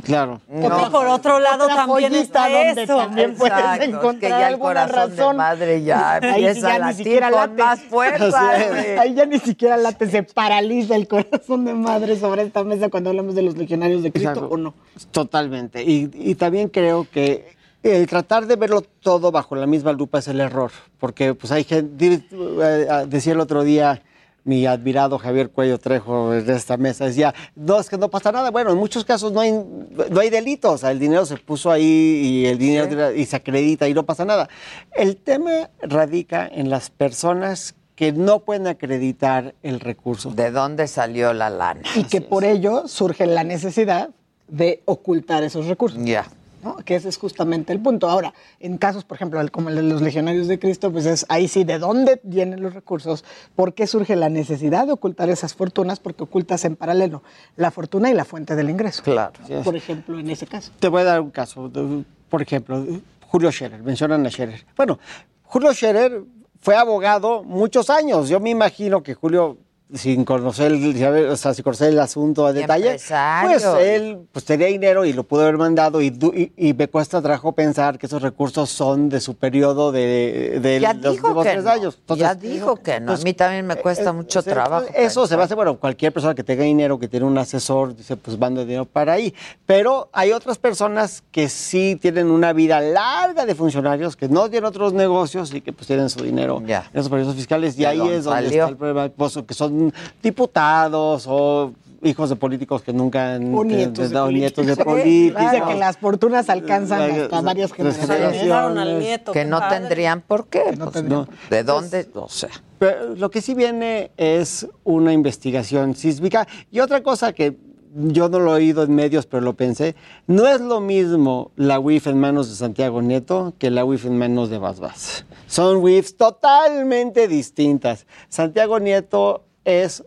S34: Claro.
S8: Porque por otro lado
S35: Otra
S8: también está
S35: donde
S8: eso.
S35: también puedes
S2: Exacto, es que
S35: encontrar
S2: ya el
S35: alguna
S2: corazón de madre ya empieza a
S35: ni
S2: latir
S35: siquiera
S2: con
S35: late.
S2: más fuerza,
S35: Así es.
S2: güey.
S35: Ahí ya ni siquiera late, se paraliza el corazón de madre sobre esta mesa cuando hablamos de los legionarios de Cristo,
S34: Exacto.
S35: ¿o no?
S34: Totalmente. Y, y también creo que el tratar de verlo todo bajo la misma lupa es el error. Porque pues hay gente, eh, decía el otro día mi admirado Javier Cuello Trejo de esta mesa, decía, no, es que no pasa nada. Bueno, en muchos casos no hay, no hay delitos, el dinero se puso ahí y el dinero y se acredita y no pasa nada. El tema radica en las personas que no pueden acreditar el recurso.
S2: ¿De dónde salió la lana?
S35: Y que por ello surge la necesidad de ocultar esos recursos.
S2: Ya.
S35: ¿No? Que ese es justamente el punto. Ahora, en casos, por ejemplo, el- como el de los legionarios de Cristo, pues es ahí sí, ¿de dónde vienen los recursos? ¿Por qué surge la necesidad de ocultar esas fortunas? Porque ocultas en paralelo la fortuna y la fuente del ingreso.
S2: Claro.
S35: Por ejemplo, en ese caso.
S34: Te voy a dar un caso. Por ejemplo, Julio Scherer, mencionan a Scherer. Bueno, Julio Scherer fue abogado muchos años. Yo me imagino que Julio, sin conocer el, o sea, sin conocer el asunto a detalle,
S2: empresario.
S34: pues él pues, tenía dinero y lo pudo haber mandado y, y, y me cuesta trabajo pensar que esos recursos son de su periodo de, de
S2: Ya
S34: los
S2: dijo
S34: últimos
S2: que
S34: tres
S2: no.
S34: años.
S2: ya dijo que no. A
S34: pues,
S2: mí también me cuesta mucho
S34: Sí,
S2: trabajo.
S34: Eso se va a hacer, bueno, cualquier persona que tenga dinero, que tiene un asesor, dice, pues manda dinero para ahí. Pero hay otras personas que sí tienen una vida larga de funcionarios, que no tienen otros negocios y que pues tienen su dinero en esos paraísos fiscales. Y
S2: ¿De
S34: ahí es donde
S2: salió?
S34: está el problema, pues, que son diputados o hijos de políticos que nunca han
S35: O nietos de
S34: o nietos de
S35: políticos. *laughs* Dice que las fortunas alcanzan hasta varias generaciones.
S8: Al nieto,
S2: que no
S8: padre.
S2: tendrían por qué.
S34: no
S2: pues,
S34: tendrían
S2: no.
S34: por
S2: ¿De dónde? O sea.
S34: Pero lo que sí viene es una investigación sísmica. Y otra cosa que yo no lo he oído en medios, pero lo pensé, no es lo mismo la WIF en manos de Santiago Nieto que la WIF en manos de Bas Bas. Son WIFs totalmente distintas. Santiago Nieto es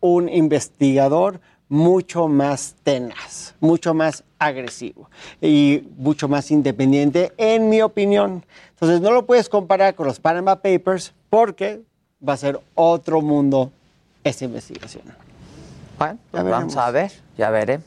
S34: un investigador mucho más tenaz, mucho más agresivo y mucho más independiente, en mi opinión. Entonces no lo puedes comparar con los Panama Papers porque va a ser otro mundo esa investigación.
S2: Bueno,
S34: Ya
S2: pues vamos a ver, ya veremos.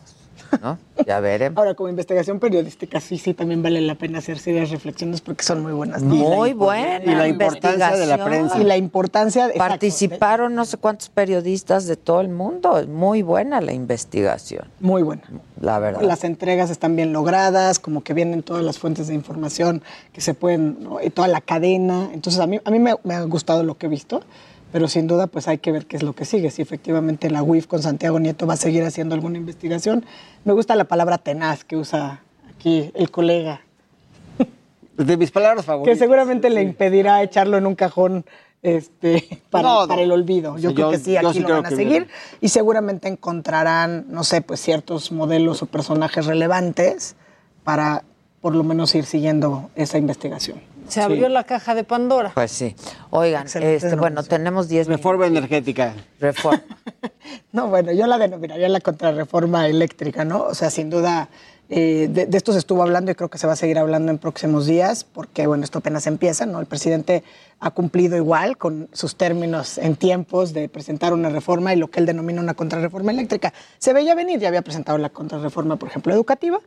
S2: ¿No? Ya veremos.
S35: Ahora, como investigación periodística, sí, sí, también vale la pena hacer serias reflexiones porque son muy buenas.
S2: Muy buena.
S34: y la importancia de la prensa.
S35: Y la importancia de... exacto,
S2: Participaron no sé cuántos periodistas de todo el mundo. Es muy buena la investigación,
S35: Muy buena.
S2: la verdad.
S35: Las entregas están bien logradas, como que vienen todas las fuentes de información que se pueden, ¿no? y toda la cadena. Entonces, a mí, a mí me, me ha gustado lo que he visto, pero sin duda, pues hay que ver qué es lo que sigue. Si efectivamente la UIF con Santiago Nieto va a seguir haciendo alguna investigación. Me gusta la palabra tenaz que usa aquí el colega, *laughs*
S34: De mis palabras
S35: que
S34: favoritas.
S35: seguramente le impedirá echarlo en un cajón. Este, *laughs* para,
S34: No, no.
S35: para el olvido. Yo
S34: Sí,
S35: creo
S34: yo-
S35: que sí, aquí
S34: sí
S35: lo van a
S34: que
S35: seguir y seguramente encontrarán, no sé, pues ciertos modelos o personajes relevantes para por lo menos ir siguiendo esa investigación.
S8: Se abrió la caja de Pandora.
S2: Pues sí. Oigan,
S35: Excelente
S2: este, bueno, tenemos 10
S34: Reforma energética.
S2: Reforma. *laughs*
S35: No, bueno, yo la denominaría la contrarreforma eléctrica, ¿no? O sea, sin duda, eh, de, de esto se estuvo hablando y creo que se va a seguir hablando en próximos días, porque, bueno, esto apenas empieza, ¿no? El presidente ha cumplido igual con sus términos en tiempos de presentar una reforma y lo que él denomina una contrarreforma eléctrica. Se veía venir, ya había presentado la contrarreforma, por ejemplo, educativa,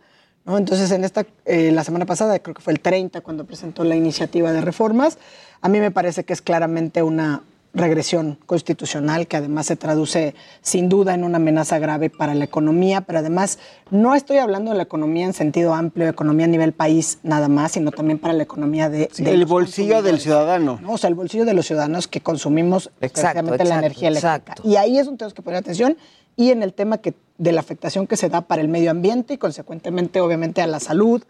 S35: ¿no? Entonces, en esta, eh, la semana pasada, creo que fue el 30 cuando presentó la iniciativa de reformas, a mí me parece que es claramente una regresión constitucional que además se traduce sin duda en una amenaza grave para la economía, pero además no estoy hablando de la economía en sentido amplio, economía a nivel país nada más, sino también para la economía de,
S34: Sí,
S35: de
S34: el bolsillo del ciudadano.
S35: ¿no? O sea, el bolsillo de los ciudadanos que consumimos
S2: Exacto,
S35: precisamente la energía eléctrica.
S2: exacto.
S35: Y ahí es donde tenemos que poner atención y en el tema que, de la afectación que se da para el medio ambiente y consecuentemente obviamente a la salud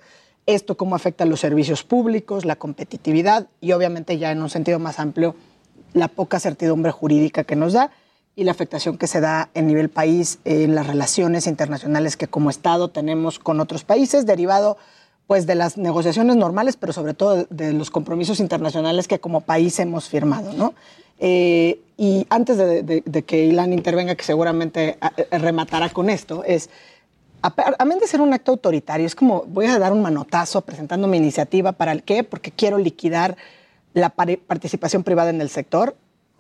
S35: esto cómo afecta a los servicios públicos, la competitividad y obviamente ya en un sentido más amplio la poca certidumbre jurídica que nos da y la afectación que se da en nivel país en las relaciones internacionales que como Estado tenemos con otros países, derivado pues de las negociaciones normales, pero sobre todo de los compromisos internacionales que como país hemos firmado, ¿no? Eh, y antes de, de- de que Ilan intervenga, que seguramente ah, eh, rematará con esto, es, a amén de ser un acto autoritario, es como voy a dar un manotazo presentando mi iniciativa, ¿para el qué? Porque quiero liquidar la participación privada en el sector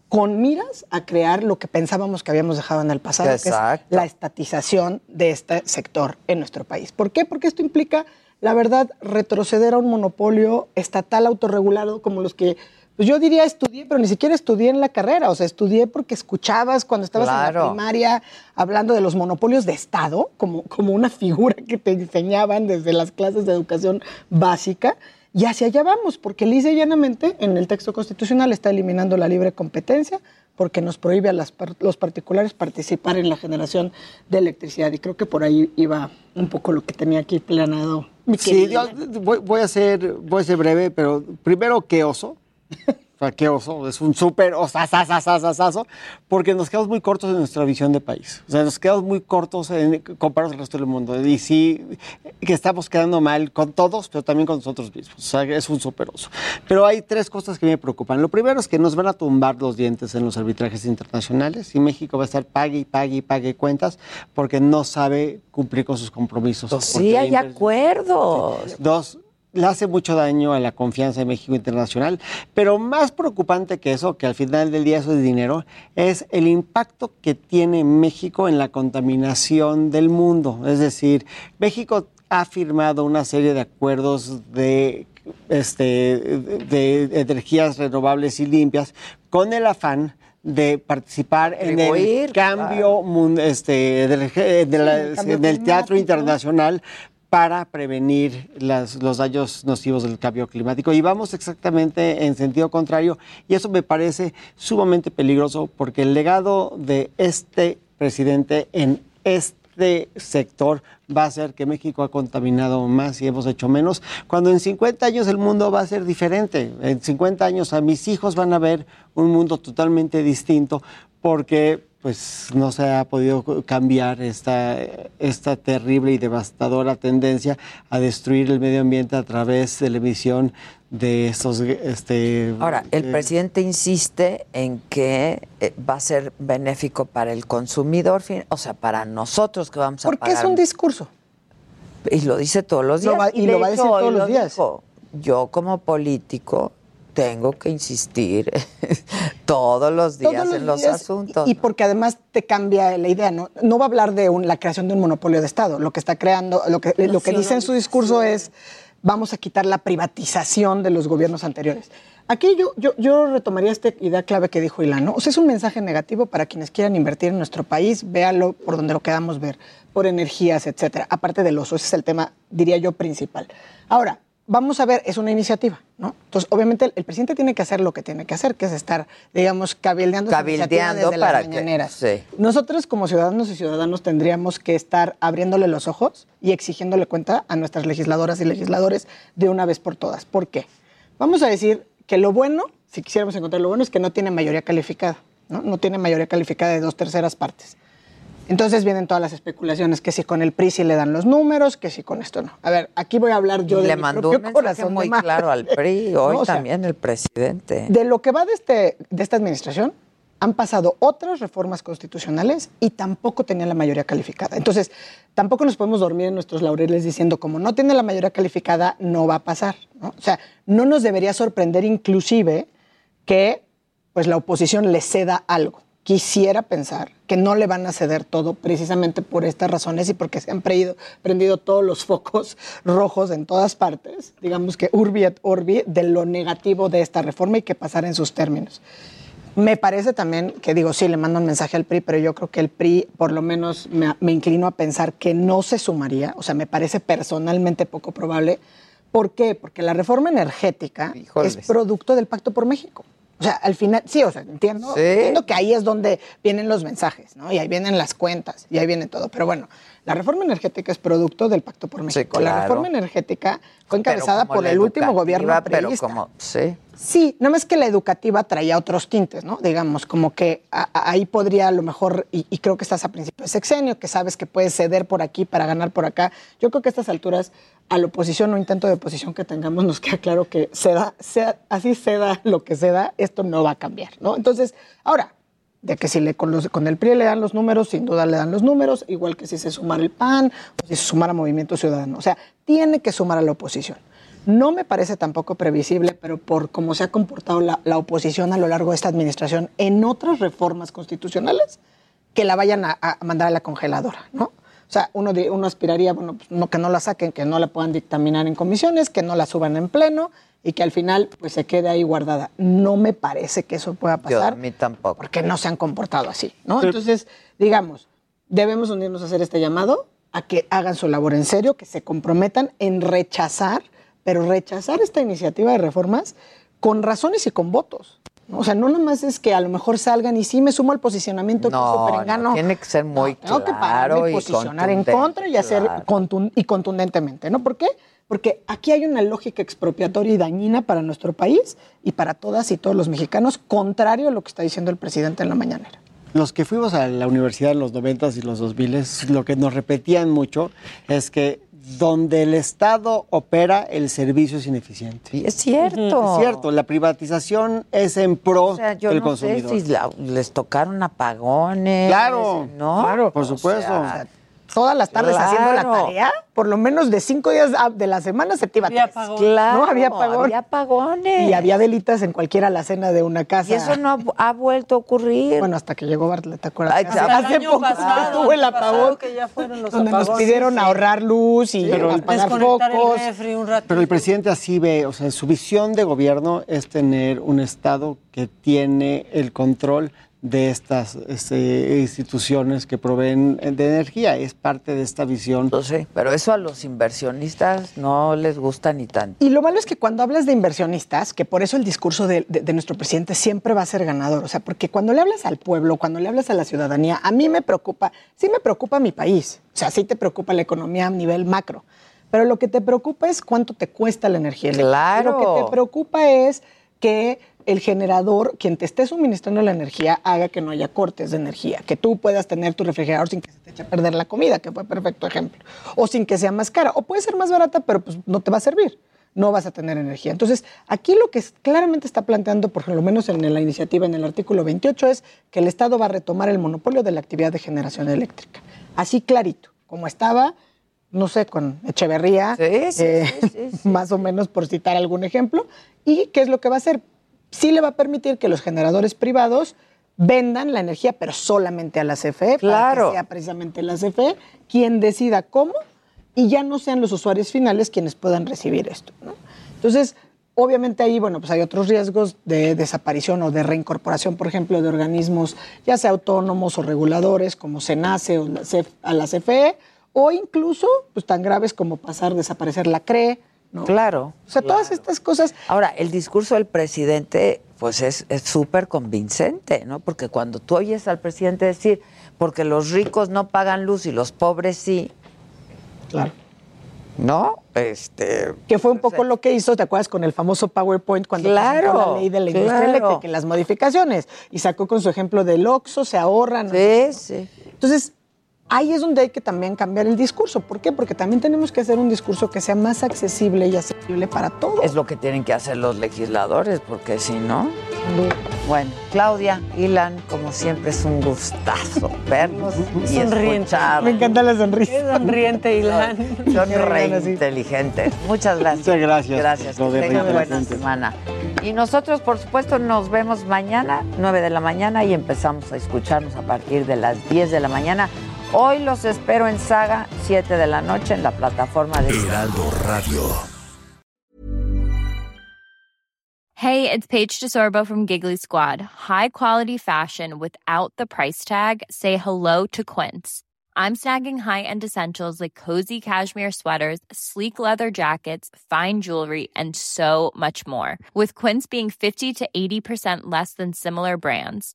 S35: con miras a crear lo que pensábamos que habíamos dejado en el pasado, que es la estatización de este sector en nuestro país. ¿Por qué? Porque esto implica, la verdad, retroceder a un monopolio estatal autorregulado como los que, pues yo diría estudié, pero ni siquiera estudié en la carrera, o sea, estudié porque escuchabas cuando estabas en la primaria hablando de los monopolios de Estado, como, como una figura que te enseñaban desde las clases de educación básica. Y hacia allá vamos, porque lisa y llanamente en el texto constitucional está eliminando la libre competencia porque nos prohíbe a las los particulares participar en la generación de electricidad. Y creo que por ahí iba un poco lo que tenía aquí planeado.
S34: Sí, yo voy, voy a ser, voy a ser breve, pero primero, qué oso. O sea, qué oso. Es un súper osasasasasasazo, porque nos quedamos muy cortos en nuestra visión de país. O sea, nos quedamos muy cortos en, comparados al resto del mundo. Y sí, que estamos quedando mal con todos, pero también con nosotros mismos. O sea, es un súper oso. Pero hay tres cosas que me preocupan. Lo primero es que nos van a tumbar los dientes en los arbitrajes internacionales y México va a estar pague y pague y pague cuentas porque no sabe cumplir con sus compromisos.
S2: Pues sí, hay acuerdos.
S34: Dos, le hace mucho daño a la confianza de México internacional, pero más preocupante que eso, que al final del día eso es dinero, es el impacto que tiene México en la contaminación del mundo. Es decir, México ha firmado una serie de acuerdos de este, de, energías renovables y limpias con el afán de participar en el cambio este, del, de la-
S35: el cambio
S34: del teatro internacional para prevenir las- los daños nocivos del cambio climático. Y vamos exactamente en sentido contrario y eso me parece sumamente peligroso porque el legado de este presidente en este sector va a ser que México ha contaminado más y hemos hecho menos, cuando en 50 años el mundo va a ser diferente. En 50 años a mis hijos van a ver un mundo totalmente distinto porque pues no se ha podido cambiar esta, esta terrible y devastadora tendencia a destruir el medio ambiente a través de la emisión de estos... Este,
S2: Ahora, el
S34: eh,
S2: presidente insiste en que eh, va a ser benéfico para el consumidor, fin- o sea, para nosotros que vamos a
S35: Porque
S2: pagar.
S35: es un discurso.
S2: Y lo dice todos los días.
S35: Lo va- y lo va a decir todos los
S2: lo
S35: días.
S2: dijo. Yo como político tengo que insistir *laughs* todos los días
S35: Todos
S2: en los
S35: días,
S2: asuntos.
S35: Y, y porque además te cambia la idea, ¿no? No va a hablar de un- la creación de un monopolio de Estado. Lo que está creando, lo que, lo que dice en su discurso es vamos a quitar la privatización de los gobiernos anteriores. Aquí yo, yo, yo retomaría esta idea clave que dijo Ilan, ¿no? O sea, es un mensaje negativo para quienes quieran invertir en nuestro país, véalo por donde lo queramos ver, por energías, etcétera. Aparte del oso, ese es el tema, diría yo, principal. Ahora, vamos a ver, es una iniciativa, ¿no? Entonces, obviamente, el, el presidente tiene que hacer lo que tiene que hacer, que es estar, digamos, cabildeando,
S2: Cabildeando
S35: desde
S2: para
S35: las
S2: que-
S35: mañaneras.
S2: sí.
S35: Nosotros como ciudadanos y ciudadanos tendríamos que estar abriéndole los ojos y exigiéndole cuenta a nuestras legisladoras y legisladores de una vez por todas. ¿Por qué? Vamos a decir que lo bueno, si quisiéramos encontrar lo bueno, es que no tiene mayoría calificada, ¿no? No tiene mayoría calificada de dos terceras partes. Entonces vienen todas las especulaciones, que si con el PRI sí le dan los números, que si con esto no. A ver, aquí voy a hablar yo de
S2: Le
S35: mi
S2: mandó
S35: propio
S2: un
S35: corazón
S2: muy
S35: de madre.
S2: claro al PRI, *laughs* hoy
S35: No, o sea,
S2: también el presidente.
S35: de lo que va de, este, de esta administración, han pasado otras reformas constitucionales y tampoco tenían la mayoría calificada. Entonces, tampoco nos podemos dormir en nuestros laureles diciendo, como no tiene la mayoría calificada, no va a pasar. ¿no? O sea, no nos debería sorprender inclusive que pues, la oposición le ceda algo. Quisiera pensar que no le van a ceder todo precisamente por estas razones y porque se han prendido, prendido todos los focos *laughs* rojos en todas partes, digamos que urbi et orbi, de lo negativo de esta reforma y que pasara en sus términos. Me parece también que digo, sí, le mando un mensaje al PRI, pero yo creo que el PRI, por lo menos, me, me inclino a pensar que no se sumaría. O sea, me parece personalmente poco probable. ¿Por qué? Porque la reforma energética
S2: Híjoles.
S35: es producto del Pacto por México. O sea, al final, sí, o sea, entiendo,
S2: Sí.
S35: entiendo que ahí es donde vienen los mensajes, ¿no? Y ahí vienen las cuentas, y ahí viene todo. Pero bueno, la reforma energética es producto del Pacto por México. La
S2: claro.
S35: reforma energética fue encabezada por
S2: la
S35: el último gobierno
S2: pero como, sí.
S35: Sí, nada más que la educativa traía otros tintes, ¿no? Digamos, como que ahí podría a lo mejor, y, y creo que estás a principio de sexenio, que sabes que puedes ceder por aquí para ganar por acá. Yo creo que a estas alturas, a la oposición o intento de oposición que tengamos, nos queda claro que ceda, sea, así ceda lo que ceda, esto no va a cambiar, ¿no? Entonces, ahora, de que si le, con, los- con el PRI le dan los números, sin duda le dan los números, igual que si se sumara el PAN o si se sumara Movimiento Ciudadano. O sea, tiene que sumar a la oposición. No me parece tampoco previsible, pero por cómo se ha comportado la, la oposición a lo largo de esta administración en otras reformas constitucionales, que la vayan a, a mandar a la congeladora, ¿no? O sea, uno, de- uno aspiraría, bueno, pues, no, que no la saquen, que no la puedan dictaminar en comisiones, que no la suban en pleno y que al final pues se quede ahí guardada. No me parece que eso pueda
S2: Yo,
S35: pasar
S2: a mí tampoco.
S35: porque no se han comportado así, ¿no?
S2: Pero-
S35: Entonces, digamos, debemos unirnos a hacer este llamado a que hagan su labor en serio, que se comprometan en rechazar, pero rechazar esta iniciativa de reformas con razones y con votos. ¿no? O sea, no nomás es que a lo mejor salgan y sí me sumo al posicionamiento que
S2: No,
S35: hizo Perengano.
S2: no, tiene que ser muy
S35: Tengo que
S2: claro
S35: pararme y posicionar en contra y hacer
S2: claro.
S35: y contundentemente, ¿no? ¿Por qué? Porque aquí hay una lógica expropiatoria y dañina para nuestro país y para todas y todos los mexicanos, contrario a lo que está diciendo el presidente en la mañanera.
S34: Los que fuimos a la universidad en los 90s y los 2000 lo que nos repetían mucho es que donde el Estado opera, el servicio es ineficiente.
S2: Es cierto.
S34: Es cierto, la privatización es en pro
S2: O sea, yo
S34: del
S2: no
S34: consumidor.
S2: sé si la- les tocaron apagones.
S34: Claro,
S2: ¿no?
S34: claro, por
S2: O
S34: supuesto.
S2: sea,
S35: Todas las tardes haciendo la tarea, por lo menos de cinco días a- de la semana se te iba
S8: Había
S35: tres.
S8: apagón.
S2: Claro,
S35: no había apagón.
S2: había apagones.
S35: Y había velitas en cualquier alacena de una casa.
S2: Y eso no ha, ha vuelto a ocurrir.
S35: Bueno, hasta que llegó Bartlett, ¿te acuerdas?
S2: Ay,
S35: Hace- poco
S8: pasado,
S35: estuvo el apagón,
S8: que ya fueron los
S35: donde nos pidieron
S8: sí.
S35: ahorrar luz y apagar
S8: Desconectar
S35: focos.
S8: el un.
S34: Pero el presidente así ve, o sea, su visión de gobierno es tener un Estado que tiene el control de estas este, instituciones que proveen de energía. Es parte de esta visión.
S2: Pues sí, pero eso a los inversionistas no les gusta ni tanto.
S35: Y lo malo es que cuando hablas de inversionistas, que por eso el discurso de, de- de nuestro presidente siempre va a ser ganador, o sea, porque cuando le hablas al pueblo, cuando le hablas a la ciudadanía, a mí me preocupa, sí me preocupa mi país, o sea, sí te preocupa la economía a nivel macro, pero lo que te preocupa es cuánto te cuesta la energía.
S2: Claro.
S35: Lo que te preocupa es que el generador, quien te esté suministrando la energía, haga que no haya cortes de energía, que tú puedas tener tu refrigerador sin que se te eche a perder la comida, que fue perfecto ejemplo, o sin que sea más cara, o puede ser más barata, pero pues no te va a servir, no vas a tener energía. Entonces, aquí lo que claramente está planteando, por lo menos en la iniciativa, en el artículo 28, es que el Estado va a retomar el monopolio de la actividad de generación eléctrica. Así clarito, como estaba, no sé, con Echeverría, eh, *laughs* más o menos por citar algún ejemplo. ¿Y qué es lo que va a hacer? Sí le va a permitir que los generadores privados vendan la energía, pero solamente a la CFE, para
S2: Claro.
S35: que sea precisamente la CFE quien decida cómo y ya no sean los usuarios finales quienes puedan recibir esto. ¿no? Entonces, obviamente ahí, bueno, pues hay otros riesgos de desaparición o de reincorporación, por ejemplo, de organismos, ya sea autónomos o reguladores, como SENACE o la a la CFE, o incluso, pues tan graves como pasar, desaparecer la CRE, ¿no?
S2: Claro.
S35: O sea, todas estas cosas.
S2: Ahora, el discurso del presidente, pues es súper convincente, ¿no? Porque cuando tú oyes al presidente decir, porque los ricos no pagan luz y los pobres sí.
S35: Claro.
S2: ¿No? Este.
S35: Que fue un poco lo que hizo, ¿te acuerdas? Con el famoso PowerPoint cuando
S2: Claro,
S35: presentó la ley de la industria
S2: claro.
S35: eléctrica y las modificaciones. Y sacó con su ejemplo del Oxxo, se ahorran.
S2: Sí, sí.
S35: Entonces, ahí es donde hay que también cambiar el discurso. ¿Por qué? Porque también tenemos que hacer un discurso que sea más accesible y asequible para todos.
S2: Es lo que tienen que hacer los legisladores, porque si no. Bueno, Claudia, Ilan, como siempre es un gustazo *laughs* verlos y
S8: Sonriente.
S35: Me encanta la sonrisa.
S8: Qué sonriente, Ilan.
S2: Son re inteligentes. Muchas gracias.
S34: Muchas gracias.
S2: Gracias. Que tengan buena semana. Y nosotros, por supuesto, nos vemos mañana, 9 de la mañana, y empezamos a escucharnos a partir de las 10 de la mañana. Hoy los espero en Saga, 7 de la noche, en la plataforma de...
S29: Heraldo Radio.
S36: Hey, it's Paige DeSorbo from Giggly Squad. High quality fashion without the price tag. Say hello to Quince. I'm snagging high-end essentials like cozy cashmere sweaters, sleek leather jackets, fine jewelry, and so much more. With Quince being 50 to 80% less than similar brands.